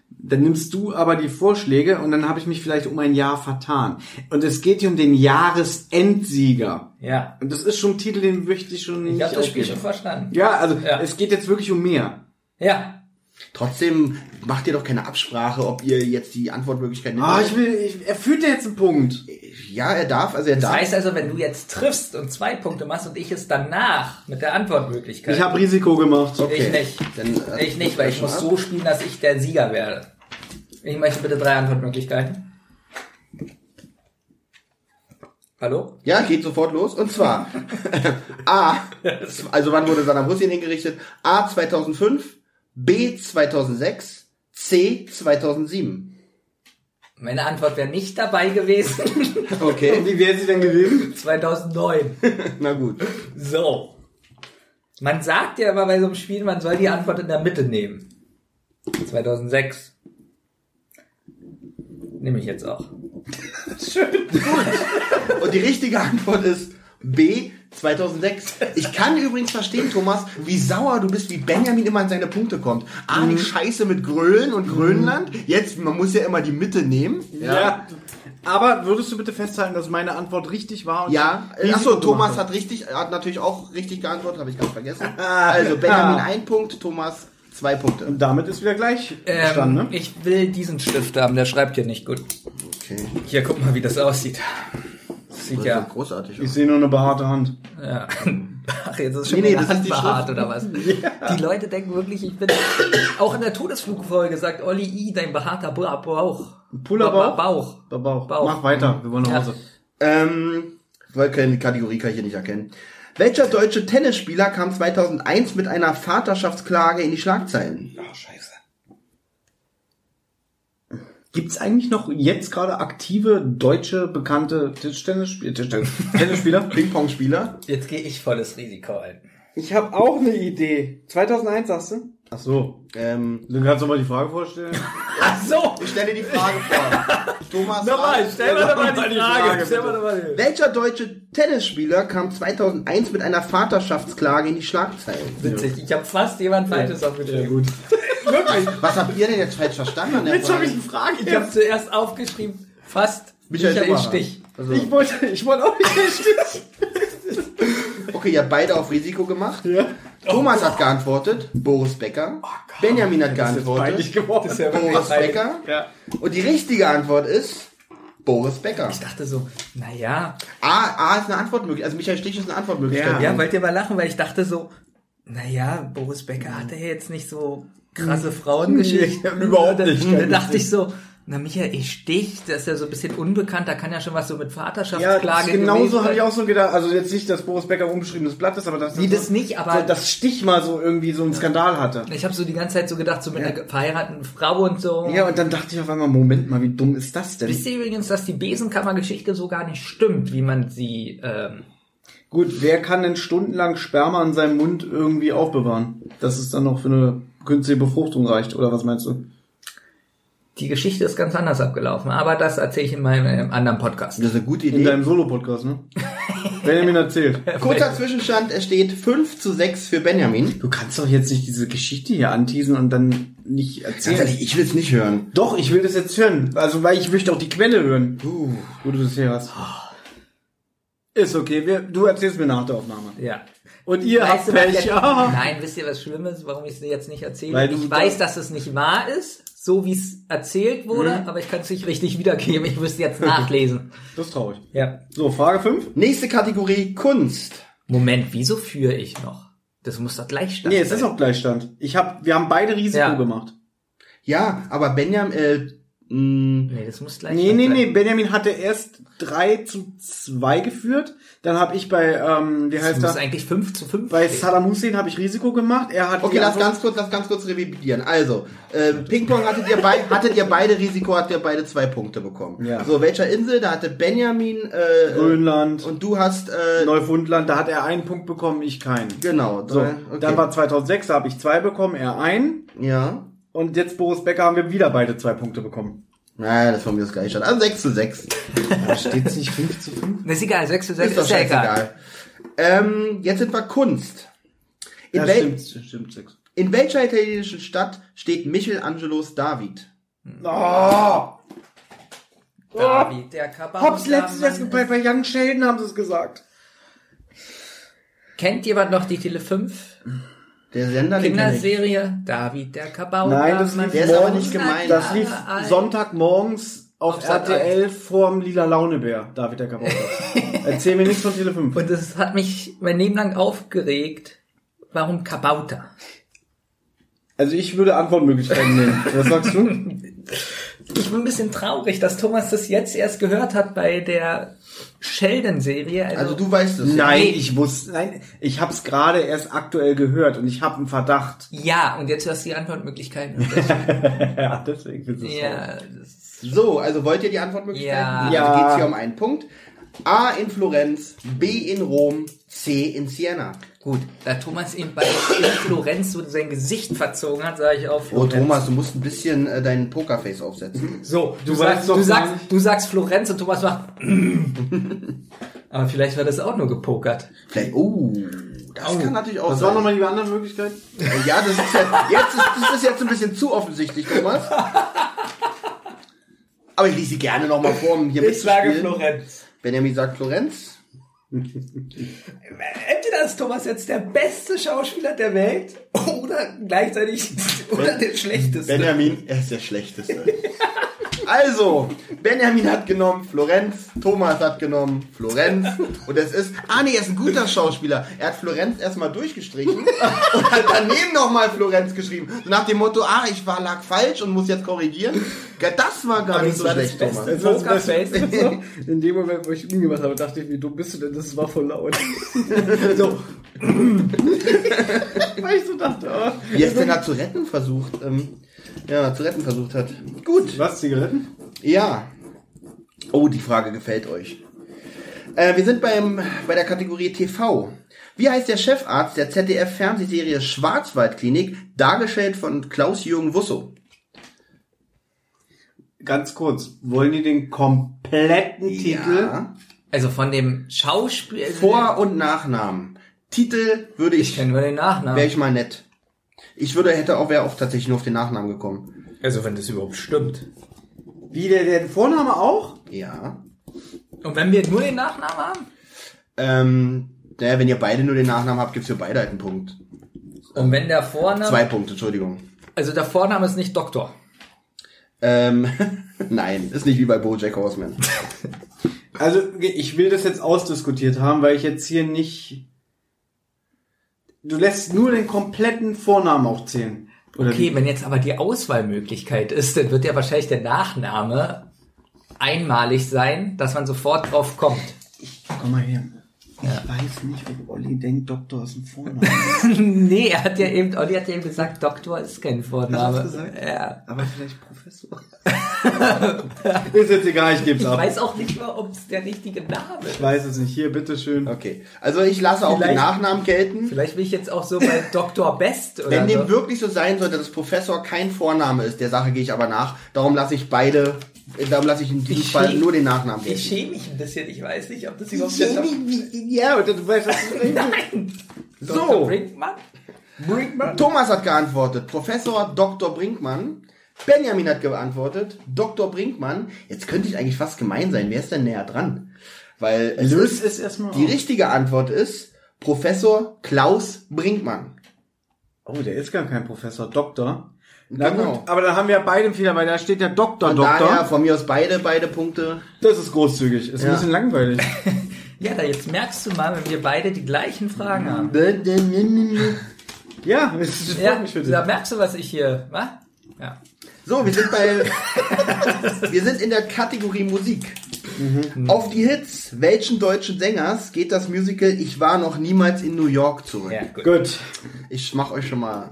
Dann nimmst du aber die Vorschläge und dann habe ich mich vielleicht um ein Jahr vertan. Und es geht hier um den Jahresendsieger. Ja. Und das ist schon ein Titel, den möchte ich schon Ich habe das Spiel schon verstanden. Ja, also Ja. es geht jetzt wirklich um mehr. Ja. Trotzdem macht ihr doch keine Absprache, ob ihr jetzt die Antwortmöglichkeit nimmt. Ah, ich will, ich, er führt ja jetzt einen Punkt. Ja, er darf, also er Das darf. heißt also, wenn du jetzt triffst und zwei Punkte machst und ich es danach mit der Antwortmöglichkeit. Ich habe Risiko gemacht. Okay. Ich nicht. Dann, äh, ich nicht, weil ich muss so spielen, dass ich der Sieger werde. Ich möchte bitte drei Antwortmöglichkeiten. Hallo? Ja, geht sofort los. Und zwar A, also wann wurde Saddam Hussein hingerichtet? A 2005, B 2006, C 2007. Meine Antwort wäre nicht dabei gewesen. Okay, Wie wäre sie denn gewesen? 2009. na gut. So. Man sagt ja immer bei so einem Spiel, man soll die Antwort in der Mitte nehmen. 2006. Nehme ich jetzt auch. Und die richtige Antwort ist B 2006. Ich kann übrigens verstehen, Thomas, wie sauer du bist, wie Benjamin immer an seine Punkte kommt. A, die Scheiße mit Grölen und Grönland. Jetzt, man muss ja immer die Mitte nehmen. Ja. Aber würdest du bitte festhalten, dass meine Antwort richtig war? Und Ja, achso, Thomas hat richtig, hat natürlich auch richtig geantwortet, habe ich ganz vergessen. Also Benjamin ein Punkt, Thomas zwei Punkte. Und damit ist wieder gleich Stand, Ähm, ne? Ich will diesen Stift haben, der schreibt hier nicht gut. Okay. Hier, guck mal, wie das aussieht. Sieht ja. großartig Ich aus. sehe nur eine behaarte Hand. ja. Ach, jetzt ist schon Nee, nee, das ist Hand die behaart Schrift. oder was? Die Leute denken wirklich, ich bin. Auch in der Todesflugfolge sagt Olli I, dein behaarter Bauch. Puller-Bauch? Ba- Bauch. Der Bauch. Bauch. Mach weiter, wir wollen nach Ja. Hause. Ähm, weil keine Kategorie kann ich hier nicht erkennen. Welcher deutsche Tennisspieler kam 2001 mit einer Vaterschaftsklage in die Schlagzeilen? Oh, scheiße. Gibt's eigentlich noch jetzt gerade aktive deutsche bekannte Tischtennisspieler? Tischtennis Tennisspieler? Ping-Pong-Spieler? Jetzt gehe ich volles Risiko ein. Ich habe auch eine Idee. 2001 sagst du? Ach so. Ähm, Du kannst doch mal die Frage vorstellen. Ach so! ich stelle die Frage vor. Thomas, Nochmal, stell mir doch mal die die Frage. Frage, Stell mal die Welcher deutsche Tennisspieler kam 2001 mit einer Vaterschaftsklage in die Schlagzeilen? Witzig, ich habe fast jemand Falsches aufgeschrieben. gut. Was habt ihr denn jetzt falsch verstanden Jetzt habe Frage? ich eine Frage. Ich habe zuerst aufgeschrieben, fast Michael Michael. Stich. Also, Ich wollte, ich wollte auch nicht den Stich. Okay, ihr habt beide auf Risiko gemacht. Thomas hat geantwortet, Boris Becker. Benjamin hat geantwortet. Boris Becker. Ja. Und die richtige Antwort ist Boris Becker. Ich dachte so, naja, A, A ist eine Antwortmöglichkeit. Also Michael Stich ist eine Antwortmöglichkeit. ja, wollt ihr mal lachen, weil ich dachte so, naja, Boris Becker hatte ja jetzt nicht so krasse Frauengeschichten. Nee, überhaupt nicht. Da, da dachte ich so, na Michael Stich, der ist ja so ein bisschen unbekannt, da kann ja schon was so mit Ja, Vaterschaftsklage genauso gewesen habe ich auch so gedacht. Also jetzt nicht, dass Boris Becker unbeschriebenes Blatt ist, aber dass Nee, so, das nicht, aber- so, das Stich mal so irgendwie so einen Skandal hatte. Ich habe so die ganze Zeit so gedacht, so mit einer verheirateten Frau und so. Ja, und dann dachte ich auf einmal, Moment mal, wie dumm ist das denn? Wisst ihr übrigens, dass die Besenkammergeschichte so gar nicht stimmt, wie man sie, ähm, Gut, wer kann denn stundenlang Sperma in seinem Mund irgendwie aufbewahren? Dass es dann noch für eine künstliche Befruchtung reicht, oder was meinst du? Die Geschichte ist ganz anders abgelaufen, aber das erzähle ich in meinem äh, anderen Podcast. Das ist eine gute In Idee. deinem Solo-Podcast, ne? Benjamin erzählt. Kurzer Zwischenstand, es steht 5 zu 6 für Benjamin. Du kannst doch jetzt nicht diese Geschichte hier anteasen und dann nicht Ganz erzählen. ehrlich, ich will es nicht hören. Doch, ich will das jetzt hören. Also, weil ich möchte auch die Quelle hören, Uh. wo du das her hast. Ist okay, wir, du erzählst mir nach der Aufnahme. Ja. Und ihr Weißt habt Pech. jetzt, nein, wisst ihr, was Schlimmes, warum ich es jetzt nicht erzähle? Weil ich weiß, dass es nicht wahr ist, so wie es erzählt wurde, Mhm. aber ich kann es nicht richtig wiedergeben. Ich müsste jetzt nachlesen. Das ist traurig. ja. So, Frage 5. Nächste Kategorie, Kunst. Moment, wieso führe ich noch? Das muss doch Gleichstand Nee, es ist sein. auch Gleichstand. Ich hab, wir haben beide Risiko Ja. gemacht. Ja, aber Benjamin, äh, mh, Nee, das muss Gleichstand Nee, nee, sein. nee, Benjamin hatte erst 3 zu 2 geführt. Dann habe ich bei, ähm, wie Das heißt muss das? eigentlich 5 zu 5 Bei. Saddam Hussein habe ich Risiko gemacht. Er hat okay, lass Antwort- ganz kurz, lass ganz kurz revidieren. Also, äh, Ping-Pong hattet ihr, bei, hattet ihr beide Risiko, habt ihr beide zwei Punkte bekommen. Ja. So, welcher Insel? Da hatte Benjamin, äh, Grönland, und du hast, äh, Neufundland, da hat er einen Punkt bekommen, ich keinen. genau. So, drei, okay. dann war 2006, da habe ich zwei bekommen, er einen. ja. Und jetzt Boris Becker haben wir wieder beide zwei Punkte bekommen. Naja, das von mir ist gleich schon. Also 6 zu 6. Da steht nicht 5 zu 5. Das ist egal, 6 zu 6 Ist doch ist ja egal. Ähm, jetzt sind wir Kunst. In, Ja, wel stimmt, stimmt, sechs. in welcher italienischen Stadt steht Michelangelos David? Oh, David, der Kabauter. Hops, letztes, letztes, bei, bei Young Sheldon haben sie es gesagt. Kennt jemand noch die Tele 5 Der Sender. Kinderserie? David, der Kabauter. Nein, das lief Der ist aber morgens, nicht gemeint. Das lief Sonntagmorgens auf, Auf. RTL vorm Lila Launebär, David der Kabauter. Erzähl mir nichts von Tele 5. Und das hat mich mein Leben lang aufgeregt. Warum Kabauter? Also ich würde Antwortmöglichkeiten nehmen. Was sagst du? Ich bin ein bisschen traurig, dass Thomas das jetzt erst gehört hat bei der Sheldon-Serie. Also, Also du weißt es. Nein, Nee. ich wusste, nein, ich habe es gerade erst aktuell gehört und ich habe einen Verdacht. ja, und jetzt hörst du die Antwortmöglichkeiten. Ja, deswegen du es ja, ist, So, also wollt ihr die Antwortmöglichkeiten? Ja. Also Ja. geht's hier um einen Punkt. A in Florenz, B in Rom, C in Siena. Gut. Da Thomas eben bei Florenz so sein Gesicht verzogen hat, sage ich auf Oh Thomas, du musst ein bisschen äh, deinen Pokerface aufsetzen. So, du, Du sagst, du, sagst, du sagst Florenz und Thomas macht. Aber vielleicht war das auch nur gepokert. Vielleicht, oh, das kann natürlich auch Was sein. waren nochmal die anderen Möglichkeiten? Ja, das ist ja, jetzt ist, das ist jetzt ein bisschen zu offensichtig, Thomas. Aber ich lese sie gerne nochmal vor, um hier mitzuspielen. Florenz. Benjamin sagt Florenz. Entweder ist Thomas jetzt der beste Schauspieler der Welt oder gleichzeitig oder der schlechteste. Benjamin, er ist der Schlechteste. Also, Benjamin hat genommen Florenz, Thomas hat genommen Florenz und es ist, ah nee, er ist ein guter Schauspieler. Er hat Florenz erstmal durchgestrichen und hat daneben nochmal Florenz geschrieben. So nach dem Motto, ah, ich war, lag falsch und muss jetzt korrigieren. Das war gar Aber nicht das so schlecht. Thomas. Das war das. Beste. In dem Moment, wo ich ihn gemacht habe, dachte ich, wie dumm bist du denn? Das war voll laut. so. Weil ich so dachte, oh. Wie er es denn da zu retten versucht, ähm, ja, zu retten versucht hat. Gut. Was, Zigaretten? Ja. Oh, die Frage gefällt euch. Äh, wir sind beim, bei der Kategorie TV. Wie heißt der Chefarzt der ZDF-Fernsehserie Schwarzwaldklinik, dargestellt von Klaus-Jürgen Wusso? Ganz kurz, wollen die den kompletten Titel? Ja. Also von dem Schauspiel. Vor- und Nachnamen. Titel würde Ich ich, kenne nur den wäre Nachnamen. ich mal nett. Ich würde, hätte auch, wäre auch tatsächlich nur auf den Nachnamen gekommen. Also wenn das überhaupt stimmt. Wie, der, der Vorname auch? Ja. Und wenn wir nur den Nachnamen haben? Ähm, Naja, wenn ihr beide nur den Nachnamen habt, gibt's für beide halt einen Punkt. Und wenn der Vorname, Zwei Punkte, Entschuldigung. also der Vorname ist nicht Doktor. Ähm, nein, ist nicht wie bei Bojack Horseman. Also, ich will das jetzt ausdiskutiert haben, weil ich jetzt hier nicht. Du lässt nur den kompletten Vornamen auch zählen. Oder Okay, wenn jetzt aber die Auswahlmöglichkeit ist, dann wird ja wahrscheinlich der Nachname einmalig sein, dass man sofort drauf kommt. Komm mal her. Ich weiß nicht, ob Olli denkt, Doktor ist ein Vorname. nee, er hat ja eben, Olli hat ja eben gesagt, Doktor ist kein Vorname. Hast du's gesagt? Ja. Aber vielleicht Professor. ist jetzt egal, ich geb's Ich ab. weiß auch nicht mal, ob es der richtige Name ist. Ich weiß es nicht. Hier, bitteschön. Okay, also ich lasse auch den Vielleicht- Nachnamen gelten. Vielleicht bin ich jetzt auch so bei Dr. Best oder Wenn dem so. wirklich so sein sollte, dass Professor kein Vorname ist, der Sache gehe ich aber nach. Darum lasse ich beide, darum lasse ich in diesem Ich Fall schäme- nur den Nachnamen gelten. Ich schäme mich ein bisschen, ich weiß nicht, ob das überhaupt der Dok- Ja, und du weißt, was ich Nein! So. Dr. Brinkmann? Thomas hat geantwortet, Professor Dr. Brinkmann. Benjamin hat geantwortet, Dr. Brinkmann. Jetzt könnte ich eigentlich fast gemein sein. Wer ist denn näher dran? Weil es Löst ist, erstmal die auf. richtige Antwort ist Professor Klaus Brinkmann. Oh, der ist gar kein Professor, Doktor. Na Genau. gut, aber dann haben wir beide einen Fehler, weil da steht ja Doktor, Von Doktor. daher von mir aus beide, beide Punkte. Das ist großzügig. Ist Ja. ein bisschen langweilig. Ja, da jetzt merkst du mal, wenn wir beide die gleichen Fragen haben. ja, es freut Ja, mich für dich. da merkst du, was ich hier, was? Ja. So, wir sind bei, wir sind in der Kategorie Musik. Auf die Hits welchen deutschen Sängers geht das Musical Ich war noch niemals in New York zurück? Ja, gut. Gut, Ich mach euch schon mal.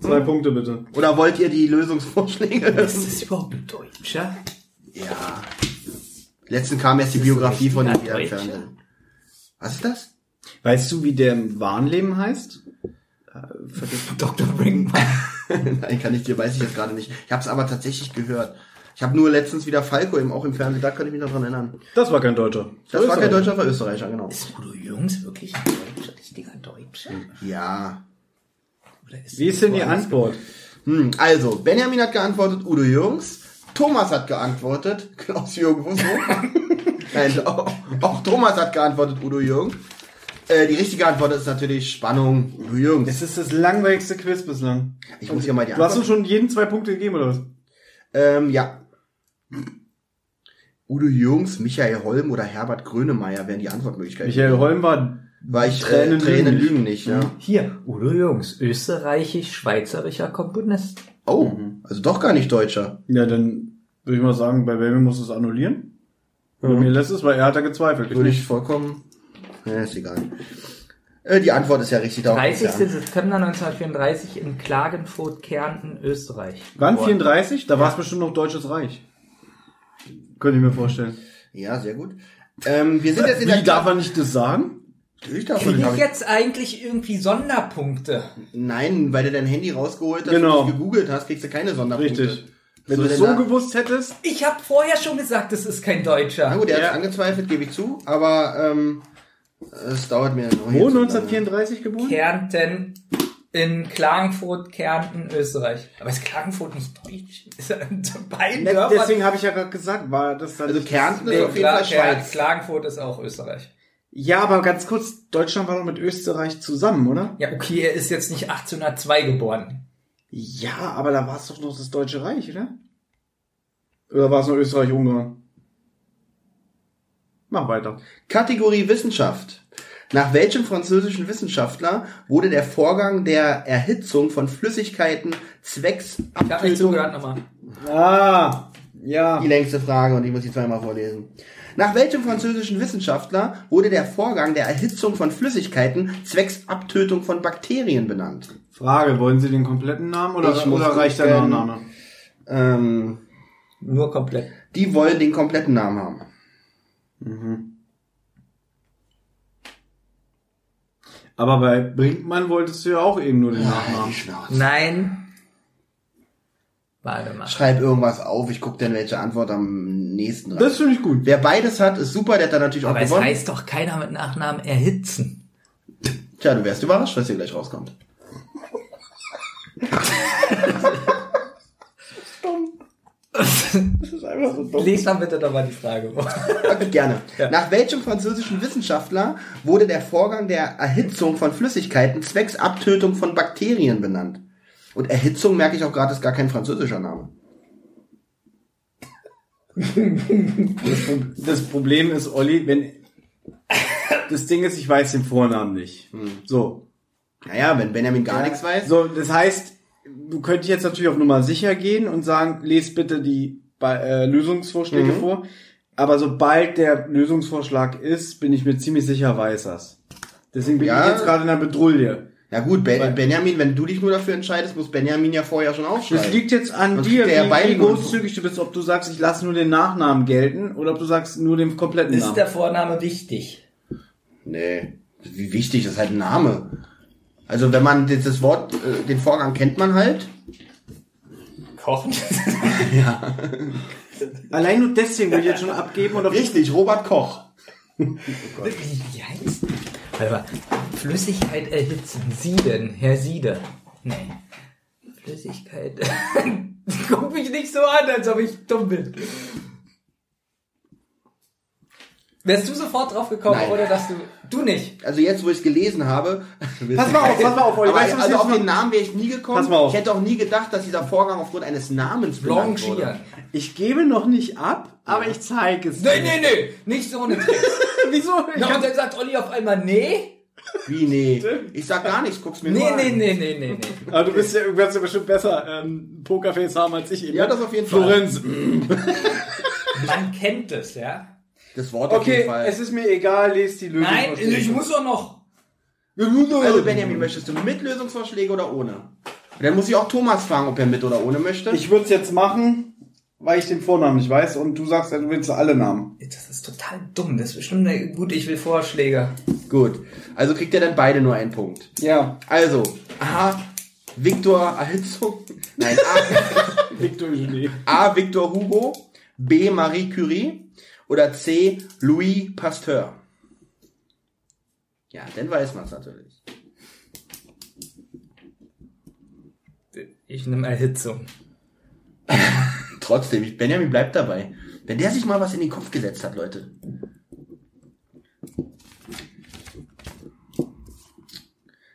Zwei Punkte bitte. Oder wollt ihr die Lösungsvorschläge? Ist das überhaupt ein Deutscher? Ja. Letztens kam erst die Biografie von dem? Fernsehen. Was ist das? Weißt du, wie der im wahren Leben heißt? Äh. Dr. Brinkmann. Nein, kann ich dir, weiß ich jetzt gerade nicht. Ich habe es aber tatsächlich gehört. Ich habe nur letztens wieder Falco eben auch im Fernsehen, da kann ich mich noch dran erinnern. Das war kein Deutscher. Das war kein Deutscher, war Österreicher, genau. Ist Udo Jürgens wirklich ein Deutscher, richtiger Deutscher? Ja. Wie ist denn die Antwort? Hm, also, Benjamin hat geantwortet, Udo Jürgens. Thomas hat geantwortet, Klaus-Jürgen Husso. Nein, auch, auch Thomas hat geantwortet, Udo Jürgens. Äh, die richtige Antwort ist natürlich Spannung, Udo Jürgens. Das ist das langweiligste Quiz bislang. Ich muss hier mal die Du hast uns Antwort... schon jeden zwei Punkte gegeben, oder was? Ähm, ja. Udo Jürgens, Michael Holm oder Herbert Grönemeyer wären die Antwortmöglichkeiten. Michael Holm war War ich Tränen äh, Tränen lügen lügen nicht, ja. Hier, Udo Jürgens, österreichisch-schweizerischer Komponist. Oh, also doch gar nicht Deutscher. Ja, dann würde ich mal sagen, bei Welme muss es annullieren. Bei mir lässt es, weil er hat da gezweifelt. Würde ich vollkommen... Ja, ist egal. Äh, die Antwort ist ja richtig. darum geht's 30. ja. September 1934 in Klagenfurt, Kärnten, Österreich. Wann? Boah. 34? Da war es bestimmt noch Deutsches Reich. Könnte ich mir vorstellen. Ja, sehr gut. Ähm, wir sind jetzt in Wie der... darf er nicht das sagen? Natürlich darf man, ich jetzt eigentlich irgendwie Sonderpunkte? nein, weil du dein Handy rausgeholt hast Genau. und nicht gegoogelt hast, kriegst du keine Sonderpunkte. Richtig. Wenn So, du es so da- gewusst hättest. Ich habe vorher schon gesagt, es ist kein Na Deutscher. gut, er Ja. hat angezweifelt, gebe ich zu, aber ähm, es dauert mir noch Wo, hier zu lange. 1934 geboren? Kärnten in Klagenfurt, Kärnten, Österreich. Aber ist Klagenfurt nicht deutsch? Ist er in beiden Ne? Deswegen habe ich ja gerade gesagt, war das dann Also Kärnten ist Nee, auf jeden Fall Schweiz. Klagenfurt ist auch Österreich. Ja, aber ganz kurz, Deutschland war doch mit Österreich zusammen, oder? Ja, okay, er ist jetzt nicht 1802 geboren. Ja, aber da war es doch noch das Deutsche Reich, oder? Oder war es nur Österreich-Ungarn? Mach weiter. Kategorie Wissenschaft. Nach welchem französischen Wissenschaftler wurde der Vorgang der Erhitzung von Flüssigkeiten zwecks Ich habe nicht zugehört nochmal. Ah, ja. die längste Frage und ich muss die zweimal vorlesen. Nach welchem französischen Wissenschaftler wurde der Vorgang der Erhitzung von Flüssigkeiten zwecks Abtötung von Bakterien benannt? Frage, wollen Sie den kompletten Namen oder, Ich oder reicht der gucken. Nachname? Ähm, Nur komplett. die wollen den kompletten Namen haben. Aber bei Brinkmann wolltest du ja auch eben nur den Nachnamen. Nein. Warte mal. Schreib irgendwas auf, ich guck dann, welche Antwort am nächsten dran Das finde ich gut. Wer beides hat, ist super, der hat dann natürlich auch Aber es gewonnen. heißt doch keiner mit Nachnamen erhitzen. Tja, du wärst überrascht, was hier gleich rauskommt. Das ist einfach so dumm. Lies dann bitte doch mal die Frage. vor. Okay, gerne. Ja. Nach welchem französischen Wissenschaftler wurde der Vorgang der Erhitzung von Flüssigkeiten zwecks Abtötung von Bakterien benannt? Und Erhitzung merke ich auch gerade, ist gar kein französischer Name. Das Problem ist, Olli, wenn das Ding ist, ich weiß den Vornamen nicht. So, Naja, wenn Benjamin gar nichts weiß. so, das heißt, du könntest jetzt natürlich auf Nummer sicher gehen und sagen, lest bitte die äh, Lösungsvorschläge Mhm. vor. Aber sobald der Lösungsvorschlag ist, bin ich mir ziemlich sicher, weiß das. Deswegen bin Ja. ich jetzt gerade in der Bedrulle. Ja gut, ben, Benjamin, wenn du dich nur dafür entscheidest, muss Benjamin ja vorher schon Das aufschreiben. liegt jetzt an Sonst dir, ja wie, beide wie großzügig du bist, ob du sagst, ich lasse nur den Nachnamen gelten oder ob du sagst nur den kompletten Ist Namen. der Vorname wichtig? Nee, wie wichtig, das ist halt ein Name. Also wenn man das das Wort, äh, den Vorgang kennt man halt. Kochen? Allein nur deswegen will ich jetzt schon abgeben oder Richtig, Robert Koch. Wie heißt? Mal. Flüssigkeit erhitzen. Sieden. Herr Siede. Nee. Flüssigkeit. Guck mich nicht so an, als ob ich dumm bin. Wärst du sofort drauf gekommen, Nein. oder dass du... Du nicht. Also jetzt, wo ich es gelesen habe. Pass mal auf, pass mal auf, Olli. Aber Weißt also auf den Namen wäre ich nie gekommen. Pass mal auf. Ich hätte auch nie gedacht, dass dieser Vorgang aufgrund eines Namens benannt wurde. Ich gebe noch nicht ab, aber ich zeige es. Nee, nee, nee. Nicht so eine. Wieso? Ich Na, und dann sagt Olli auf einmal, nee. Wie, nee. Ich sag gar nichts, guck's mir Nee, nur nee, an. nee, nee, nee, nee. aber du bist ja, du wirst ja bestimmt besser ähm, Pokerface haben als ich eben. Ja, das auf jeden Fall. Florenz. Man kennt es, ja. Das Wort auf Okay, jeden Fall. es ist mir egal, lest die Lösung. Nein, ich muss doch noch. also Benjamin, möchtest du mit Lösungsvorschläge oder ohne? Und dann muss ich auch Thomas fragen, ob er mit oder ohne möchte. Ich würde es jetzt machen, weil ich den Vornamen nicht weiß und du sagst, du willst alle Namen. Das ist total dumm. Das ist bestimmt eine, gut, ich will Vorschläge. Gut. Also kriegt ihr dann beide nur einen Punkt. Ja. Also, A. Viktor Erhitzung. Nein, A. Victor Genet. A. Victor Hugo. B. Marie Curie. Oder C. Louis Pasteur. Ja, dann weiß man es natürlich. Ich nehme Erhitzung. Trotzdem, ich- Benjamin bleibt dabei. Wenn der sich mal was in den Kopf gesetzt hat, Leute.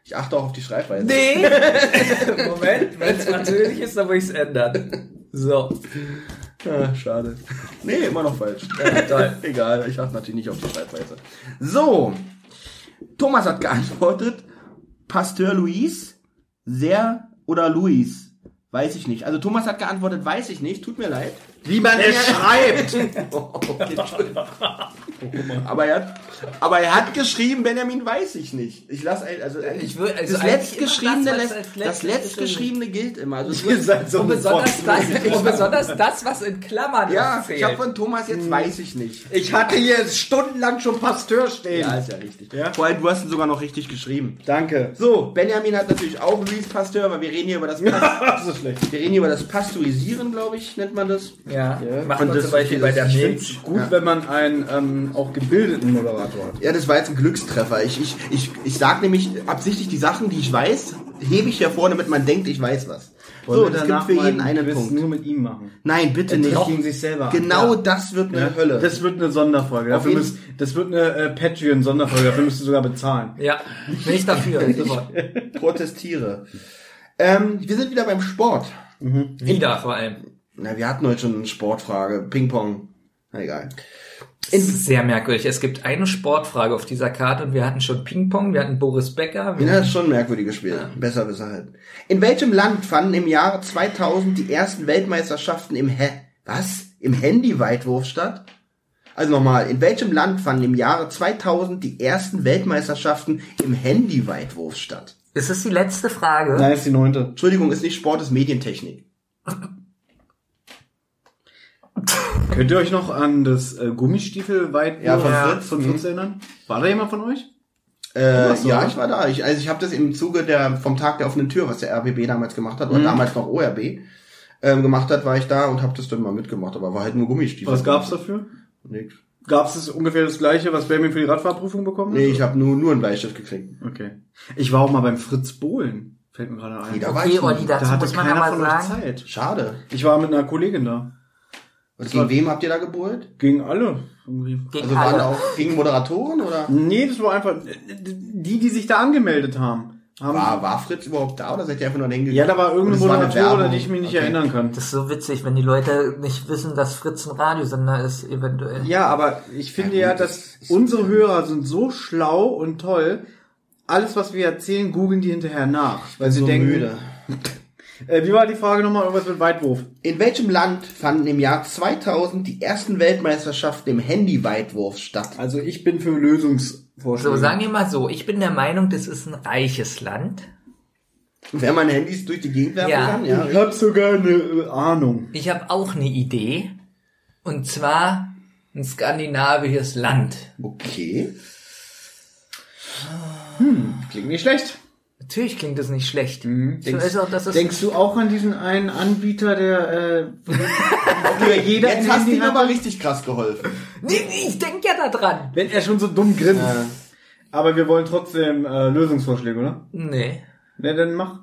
Ich achte auch auf die Schreibweise. Nee! Moment, wenn es französisch ist, dann muss ich es ändern. So. Ah, schade. Nee, immer noch falsch. Ja, toll. Egal, ich achte natürlich nicht auf die Schreibweise. So. Thomas hat geantwortet. Pasteur Louis. Sehr oder Louis. Weiß ich nicht. Also Thomas hat geantwortet, weiß ich nicht. Tut mir leid. Wie man es schreibt. Aber er, hat, aber er hat geschrieben, Benjamin weiß ich nicht. Ich lasse also Ich würde- also das letztgeschriebene das, das letztgeschriebene gilt immer. Also Ihr seid so Und besonders, das, und besonders das, was in Klammern ja, fehlt. ich habe von Thomas jetzt weiß ich nicht. Ich hatte hier stundenlang schon Pasteur stehen. Ja, ist ja richtig. Ja. Vor allem, du hast ihn sogar noch richtig geschrieben. Danke. So, Benjamin hat natürlich auch Louis Pasteur, weil wir reden hier über das Pas so schlecht. wir reden hier über das Pasteurisieren, glaube ich, nennt man das. ja, macht Und man das- zum Beispiel bei der Ich Milch. gut, wenn man einen ähm, auch gebildeten Moderator hat. Ja, das war jetzt ein Glückstreffer. Ich, ich, ich, ich sag nämlich absichtlich die Sachen, die ich weiß, hebe ich hervor, damit man denkt, ich weiß was. So, das gibt für jeden einen Punkt. nur mit ihm machen. Nein, bitte nicht. sich selber. Genau Ja. das wird eine Ja, Hölle. Das wird eine Sonderfolge. Dafür müsst, das wird eine äh, Patreon-Sonderfolge. Dafür müsst ihr sogar bezahlen. Ja, bin ich dafür. Super. protestiere. Ähm, wir sind wieder beim Sport. Wieder vor allem. Na, wir hatten heute schon eine Sportfrage. Ping-Pong. Na egal. Es ist sehr merkwürdig. Es gibt eine Sportfrage auf dieser Karte und wir hatten schon Ping-Pong, wir hatten Boris Becker. Wir Ja, das ist schon ein merkwürdiges Spiel. Besser, besser halt. In welchem Land fanden im Jahre 2000 die ersten Weltmeisterschaften im Hä? Was? Im Handy-Weitwurf statt? Also nochmal, in welchem Land fanden im Jahre 2000 die ersten Weltmeisterschaften im Handy-Weitwurf statt? ist das die letzte Frage? Nein, ist die neunte. Entschuldigung, ist nicht Sport, ist Medientechnik. Könnt ihr euch noch an das äh, Gummistiefel weit Ja, von Ja. Fritz. von Fritz erinnern? War da jemand von euch? Äh, ja, oder? ich war da. Ich, also ich habe das im Zuge der vom Tag der offenen Tür, was der RBB damals gemacht hat, oder damals noch ORB ähm, gemacht hat, war ich da und habe das dann mal mitgemacht. Aber war halt nur Gummistiefel. Was gab's dafür? Nix. Gab's es ungefähr das gleiche, was Benjamin für die Radfahrprüfung bekommen hat? Nee, ich habe nur nur einen Bleistift gekriegt. Okay. Ich war auch mal beim Fritz Bohlen. Fällt mir gerade ein. Nee, da war Okay, ich Olli, nicht. dazu da hatte muss man keiner von euch sagen. Zeit. Schade. Ich war mit einer Kollegin da. Und gegen wem habt ihr da gebrüllt? Gegen alle. Irgendwie. Gegen Also waren alle. auch gegen Moderatoren oder? Nee, das war einfach die, die sich da angemeldet haben. haben War, war Fritz überhaupt da oder seid ihr einfach nur hingegangen? ja, da war irgendeine Moderatorin, an die ich mich nicht Okay. erinnern kann. Das ist so witzig, wenn die Leute nicht wissen, dass Fritz ein Radiosender ist, eventuell. Ja, aber ich finde Ja, ja, dass das unsere Hörer sind so schlau und toll. Alles, was wir erzählen, googeln die hinterher nach. Weil sie so denken, müde. Äh, wie war die Frage nochmal? Irgendwas mit Weitwurf. In welchem Land fanden im Jahr 2000 die ersten Weltmeisterschaften im Handyweitwurf statt? Also ich bin für Lösungsvorschläge. So, sagen wir mal so, ich bin der Meinung, das ist ein reiches Land. Wer man Handys durch die Gegend werfen Ja. kann? Ja. ich habe sogar eine äh, Ahnung. Ich habe auch eine Idee. Und zwar ein skandinavisches Land. Okay. Klingt nicht schlecht. Natürlich klingt das nicht schlecht. So Denkst, auch, denkst du auch an diesen einen Anbieter, der äh, früher jeder Jetzt hast du ihm aber richtig krass geholfen. Nee, nee, ich denke ja da dran. Wenn er schon so dumm grinst. Ja. Aber wir wollen trotzdem äh, Lösungsvorschläge, oder? Nee. Na, dann mach.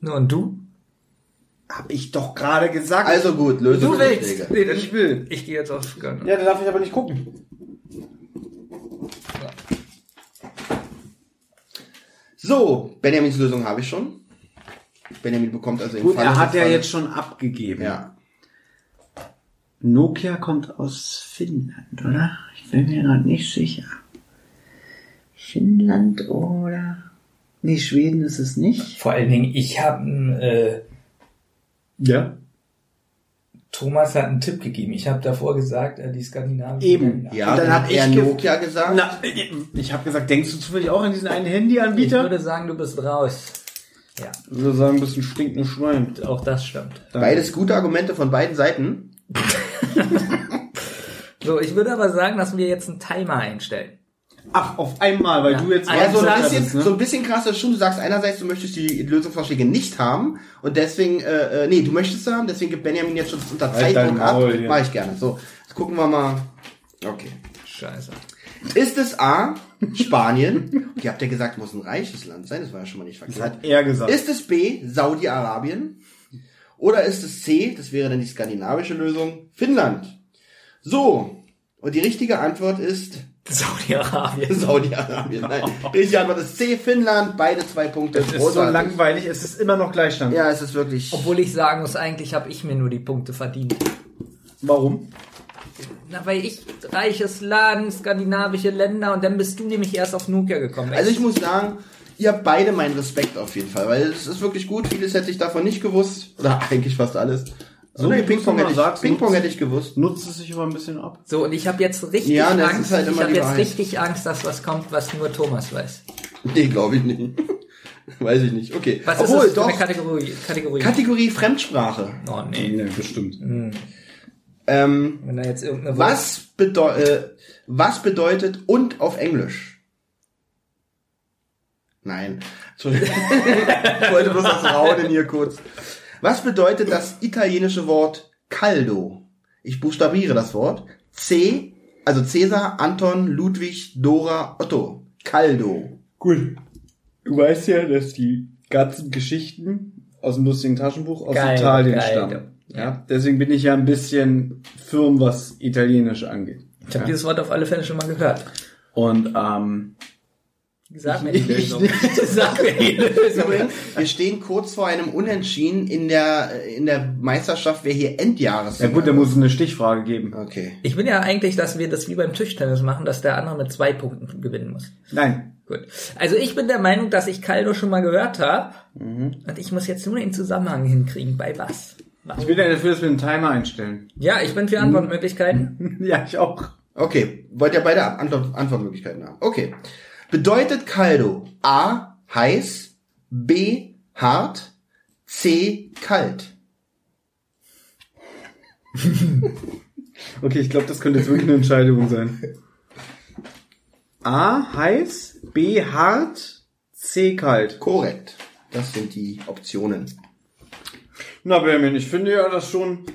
Nur und du? Hab ich doch gerade gesagt. Also gut, Du Lösungsvorschläge. willst. Nee, Ich will. Ich gehe jetzt aufs Skandal. Ja, da darf ich aber nicht gucken. So, Benjamins Lösung habe ich schon. Benjamin bekommt also im Gut, Falle er hat ja jetzt schon abgegeben. Ja. Nokia kommt aus Finnland, oder? Ich bin mir gerade nicht sicher. Finnland oder... Nee, Schweden ist es nicht. Vor allen Dingen, ich habe äh, Ja. Thomas hat einen Tipp gegeben. Ich habe davor gesagt, äh, die skandinavischen Eben. Ja, Und dann, dann hat hab er ich Nokia gesagt. Na, ich habe gesagt, denkst du zufällig auch an diesen einen Ich Handyanbieter? würde sagen, du bist raus. Ja, Ich würde sagen, du bist ein stinkendes Schwein. auch das stimmt. Beides gute Argumente von beiden Seiten. So, ich würde aber sagen, dass wir jetzt einen Timer einstellen. Ach, auf einmal, weil Ja. du jetzt... Also so ein bisschen, ne? so ein bisschen krasser schon. Du sagst einerseits, du möchtest die Lösungsvorschläge nicht haben und deswegen, äh, äh, nee, du möchtest sie haben, deswegen gibt Benjamin jetzt schon das Halt Unterzeichnung ab. Maul, ja. Mach ich gerne. So, jetzt gucken wir mal. Okay. Scheiße. Ist es A, Spanien? Okay, habt ihr gesagt, muss ein reiches Land sein, das war ja schon mal nicht Das verkehrt. hat er gesagt. Ist es B, Saudi-Arabien? Oder ist es C, das wäre dann die skandinavische Lösung, Finnland? So, und die richtige Antwort ist Saudi-Arabien. Saudi-Arabien. Nein, richtige Antwort ist C, Finnland, beide zwei Punkte. Es ist so langweilig, es ist immer noch Gleichstand. Ja, es ist wirklich. Obwohl ich sagen muss, eigentlich habe ich mir nur die Punkte verdient. Warum? Na, weil ich reiches Land, skandinavische Länder und dann bist du nämlich erst auf Nokia gekommen. Also ich muss sagen, ihr habt beide meinen Respekt auf jeden Fall, weil es ist wirklich gut. Vieles hätte ich davon nicht gewusst. Oder eigentlich fast alles. So, nee, Ping-Pong hätte, ich- sagst, Ping-Pong nutzt- hätte ich gewusst. Nutzt es sich aber ein bisschen ab. so, und ich habe jetzt richtig Ja, Angst. halt ich habe jetzt Wahrheit. richtig Angst, dass was kommt, was nur Thomas weiß. Nee, glaube ich nicht. Weiß ich nicht. Okay. Was Obwohl, ist das doch. eine Kategorie? Kategorie? Kategorie Fremdsprache. oh nee. Nee, bestimmt. Ähm, Wenn da jetzt irgendeine was, bedeu äh, was bedeutet und auf Englisch? Nein. Entschuldigung. ich wollte bloß das Raunen hier kurz. Was bedeutet das italienische Wort caldo? Ich buchstabiere das Wort. C, also Cäsar, Anton, Ludwig, Dora, Otto. Caldo. Gut. Du weißt ja, dass die ganzen Geschichten aus dem lustigen Taschenbuch aus Geil, Italien geil. stammen. Ja, deswegen bin ich ja ein bisschen firm, was Italienisch angeht. Ich habe dieses Wort auf alle Fälle schon mal gehört. Und ähm, Sag mir die Ich Lösung. Sag mir die Lösung. Übrigens, wir stehen kurz vor einem Unentschieden in der, in der Meisterschaft, wer hier Endjahres. ja gut, da muss es eine Stichfrage geben. Okay. Ich bin ja eigentlich, dass wir das wie beim Tischtennis machen, dass der andere mit zwei Punkten gewinnen muss. Nein. Gut. Also ich bin der Meinung, dass ich Caldo schon mal gehört habe. Und ich muss jetzt nur den Zusammenhang hinkriegen. Bei was? was? Ich bin ja dafür, dass wir einen Timer einstellen. Ja, ich bin für Antwortmöglichkeiten. ja, ich auch. Okay, wollt ihr beide Antwort, Antwortmöglichkeiten haben? Okay. Bedeutet Caldo A heiß, B hart, C kalt? Okay, ich glaube, das könnte jetzt wirklich eine Entscheidung sein. A heiß, B hart, C kalt. Korrekt. Das sind die Optionen. Na, Benjamin, ich finde ja, dass schon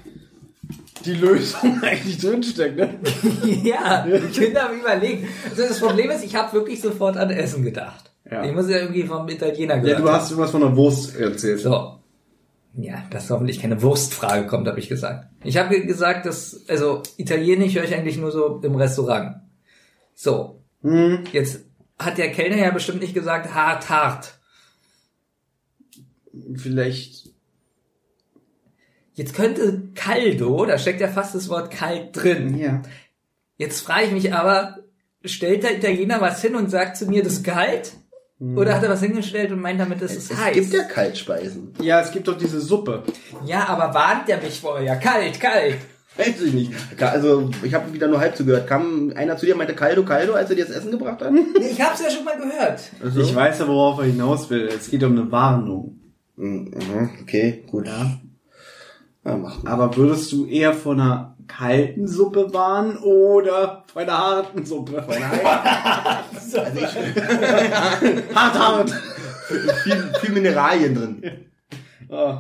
die Lösung eigentlich drinsteckt, ne? ja, ich bin am überlegen. Also das Problem ist, ich habe wirklich sofort an Essen gedacht. Ja. Ich muss ja irgendwie vom Italiener Ja, gehört du hast was von der Wurst erzählt. So. Ja, dass hoffentlich keine Wurstfrage kommt, habe ich gesagt. Ich habe gesagt, dass, also Italienisch höre ich eigentlich nur so im Restaurant. So. Jetzt hat der Kellner ja bestimmt nicht gesagt, hart, hart. Vielleicht. Jetzt könnte Caldo, da steckt ja fast das Wort kalt drin. Ja. Jetzt frage ich mich aber, stellt der Italiener was hin und sagt zu mir, das ist kalt? Oder hat er was hingestellt und meint damit, das ist Es heiß? gibt ja Kaltspeisen. Ja, es gibt doch diese Suppe. ja, aber warnt der mich vorher? Kalt, kalt. Weiß ich nicht. Also, ich habe wieder nur halb zugehört. Kam einer zu dir und meinte Caldo, Caldo, als er dir das Essen gebracht hat? Ich hab's ja schon mal gehört. Also, Ich weiß ja, worauf er hinaus will. Es geht um eine Warnung. Mhm, Okay, gut. Ja. Ja, mach mal. Aber würdest du eher von einer kalten Suppe warnen oder von einer harten Suppe? Von einer Also ich, hart, hart. viel, viel Mineralien drin. Oh.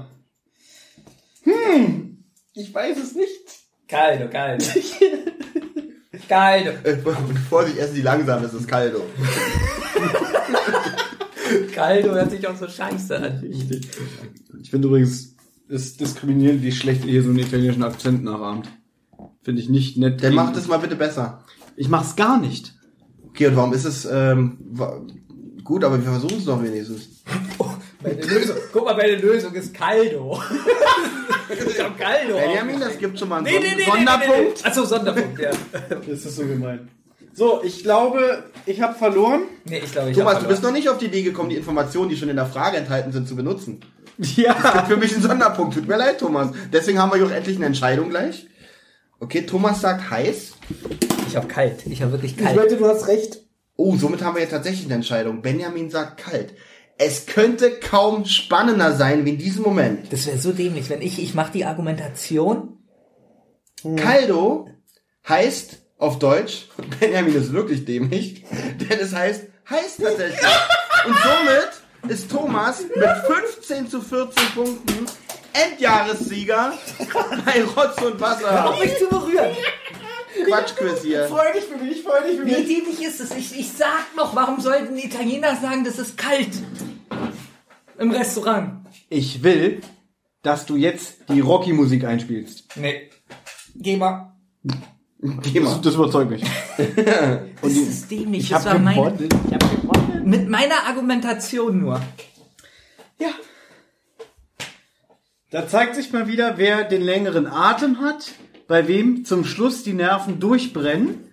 Hm, ich weiß es nicht. Caldo, Caldo. Caldo. Äh, Vorsicht, essen Sie langsam, das ist Caldo. Caldo hört sich auch so scheiße an. Ich finde übrigens, es ist diskriminierend, wie schlecht ihr hier so einen italienischen Akzent nachahmt. Finde ich nicht nett. Dann macht es mal bitte besser. Ich mach's gar nicht. Okay, und warum ist es ähm, gut, aber wir versuchen es doch wenigstens. Meine Lösung, guck mal, meine Lösung ist Caldo. das ist doch Caldo. Benjamin, das gibt schon mal einen Nee, nee, nee, nee, Sonderpunkt. nee, nee. Achso, Sonderpunkt, ja. Das ist so gemein. So, ich glaube, ich habe verloren. Nee, ich glaube, ich Thomas, hab du bist noch nicht auf die Idee gekommen, die Informationen, die schon in der Frage enthalten sind, zu benutzen. Ja. Für mich ein Sonderpunkt. Tut mir leid, Thomas. Deswegen haben wir hier auch endlich eine Entscheidung gleich. Okay, Thomas sagt heiß. Ich habe kalt. Ich habe wirklich kalt. wette, du hast recht. Oh, somit haben wir jetzt tatsächlich eine Entscheidung. Benjamin sagt kalt. Es könnte kaum spannender sein wie in diesem Moment. Das wäre so dämlich, wenn ich, ich mache die Argumentation. Caldo heißt auf Deutsch, Benjamin ist wirklich dämlich, denn es heißt heiß tatsächlich. Und somit ist Thomas mit 15 zu 14 Punkten Endjahressieger bei Rotz und Wasser. Auf mich zu berühren. Quatschquiz hier. Freu dich für mich, freu dich für Wie dämlich ist es? Ich, ich sag noch, warum sollten die Italiener sagen, das ist kalt? Im Restaurant. Ich will, dass du jetzt die Rocky-Musik einspielst. Nee. Geh mal. Geh Das, mal. das überzeugt mich. Das ist dämlich. Ich das habe war meine, gewonnen. Ich hab. Mit meiner Argumentation nur. Ja. Da zeigt sich mal wieder, wer den längeren Atem hat, bei wem zum Schluss die Nerven durchbrennen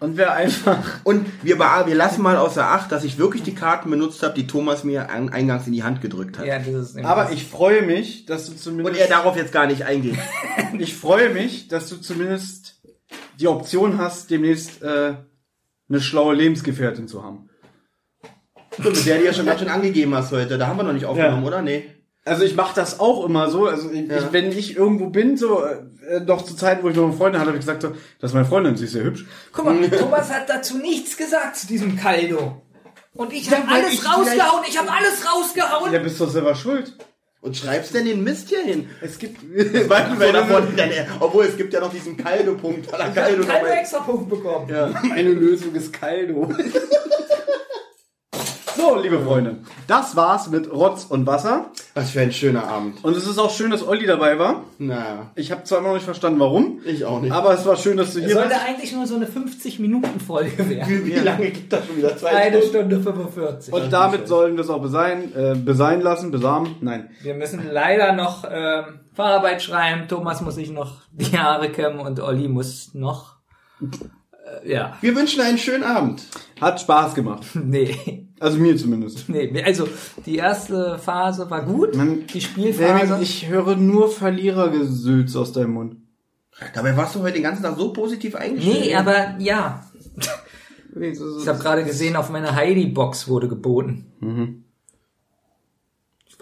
und wer einfach Und wir, wir lassen mal außer Acht, dass ich wirklich die Karten benutzt habe, die Thomas mir an- eingangs in die Hand gedrückt hat. Ja, das ist Aber ich freue mich, dass du Und zumindest er darauf jetzt gar nicht eingeht. ich freue mich, dass du zumindest die Option hast, demnächst äh, eine schlaue Lebensgefährtin zu haben. So, mit der du ja schon ganz schön angegeben hast heute. Da haben wir noch nicht aufgenommen, Ja. oder? Nee. Also ich mache das auch immer so. Also ich, Ja. ich, wenn ich irgendwo bin, so äh, noch zu Zeiten, wo ich noch eine Freundin hatte, habe ich gesagt, so, das ist meine Freundin, sie ist sehr hübsch. Guck mal, Thomas hat dazu nichts gesagt zu diesem Caldo. Und ich habe weil alles ich rausgehauen. Ich habe alles rausgehauen. Ja, bist doch selber schuld. Und schreibst denn den Mist hier hin? Es gibt Weil, weil davon, dann, obwohl es gibt ja noch diesen er Ich habe dabei- extra Punkt bekommen. Ja. meine Lösung ist Caldo. so, liebe Freunde, das war's mit Rotz und Wasser. Was für ein schöner Abend. Und es ist auch schön, dass Olli dabei war. Naja, Ich habe zwar immer noch nicht verstanden, warum. ich auch nicht. Aber es war schön, dass du hier Sollte warst. eigentlich nur so eine 50-Minuten-Folge werden. wie, wie lange gibt das schon wieder? Zwei Eine? Stunde 45. Und damit sollen wir es auch besein, äh, besein lassen, besamen. Nein. Wir müssen leider noch ähm, Fahrarbeit schreiben. Thomas muss sich noch die Haare kämmen und Olli muss noch. Äh, ja, Wir wünschen einen schönen Abend. Hat Spaß gemacht. nee. Also mir zumindest. Nee, also die erste Phase war gut. Man- die Spielphase. Ich höre nur Verlierergesülz aus deinem Mund. Dabei warst du heute den ganzen Tag so positiv eingestellt. nee, aber ja. Ich habe gerade gesehen, auf meiner Heidi-Box wurde geboten. Mhm.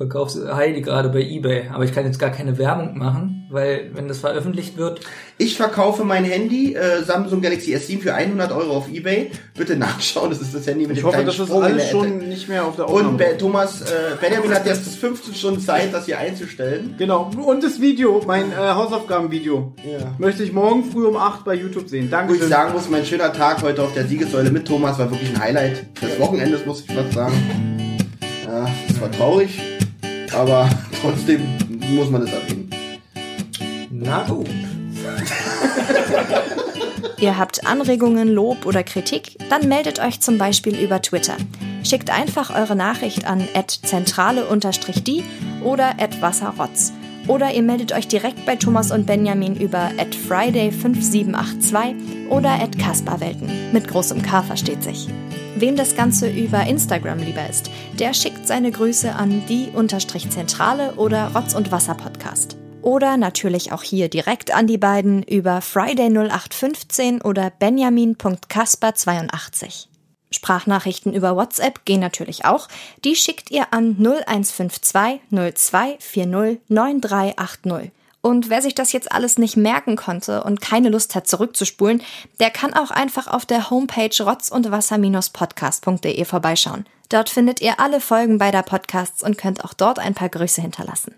Ich verkaufe Heidi gerade bei Ebay, aber ich kann jetzt gar keine Werbung machen, weil wenn das veröffentlicht wird, Ich verkaufe mein Handy, äh, Samsung Galaxy S7 für 100 Euro auf Ebay. Bitte nachschauen, das ist das Handy mit Ich dem hoffe, kleinen das ist Sprung in alles schon nicht mehr auf der Und Aufnahme. Be Thomas, äh, Benjamin hat jetzt bis 15 Stunden Zeit, das hier einzustellen. Genau. Und das Video, mein äh, Hausaufgabenvideo, Ja. möchte ich morgen früh um 8 bei YouTube sehen. Wo ich sagen muss, mein schöner Tag heute auf der Siegessäule mit Thomas war wirklich ein Highlight des Wochenendes, muss ich fast sagen. Ja, es war traurig. Aber trotzdem muss man es erwähnen. Na gut. Ihr habt Anregungen, Lob oder Kritik? Dann meldet euch zum Beispiel über Twitter. Schickt einfach eure Nachricht an zentrale-die oder wasserrotz. Oder ihr meldet euch direkt bei Thomas und Benjamin über friday5782 oder kasperwelten. Mit großem K versteht sich. Wem das Ganze über Instagram lieber ist, der schickt seine Grüße an die-zentrale oder Rotz und Wasser Podcast. Oder natürlich auch hier direkt an die beiden über Friday0815 oder benjamin.kasper82. Sprachnachrichten über WhatsApp gehen natürlich auch. Die schickt ihr an 0152 0240 9380. Und wer sich das jetzt alles nicht merken konnte und keine Lust hat zurückzuspulen, der kann auch einfach auf der Homepage rotz und wasser-podcast.de vorbeischauen. Dort findet ihr alle Folgen beider Podcasts und könnt auch dort ein paar Grüße hinterlassen.